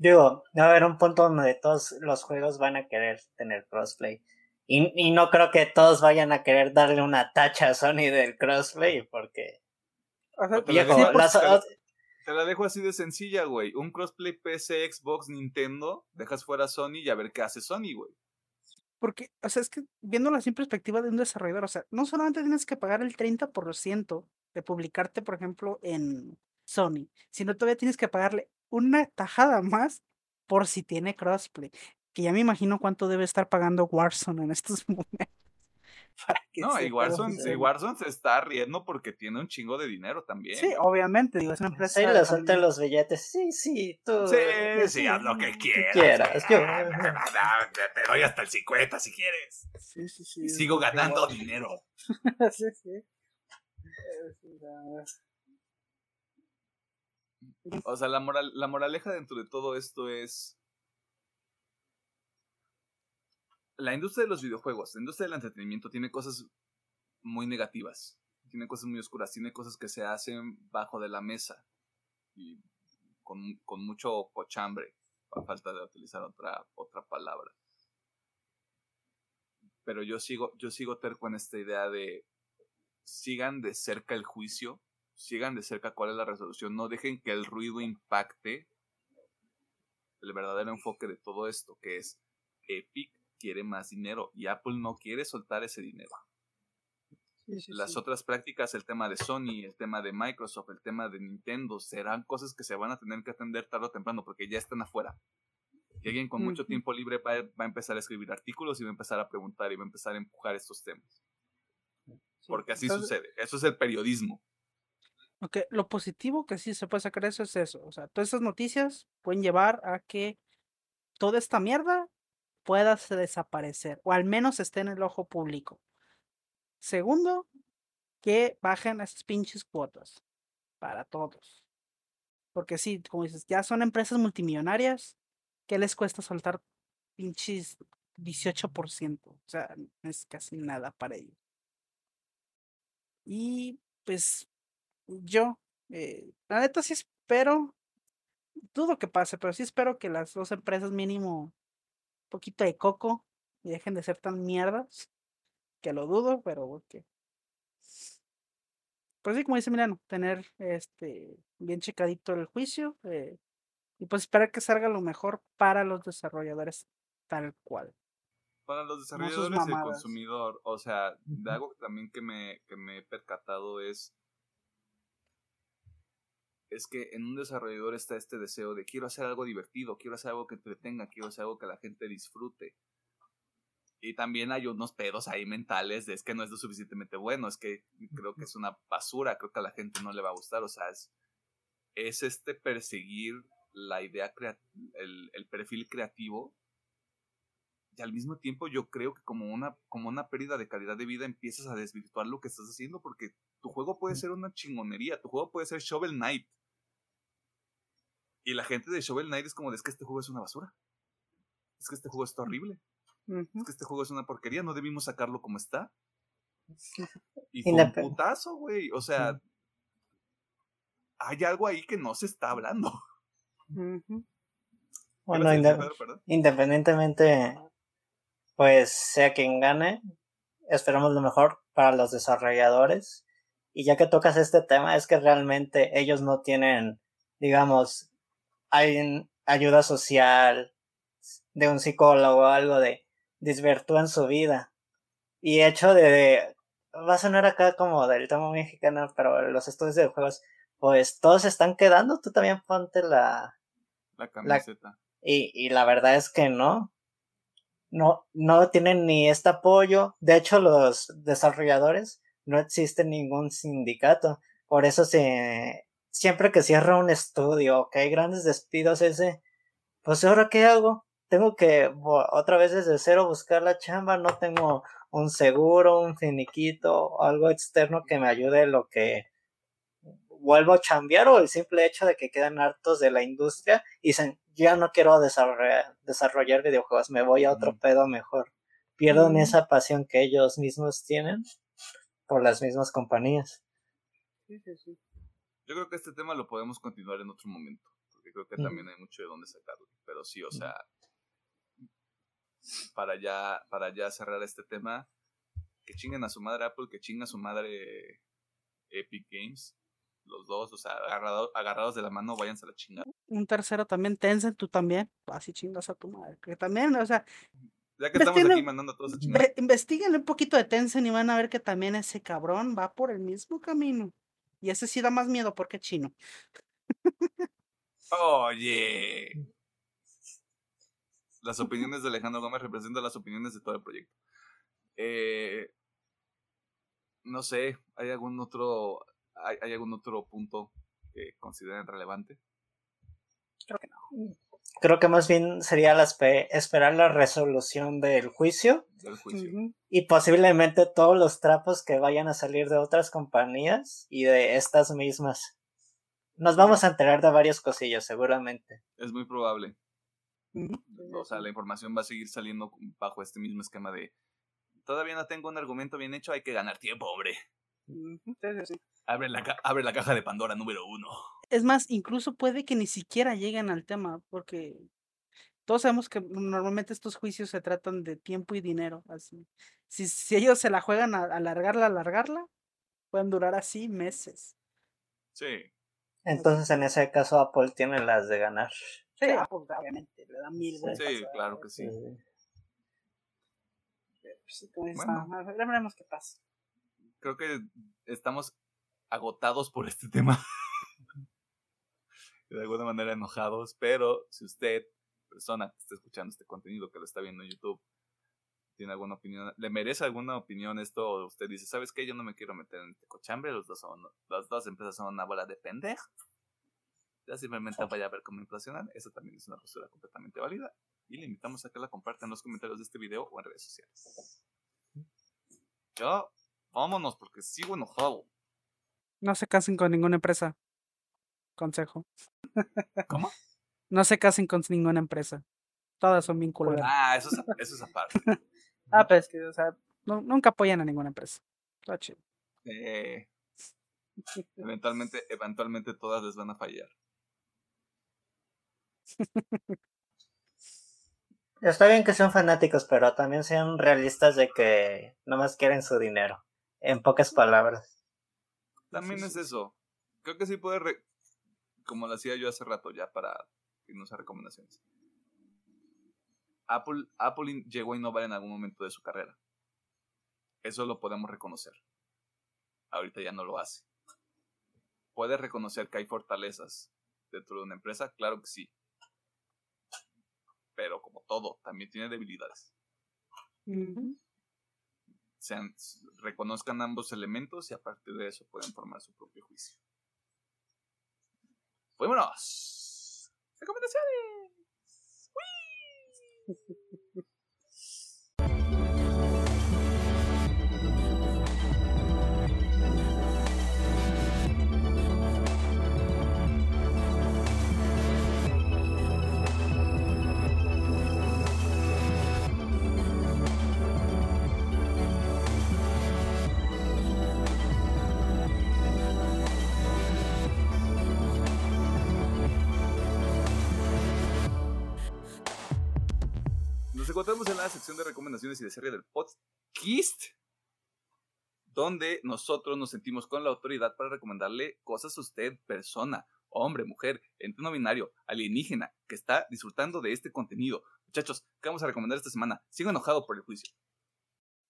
Digo, va a haber un punto donde todos los juegos van a querer tener crossplay. Y, y no creo que todos vayan a querer darle una tacha a Sony del crossplay, porque. te, la dejo, así de sencilla, güey. Un crossplay PC, Xbox, Nintendo, dejas fuera Sony y a ver qué hace Sony, güey. Porque, o sea, es que viendo la simple perspectiva de un desarrollador, o sea, no solamente tienes que pagar el 30% de publicarte, por ejemplo, en Sony, sino todavía tienes que pagarle una tajada más por si tiene crossplay. Que ya me imagino cuánto debe estar pagando Warzone en estos momentos. no, y Warzone, se está riendo porque tiene un chingo de dinero también. Sí, obviamente, digo, es una empresa. Sí, le sueltan los billetes. Sí, sí, tú. Sí, sí, haz lo que quieras. Te doy hasta el 50 si quieres. Sí, sí, sí. Sigo ganando dinero. sí, sí. O sea, la, moral, la moraleja dentro de todo esto es... La industria de los videojuegos, la industria del entretenimiento tiene cosas muy negativas, tiene cosas muy oscuras, tiene cosas que se hacen bajo de la mesa y con, con mucho cochambre, a falta de utilizar otra, otra palabra. Pero yo sigo, yo sigo terco en esta idea de sigan de cerca el juicio sigan de cerca cuál es la resolución, no dejen que el ruido impacte el verdadero enfoque de todo esto, que es Epic quiere más dinero y Apple no quiere soltar ese dinero. Las otras prácticas, el tema de Sony, el tema de Microsoft, el tema de Nintendo, serán cosas que se van a tener que atender tarde o temprano porque ya están afuera. Y alguien con mucho tiempo libre va, va, a empezar a escribir artículos y va a empezar a preguntar y va a empezar a empujar estos temas. Porque así sucede. Eso es el periodismo. Ok, lo positivo que sí se puede sacar eso es eso. O sea, todas esas noticias pueden llevar a que toda esta mierda pueda desaparecer, o al menos esté en el ojo público. Segundo, que bajen esas pinches cuotas para todos. Porque sí, como dices, ya son empresas multimillonarias, ¿qué les cuesta soltar pinches 18%? O sea, es casi nada para ellos. Y pues yo, eh, la neta sí espero, dudo que pase, pero sí espero que las dos empresas mínimo un poquito de coco y dejen de ser tan mierdas, que lo dudo, pero porque pues sí, como dice Milano, tener este bien checadito el juicio eh, y pues esperar que salga lo mejor para los desarrolladores tal cual. Para los desarrolladores y el consumidor, o sea, de algo también que me, que me he percatado es es que en un desarrollador está este deseo de quiero hacer algo divertido, quiero hacer algo que entretenga, quiero hacer algo que la gente disfrute. Y también hay unos pedos ahí mentales de es que no es lo suficientemente bueno, es que creo que es una basura, creo que a la gente no le va a gustar, o sea, es, es este perseguir la idea, el, el perfil creativo y al mismo tiempo yo creo que como una, como una pérdida de calidad de vida empiezas a desvirtuar lo que estás haciendo porque tu juego puede ser una chingonería, tu juego puede ser Shovel Knight. Y la gente de Shovel Knight es como, de, es que este juego es una basura. Es que este juego está horrible. Es que este juego es una porquería, no debimos sacarlo como está. Y fue un putazo, güey. O sea, hay algo ahí que no se está hablando. Bueno, ¿Qué ibas a decir, inde- Pedro? Independientemente, pues sea quien gane, esperamos lo mejor para los desarrolladores. Y ya que tocas este tema, es que realmente ellos no tienen, digamos, hay ayuda social de un psicólogo o algo de desvirtúan su vida. Y hecho de, va a sonar acá como del tema mexicano, pero los estudios de juegos, pues todos están quedando, tú también ponte la, La camiseta. y, y la verdad es que no. No, no tienen ni este apoyo. De hecho, los desarrolladores no existe ningún sindicato. Por eso se, siempre que cierra un estudio, que hay grandes despidos, ese, pues ahora qué hago? Tengo que otra vez desde cero buscar la chamba, no tengo un seguro, un finiquito, algo externo que me ayude lo que vuelvo a chambear o el simple hecho de que quedan hartos de la industria y dicen, ya no quiero desarrollar, desarrollar videojuegos, me voy a otro pedo mejor. Pierden esa pasión que ellos mismos tienen por las mismas compañías. Sí, sí, sí. Yo creo que este tema lo podemos continuar en otro momento, porque creo que Ujú. también hay mucho de dónde sacarlo. Pero sí, o sea, para ya, para ya cerrar este tema, que chinguen a su madre Apple, que chinguen a su madre Epic Games, los dos, o sea, agarrado- agarrados de la mano, váyanse a la chingada. Un tercero también, Tencent, tú también. Así chingas a tu madre. Que también, o sea, Ya que estamos aquí mandando a todos a chingar. ve- investiguen un poquito de Tencent y van a ver que también ese cabrón va por el mismo camino. Y ese sí da más miedo porque es chino. Oye. Las opiniones de Alejandro Gómez representan las opiniones de todo el proyecto. Eh, no sé, ¿hay algún otro hay, hay algún otro punto que consideren relevante? Creo que no. Creo que más bien sería la espe- esperar la resolución del juicio del juicio? Y posiblemente todos los trapos que vayan a salir de otras compañías y de estas mismas. Nos vamos a enterar de varias cosillas, seguramente. Es muy probable. O sea, la información va a seguir saliendo bajo este mismo esquema de todavía no tengo un argumento bien hecho, hay que ganar tiempo, hombre. Ujú. Sí, sí, sí. Abre la, abre la caja de Pandora número uno. Es más, incluso puede que ni siquiera lleguen al tema, porque todos sabemos que normalmente estos juicios se tratan de tiempo y dinero. Así. Si, si ellos se la juegan a alargarla, alargarla, pueden durar así meses. Sí. Entonces, en ese caso, Apple tiene las de ganar. Sí, pues, obviamente, le da mil vueltas. Sí, claro que sí. pues, sí, como dices, Bueno. ya veremos qué pasa. creo que estamos agotados por este tema. De alguna manera enojados, pero si usted, persona que está escuchando este contenido, que lo está viendo en YouTube, tiene alguna opinión, le merece alguna opinión esto, o usted dice, ¿sabes qué? Yo no me quiero meter en este cochambre, los dos son, las dos empresas son una bola de pendejos. Ya simplemente vaya a ver cómo inflacionan, eso también es una postura completamente válida, y le invitamos a que la comparta en los comentarios de este video o en redes sociales. Ya, vámonos, porque sigo enojado. No se casen con ninguna empresa. Consejo. ¿Cómo? No se casen con ninguna empresa. Todas son bien culeras. Ah, eso es, eso es aparte. Ah, pero es que, o sea, no- nunca apoyan a ninguna empresa. Está chido. Eh, eventualmente, eventualmente todas les van a fallar. Está bien que sean fanáticos, pero también sean realistas de que nomás quieren su dinero. En pocas palabras. También Sí, es sí. eso. Creo que sí puede, re- como lo hacía yo hace rato ya para irnos a recomendaciones. Apple, Apple llegó a innovar en algún momento de su carrera. Eso lo podemos reconocer. Ahorita ya no lo hace. ¿Puedes reconocer que hay fortalezas dentro de una empresa? Claro que sí. Pero como todo, también tiene debilidades. Sean, reconozcan ambos elementos y a partir de eso pueden formar su propio juicio. ¡Vámonos! ¡Recomendaciones! ¡Wii! encontramos en la sección de recomendaciones y de serie del podcast, donde nosotros nos sentimos con la autoridad para recomendarle cosas a usted, persona, hombre, mujer, ente no binario, alienígena, que está disfrutando de este contenido. Muchachos, ¿qué vamos a recomendar esta semana? Sigo enojado por el juicio.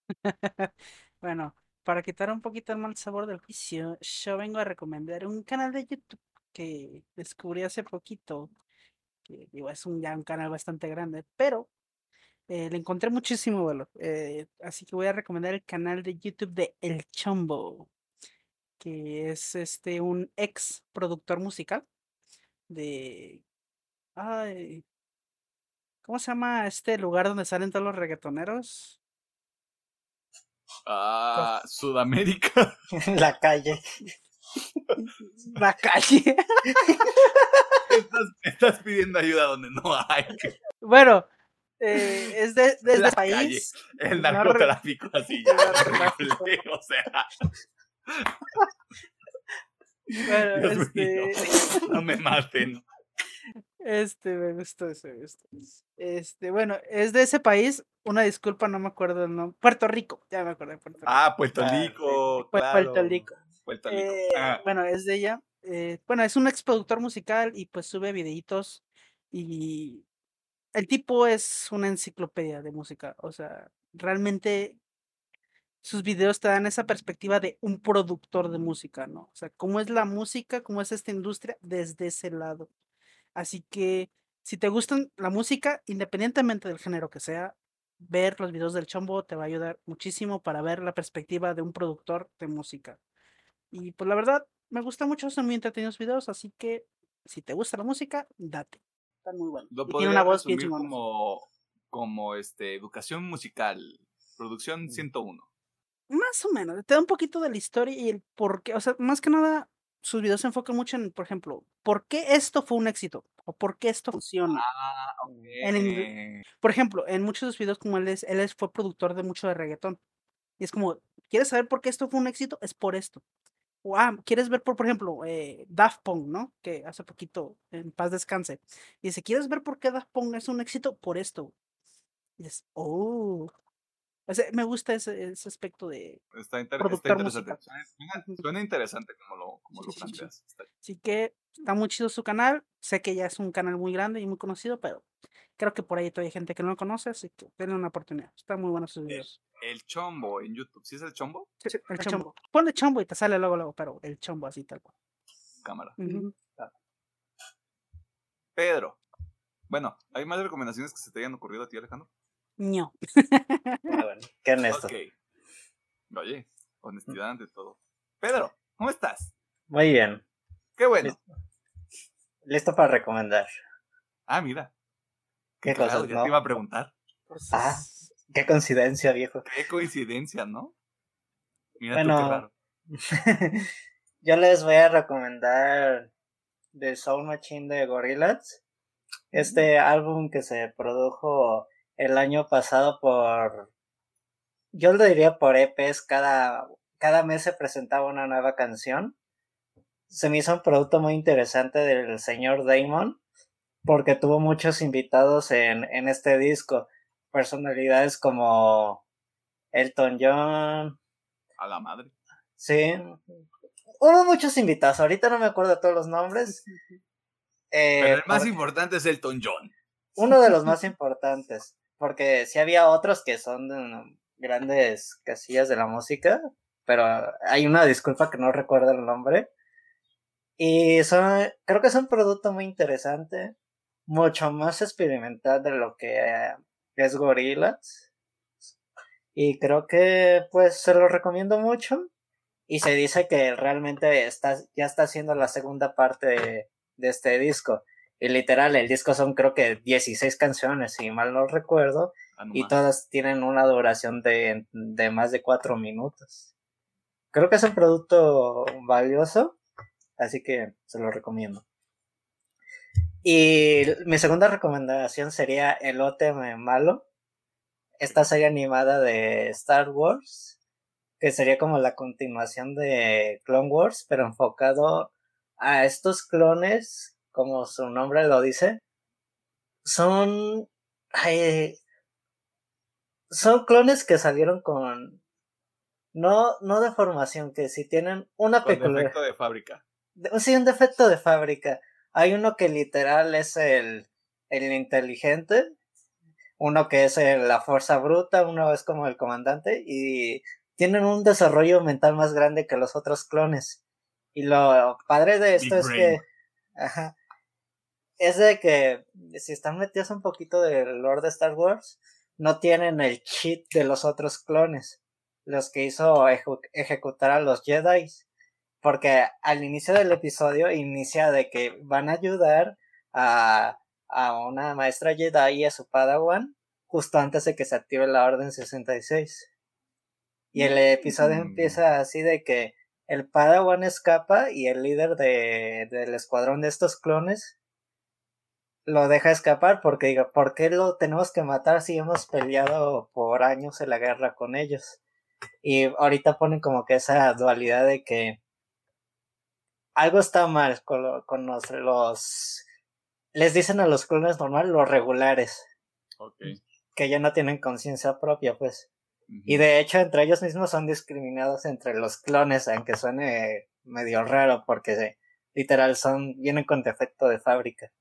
bueno, para quitar un poquito el mal sabor del juicio, yo vengo a recomendar un canal de YouTube que descubrí hace poquito. Que digo, es un, ya un canal bastante grande, pero eh, le encontré muchísimo valor. Eh, así que voy a recomendar el canal de YouTube de El Chombo, que es este un ex productor musical de. Ay, ¿Cómo se llama este lugar donde salen todos los reggaetoneros? Ah, Sudamérica. La calle. La calle. estás, estás pidiendo ayuda donde no hay. Bueno, eh, es de, desde país. el narcotráfico, así ya. Horrible, o sea. Bueno, este... no me maten. Este, me gustó eso, Este, bueno, es de ese país. Una disculpa, no me acuerdo el nombre. Puerto Rico, ya me acordé. Puerto Rico. Ah, Puerto ah, Rico. Puerto Rico. Puerto Rico. Eh, ah. Bueno, es de ella. Eh, bueno, es un ex productor musical y pues sube videitos y el tipo es una enciclopedia de música, o sea, realmente sus videos te dan esa perspectiva de un productor de música, ¿no? O sea, cómo es la música, cómo es esta industria desde ese lado. Así que si te gustan la música, independientemente del género que sea, ver los videos del Chombo te va a ayudar muchísimo para ver la perspectiva de un productor de música. Y pues la verdad, me gusta mucho, son muy entretenidos videos, así que si te gusta la música, date muy bueno. Lo tiene una voz bien como, como este, educación musical, producción 101. Mm. Más o menos, te da un poquito de la historia y el por qué, o sea, más que nada, sus videos se enfocan mucho en, por ejemplo, ¿por qué esto fue un éxito? ¿O por qué esto funciona? Ah, por ejemplo, en muchos de sus videos, como él es, él es, fue productor de mucho de reggaetón. Y es como, ¿quieres saber por qué esto fue un éxito? Es por esto. O, ah, ¿quieres ver, por, por ejemplo, eh, Daft Punk, ¿no? Que hace poquito, en paz descanse. Y dice, ¿quieres ver por qué Daft Punk es un éxito? Por esto. Y dices, oh. O sea, me gusta ese, ese aspecto de está, interesante. Suena, interesante como lo, como lo planteas. Así que está muy chido su canal. Sé que ya es un canal muy grande y muy conocido, pero creo que por ahí todavía hay gente que no lo conoce, así que denle una oportunidad. Están muy buenos sus videos. El chombo en YouTube. ¿Sí es el chombo? Sí, el, chombo. Ponle chombo y te sale luego, luego, pero el chombo así tal cual. Cámara. Pedro. Bueno, ¿hay más recomendaciones que se te hayan ocurrido a ti, Alejandro? No. ah, bueno, qué honesto. Oye, honestidad ante todo. Pedro, ¿cómo estás? Muy bien. Qué bueno. Listo, para recomendar. Ah, mira. ¿Qué cosas, ya te iba a preguntar. Ah, Qué coincidencia, viejo. Qué coincidencia, ¿no? Mira bueno, yo les voy a recomendar The Soul Machine de Gorillaz. Este álbum que se produjo el año pasado por. Yo lo diría por EPs, cada, cada mes se presentaba una nueva canción. Se me hizo un producto muy interesante del señor Damon, porque tuvo muchos invitados en, en este disco personalidades como Elton John. A la madre. Sí. Hubo muchos invitados, ahorita no me acuerdo todos los nombres. Eh, Pero el más importante es Elton John. Uno de los más importantes. porque sí había otros que son de grandes casillas de la música, pero hay una disculpa que no recuerdo el nombre. Y son, creo que es un producto muy interesante, mucho más experimental de lo que es Gorillaz. Y creo que pues se lo recomiendo mucho. Y se dice que realmente está, ya está haciendo la segunda parte de, de este disco. Y literal, el disco son creo que 16 canciones, si mal no recuerdo. Ah, y todas tienen una duración de, de más de cuatro minutos. Creo que es un producto valioso, así que se lo recomiendo. Y mi segunda recomendación sería El OTM Malo, esta serie animada de Star Wars, que sería como la continuación de Clone Wars, pero enfocado a estos clones, como su nombre lo dice, son ay, son clones que salieron con no no de formación que si tienen una peculiaridad defecto de fábrica. sí un defecto de fábrica hay uno que literal es el el inteligente uno que es el- la fuerza bruta uno es como el comandante y tienen un desarrollo mental más grande que los otros clones y lo padre de esto Big es brain. que ajá, es de que si están metidos un poquito del lore de Star Wars, no tienen el cheat de los otros clones, los que hizo ejecutar a los Jedi, porque al inicio del episodio inicia de que van a ayudar a, a una maestra Jedi y a su Padawan justo antes de que se active la Orden 66. Y el episodio Mm. empieza así de que el Padawan escapa y el líder de, del escuadrón de estos clones lo deja escapar porque diga, ¿por qué lo tenemos que matar si hemos peleado por años en la guerra con ellos? Y ahorita ponen como que esa dualidad de que algo está mal con, lo- con los, los... Les dicen a los clones normal los regulares, que ya no tienen conciencia propia, pues. Y de hecho, entre ellos mismos son discriminados entre los clones, aunque suene medio raro, porque literal son, vienen con defecto de fábrica.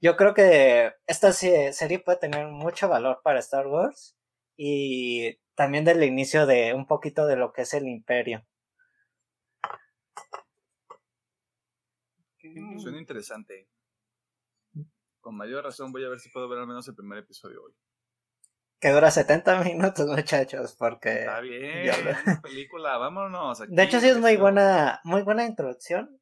Yo creo que esta se- serie puede tener mucho valor para Star Wars y también del inicio de un poquito de lo que es el imperio. Suena interesante. Con mayor razón voy a ver si puedo ver al menos el primer episodio hoy. Que dura 70 minutos, muchachos, porque... Está bien, película, vámonos. De hecho, sí es muy buena, muy buena introducción.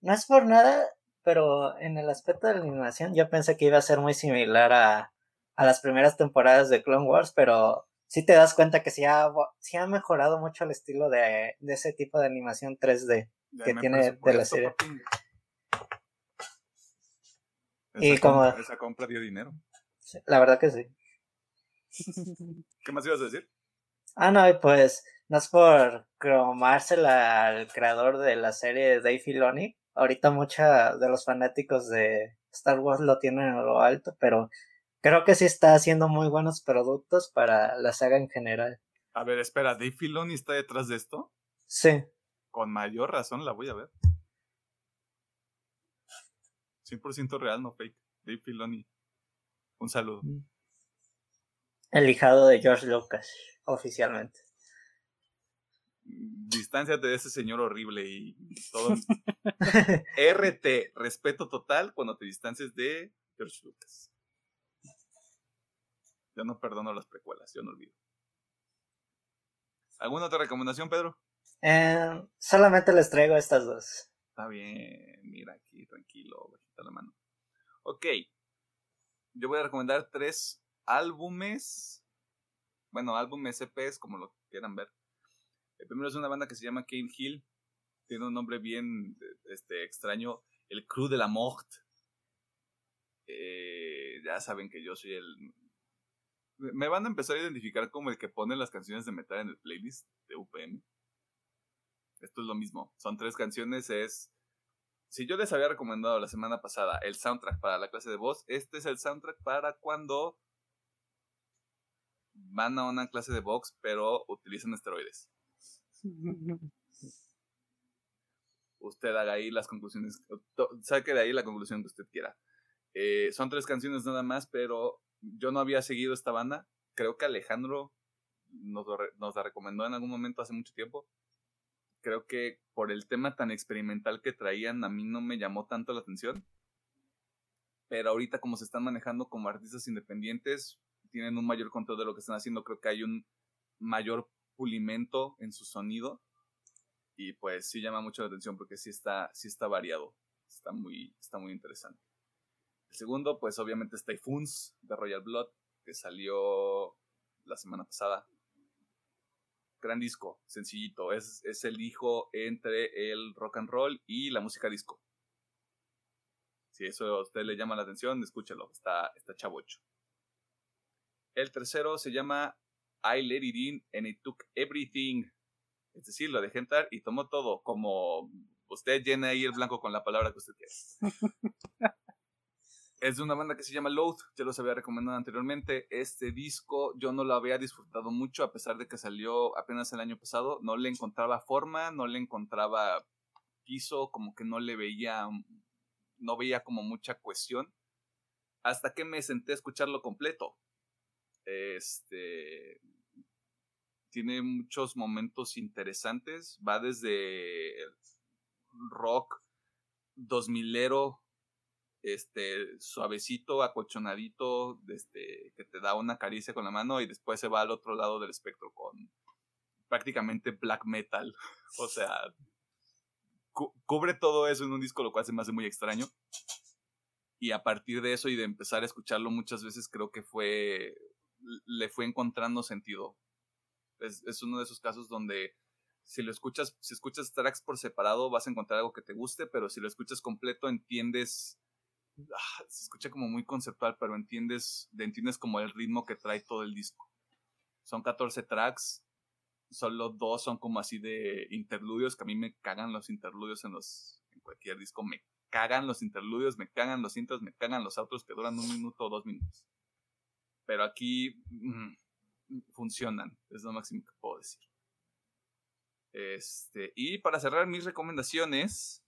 No es por nada, pero en el aspecto de la animación yo pensé que iba a ser muy similar a, a las primeras temporadas de Clone Wars, pero sí te das cuenta que sí ha, sí ha mejorado mucho el estilo de, de ese tipo de animación 3D. que tiene de la serie. papi. Y Esa como- compra- esa compra dio dinero. La verdad que sí. ¿Qué más ibas a decir? Ah, no, y pues no es por cromársela al creador de la serie Dave Filoni. Ahorita mucha de los fanáticos de Star Wars lo tienen a lo alto, pero creo que sí está haciendo muy buenos productos para la saga en general. A ver, espera, ¿Dave Filoni está detrás de esto? Sí, Con mayor razón la voy a ver. 100% real, no fake. Dave Filoni. Un saludo. el hijado de George Lucas, oficialmente. Distánciate de ese señor horrible y todo. RT, respeto total cuando te distancies de George Lucas. Yo no perdono las precuelas, yo no olvido. ¿Alguna otra recomendación, Pedro? Eh, solamente les traigo estas dos. Está bien, mira aquí, tranquilo, bajita la mano. Ok, yo voy a recomendar tres álbumes, bueno, álbumes EPs, como lo quieran ver. El primero es una banda que se llama Cane Hill, tiene un nombre bien este, extraño, el Crew de la Mort. Eh, ya saben que yo soy el... Me van a empezar a identificar como el que pone las canciones de metal en el playlist de UPM. Esto es lo mismo. Son tres canciones. Es. Si yo les había recomendado la semana pasada el soundtrack para la clase de voz, este es el soundtrack para cuando van a una clase de box, pero utilizan esteroides. Usted haga ahí las conclusiones. Saque de ahí la conclusión que usted quiera. Eh, son tres canciones nada más, pero yo no había seguido esta banda. Creo que Alejandro nos, nos la recomendó en algún momento hace mucho tiempo. Creo que por el tema tan experimental que traían, a mí no me llamó tanto la atención. Pero ahorita como se están manejando como artistas independientes, tienen un mayor control de lo que están haciendo. Creo que hay un mayor pulimento en su sonido. Y pues sí llama mucho la atención porque sí está, sí está variado. Está muy, está muy interesante. El segundo, pues obviamente es Typhoons de Royal Blood, que salió la semana pasada. Gran disco, sencillito. Es, es el hijo entre el rock and roll y la música disco. Si eso a usted le llama la atención, escúchelo. Está, está chavocho. El tercero se llama I Let It In and It Took Everything. Es decir, lo dejé entrar y tomó todo. Como usted llena ahí el blanco con la palabra que usted quiera. es de una banda que se llama Loath, ya los había recomendado anteriormente. Este disco yo no lo había disfrutado mucho a pesar de que salió apenas el año pasado. No le encontraba forma, no le encontraba piso, como que no le veía, no veía como mucha cuestión. Hasta que me senté a escucharlo completo. Este tiene muchos momentos interesantes. Va desde rock 2000ero este, suavecito, acolchonadito, este, que te da una caricia con la mano y después se va al otro lado del espectro con prácticamente black metal. o sea, cubre todo eso en un disco, lo cual se me hace muy extraño. Y a partir de eso y de empezar a escucharlo muchas veces, creo que fue, le fue encontrando sentido. Es, es uno de esos casos donde si lo escuchas, si escuchas tracks por separado, vas a encontrar algo que te guste, pero si lo escuchas completo, entiendes Ah, se escucha como muy conceptual, pero entiendes, entiendes como el ritmo que trae todo el disco. Son 14 tracks, solo dos son como así de interludios, que a mí me cagan los interludios en los en cualquier disco, me cagan los interludios, me cagan los intros, me cagan los otros que duran un minuto o dos minutos. Pero aquí mm, funcionan, es lo máximo que puedo decir. Este, y para cerrar mis recomendaciones,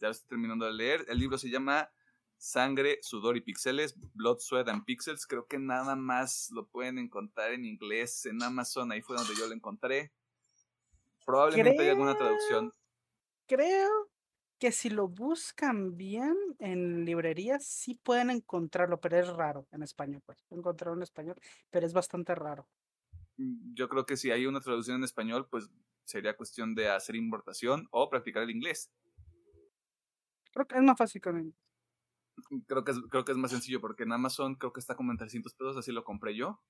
ya estoy terminando de leer. El libro se llama Sangre, Sudor y Pixeles, Blood, Sweat and Pixels. Creo que nada más lo pueden encontrar en inglés en Amazon. Ahí fue donde yo lo encontré. Probablemente hay alguna traducción. Creo que si lo buscan bien en librerías, sí pueden encontrarlo, pero es raro en español. Pues encontrarlo en español, pero es bastante raro. Mm, yo creo que si hay una traducción en español, pues sería cuestión de hacer importación o practicar el inglés. Creo que es más fácil con él. Creo que, es, creo que es más sencillo porque en Amazon creo que está como en 300 pesos, así lo compré yo.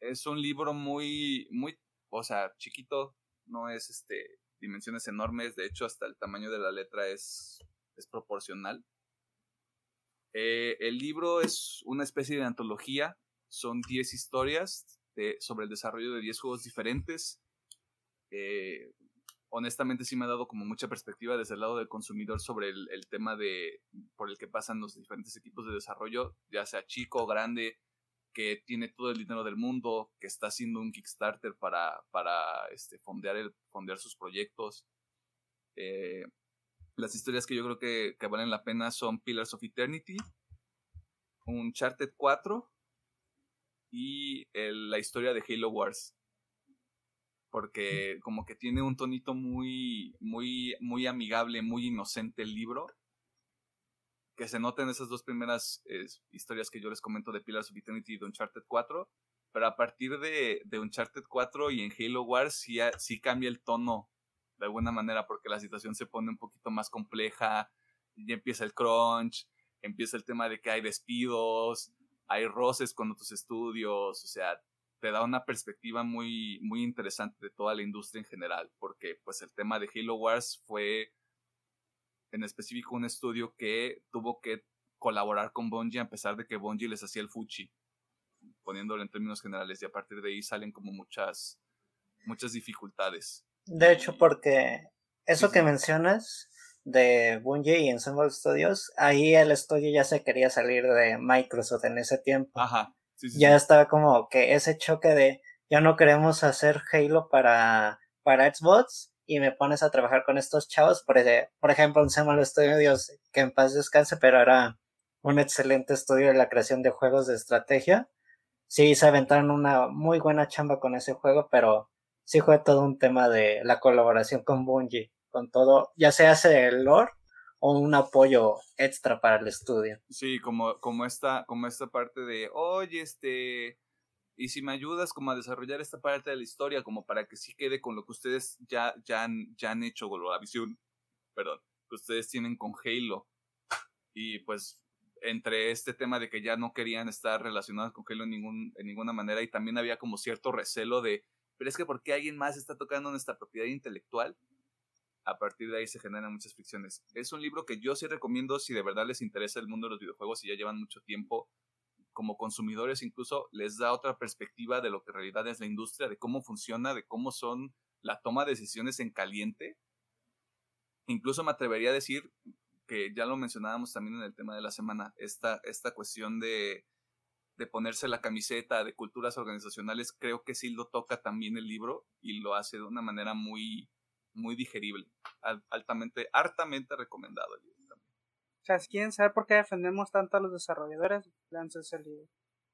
Es un libro muy, muy, o sea, chiquito, no es este dimensiones enormes, de hecho hasta el tamaño de la letra es, es proporcional. Eh, el libro es una especie de antología, son 10 historias de, sobre el desarrollo de 10 juegos diferentes. Eh, honestamente sí me ha dado como mucha perspectiva desde el lado del consumidor sobre el, tema de por el que pasan los diferentes equipos de desarrollo, ya sea chico grande, que tiene todo el dinero del mundo, que está haciendo un Kickstarter para, para este, fondear sus proyectos. Eh, las historias que yo creo que, que, valen la pena son Pillars of Eternity, Uncharted 4 y la historia de Halo Wars porque como que tiene un tonito muy, muy, muy amigable, muy inocente el libro, que se nota en esas dos primeras historias que yo les comento de Pillars of Eternity y de Uncharted 4, pero a partir de, de Uncharted 4 y en Halo Wars sí, sí cambia el tono de alguna manera, porque la situación se pone un poquito más compleja, y empieza el crunch, empieza el tema de que hay despidos, hay roces con otros estudios, o sea, te da una perspectiva muy, muy interesante de toda la industria en general, porque pues el tema de Halo Wars fue en específico un estudio que tuvo que colaborar con Bungie a pesar de que Bungie les hacía el fuchi, poniéndolo en términos generales, y a partir de ahí salen como muchas, muchas dificultades. De hecho, porque eso que mencionas de Bungie y Ensemble Studios, ahí el estudio ya se quería salir de Microsoft en ese tiempo. Ajá ya estaba como que ese choque de ya no queremos hacer Halo para, para Xbox y me pones a trabajar con estos chavos, por, por ejemplo, un Samuel Studios que en paz descanse, pero era un excelente estudio de la creación de juegos de estrategia. Sí, se aventaron una muy buena chamba con ese juego, pero sí fue todo un tema de la colaboración con Bungie, con todo, ya se hace el lore un apoyo extra para el estudio. Sí, como, como, esta, como esta parte de, oye, este, y si me ayudas como a desarrollar esta parte de la historia, como para que sí quede con lo que ustedes ya, ya, han, ya han hecho, con la visión, perdón, que ustedes tienen con Halo. Y pues entre este tema de que ya no querían estar relacionados con Halo en, ningún, en ninguna manera y también había como cierto recelo de, pero es que ¿por qué alguien más está tocando nuestra propiedad intelectual? A partir de ahí se generan muchas ficciones. Es un libro que yo sí recomiendo si de verdad les interesa el mundo de los videojuegos y ya llevan mucho tiempo como consumidores, incluso les da otra perspectiva de lo que en realidad es la industria, de cómo funciona, de cómo son la toma de decisiones en caliente. Incluso me atrevería a decir que ya lo mencionábamos también en el tema de la semana, esta, esta cuestión de, de ponerse la camiseta de culturas organizacionales, creo que sí lo toca también el libro y lo hace de una manera muy, muy digerible, altamente, hartamente recomendado el libro también. O sea, si quieren saber por qué defendemos tanto a los desarrolladores, leanse ese libro.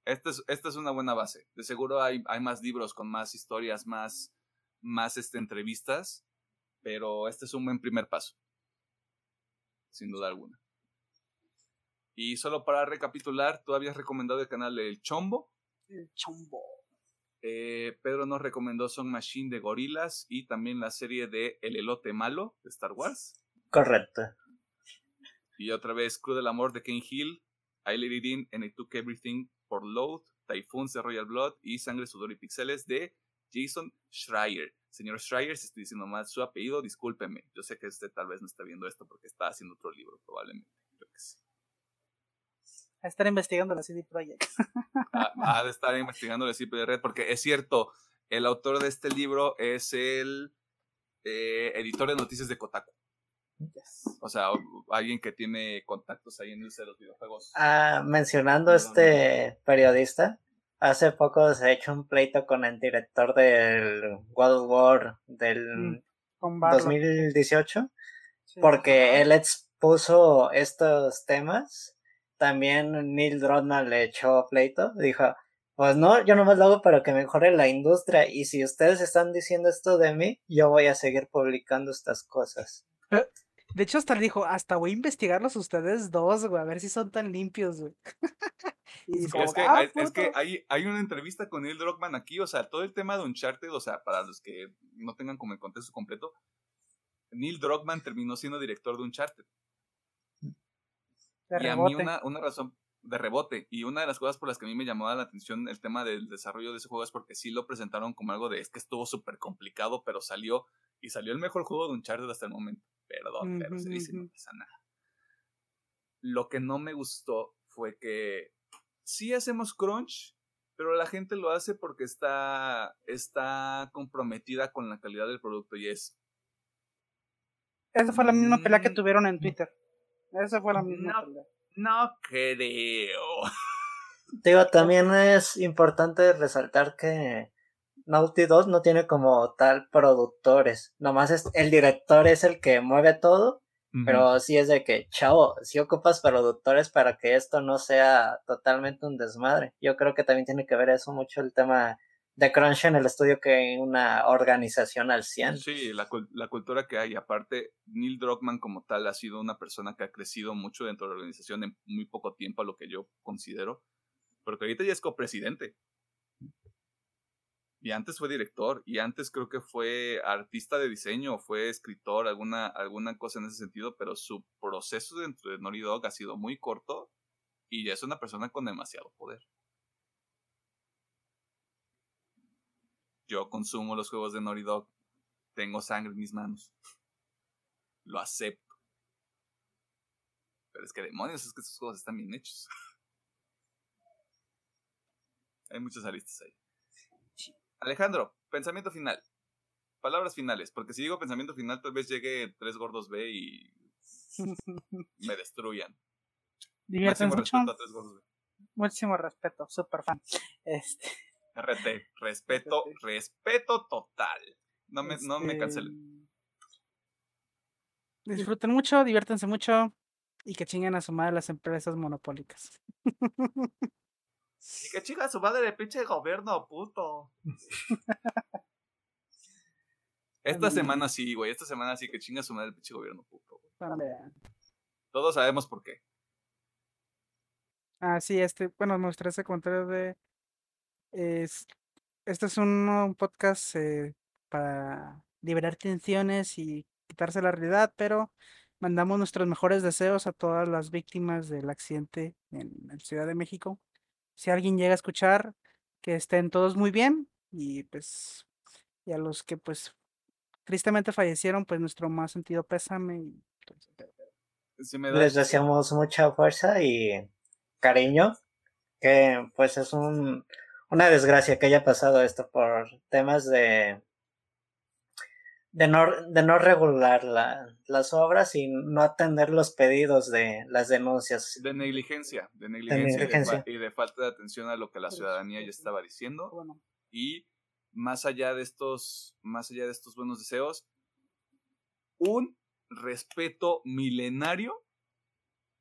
Esta es, esta es una buena base. De seguro hay, hay más libros con más historias, más, más este, entrevistas, pero este es un buen primer paso sin duda alguna. Y solo para recapitular, tú habías recomendado el canal El Chombo. El Chombo. Eh, Pedro nos recomendó Song Machine de Gorilas y también la serie de El Elote Malo de Star Wars. Correcto. Y otra vez Crew del Amor de Ken Hill, I Let It In and I Took Everything por Load, Typhoons de Royal Blood y Sangre, Sudor y Pixeles de Jason Schreier. Señor Schreier, si estoy diciendo mal su apellido, discúlpeme. Yo sé que usted tal vez no está viendo esto porque está haciendo otro libro, probablemente. Creo que sí. A estar investigando la CD Projekt. Ha de estar investigando la CD Projekt porque es cierto, el autor de este libro es el eh, editor de noticias de Kotaku. O sea, alguien que tiene contactos ahí en el de los videojuegos. Ah, mencionando este periodista, Hace poco se ha hecho un pleito con el director del World War del 2018 mm, porque él expuso estos temas. También Neil Druckmann le echó pleito. Dijo, pues no, yo nomás lo hago para que mejore la industria y si ustedes están diciendo esto de mí, yo voy a seguir publicando estas cosas. Eh, de hecho, hasta dijo, hasta voy a investigarlos ustedes dos, güey, a ver si son tan limpios, güey. es, que, ah, hay, es, que, hay, hay, una entrevista con Neil Druckmann aquí, o sea, todo el tema de Uncharted, o sea, para los que no tengan como el contexto completo, Neil Druckmann terminó siendo director de Uncharted. De y a mí una, una razón de rebote, y una de las cosas por las que a mí me llamó la atención el tema del desarrollo de ese juego es porque sí lo presentaron como algo de, es que estuvo súper complicado, pero salió, y salió el mejor juego de Uncharted hasta el momento. Perdón, pero se dice, no pasa nada. Lo que no me gustó fue que sí hacemos crunch, pero la gente lo hace porque está, está comprometida con la calidad del producto y es... Esa fue la misma pelea que mm. tuvieron en Twitter. Esa fue la misma no, pelea. No creo. Digo, también es importante resaltar que Naughty Dog no tiene como tal productores, nomás es el director es el que mueve todo, pero sí es de que, chavo, si ocupas productores para que esto no sea totalmente un desmadre. Yo creo que también tiene que ver eso mucho el tema de crunch en el estudio que una organización al 100. Sí, la, la cultura que hay. Aparte, Neil Druckmann como tal ha sido una persona que ha crecido mucho dentro de la organización en muy poco tiempo, a lo que yo considero. Porque ahorita ya es copresidente y antes fue director, y antes creo que fue artista de diseño, fue escritor, alguna, alguna cosa en ese sentido, pero su proceso dentro de Naughty Dog ha sido muy corto y ya es una persona con demasiado poder. Yo consumo los juegos de Naughty Dog, tengo sangre en mis manos, lo acepto. Pero es que demonios, es que estos juegos están bien hechos. Hay muchas aristas ahí. Alejandro, pensamiento final. Palabras finales, porque si digo pensamiento final, tal vez llegue tres gordos B y me destruyan. Máximo respeto a tres gordos B. Muchísimo respeto, super fan. Este. RT, respeto, respeto total. No me, no me este, cancelen. Disfruten mucho, diviértanse mucho. Y que chinguen a su madre las empresas monopólicas. Y que chinga su madre de pinche gobierno, puto. Esta semana sí, güey. Esta semana sí que chinga su madre el pinche gobierno, puto. Todos sabemos por qué. Ah, sí, este, bueno, mostré ese comentario de. Es, este es un, podcast eh, para liberar tensiones y quitarse la realidad, pero mandamos nuestros mejores deseos a todas las víctimas del accidente en, en Ciudad de México. Si alguien llega a escuchar, que estén todos muy bien y pues y a los que pues tristemente fallecieron, pues nuestro más sentido pésame. Y, Les deseamos mucha fuerza y cariño, que pues es un, una desgracia que haya pasado esto por temas de de no, de no regular las obras y no atender los pedidos de las denuncias. De negligencia, de negligencia, Y, de, falta de atención a lo que la ciudadanía ya estaba diciendo. Y más allá de estos, más allá de estos buenos deseos, un respeto milenario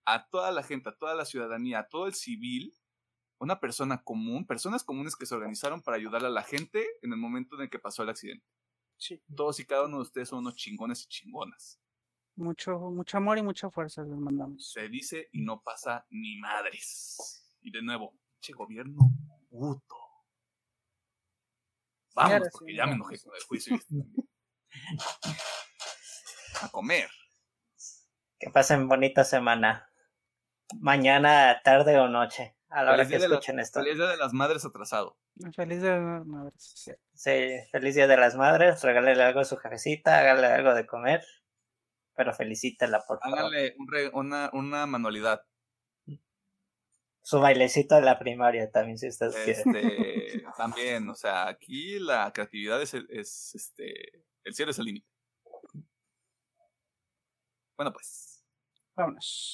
a toda la gente, a toda la ciudadanía, a todo el civil, una persona común, personas comunes que se organizaron para ayudar a la gente en el momento en el que pasó el accidente. Sí. Todos y cada uno de ustedes son unos chingones y chingonas. Mucho, mucho amor y mucha fuerza les mandamos. Se dice y no pasa ni madres. Y de nuevo, che gobierno puto. Vamos, porque ya me enojé con el juicio. A comer. Que pasen bonita semana. Mañana, tarde o noche. A la hora que escuchen esto. Feliz Día de las Madres atrasado. Feliz Día de las Madres. Sí, feliz Día de las Madres. Regálele algo a su jefecita, hágale algo de comer. Pero felicítela, por favor. Hágale una, una manualidad. Su bailecito de la primaria también, si usted este, También, o sea, aquí la creatividad es, es este, el cielo es el límite. Bueno, pues. Vámonos.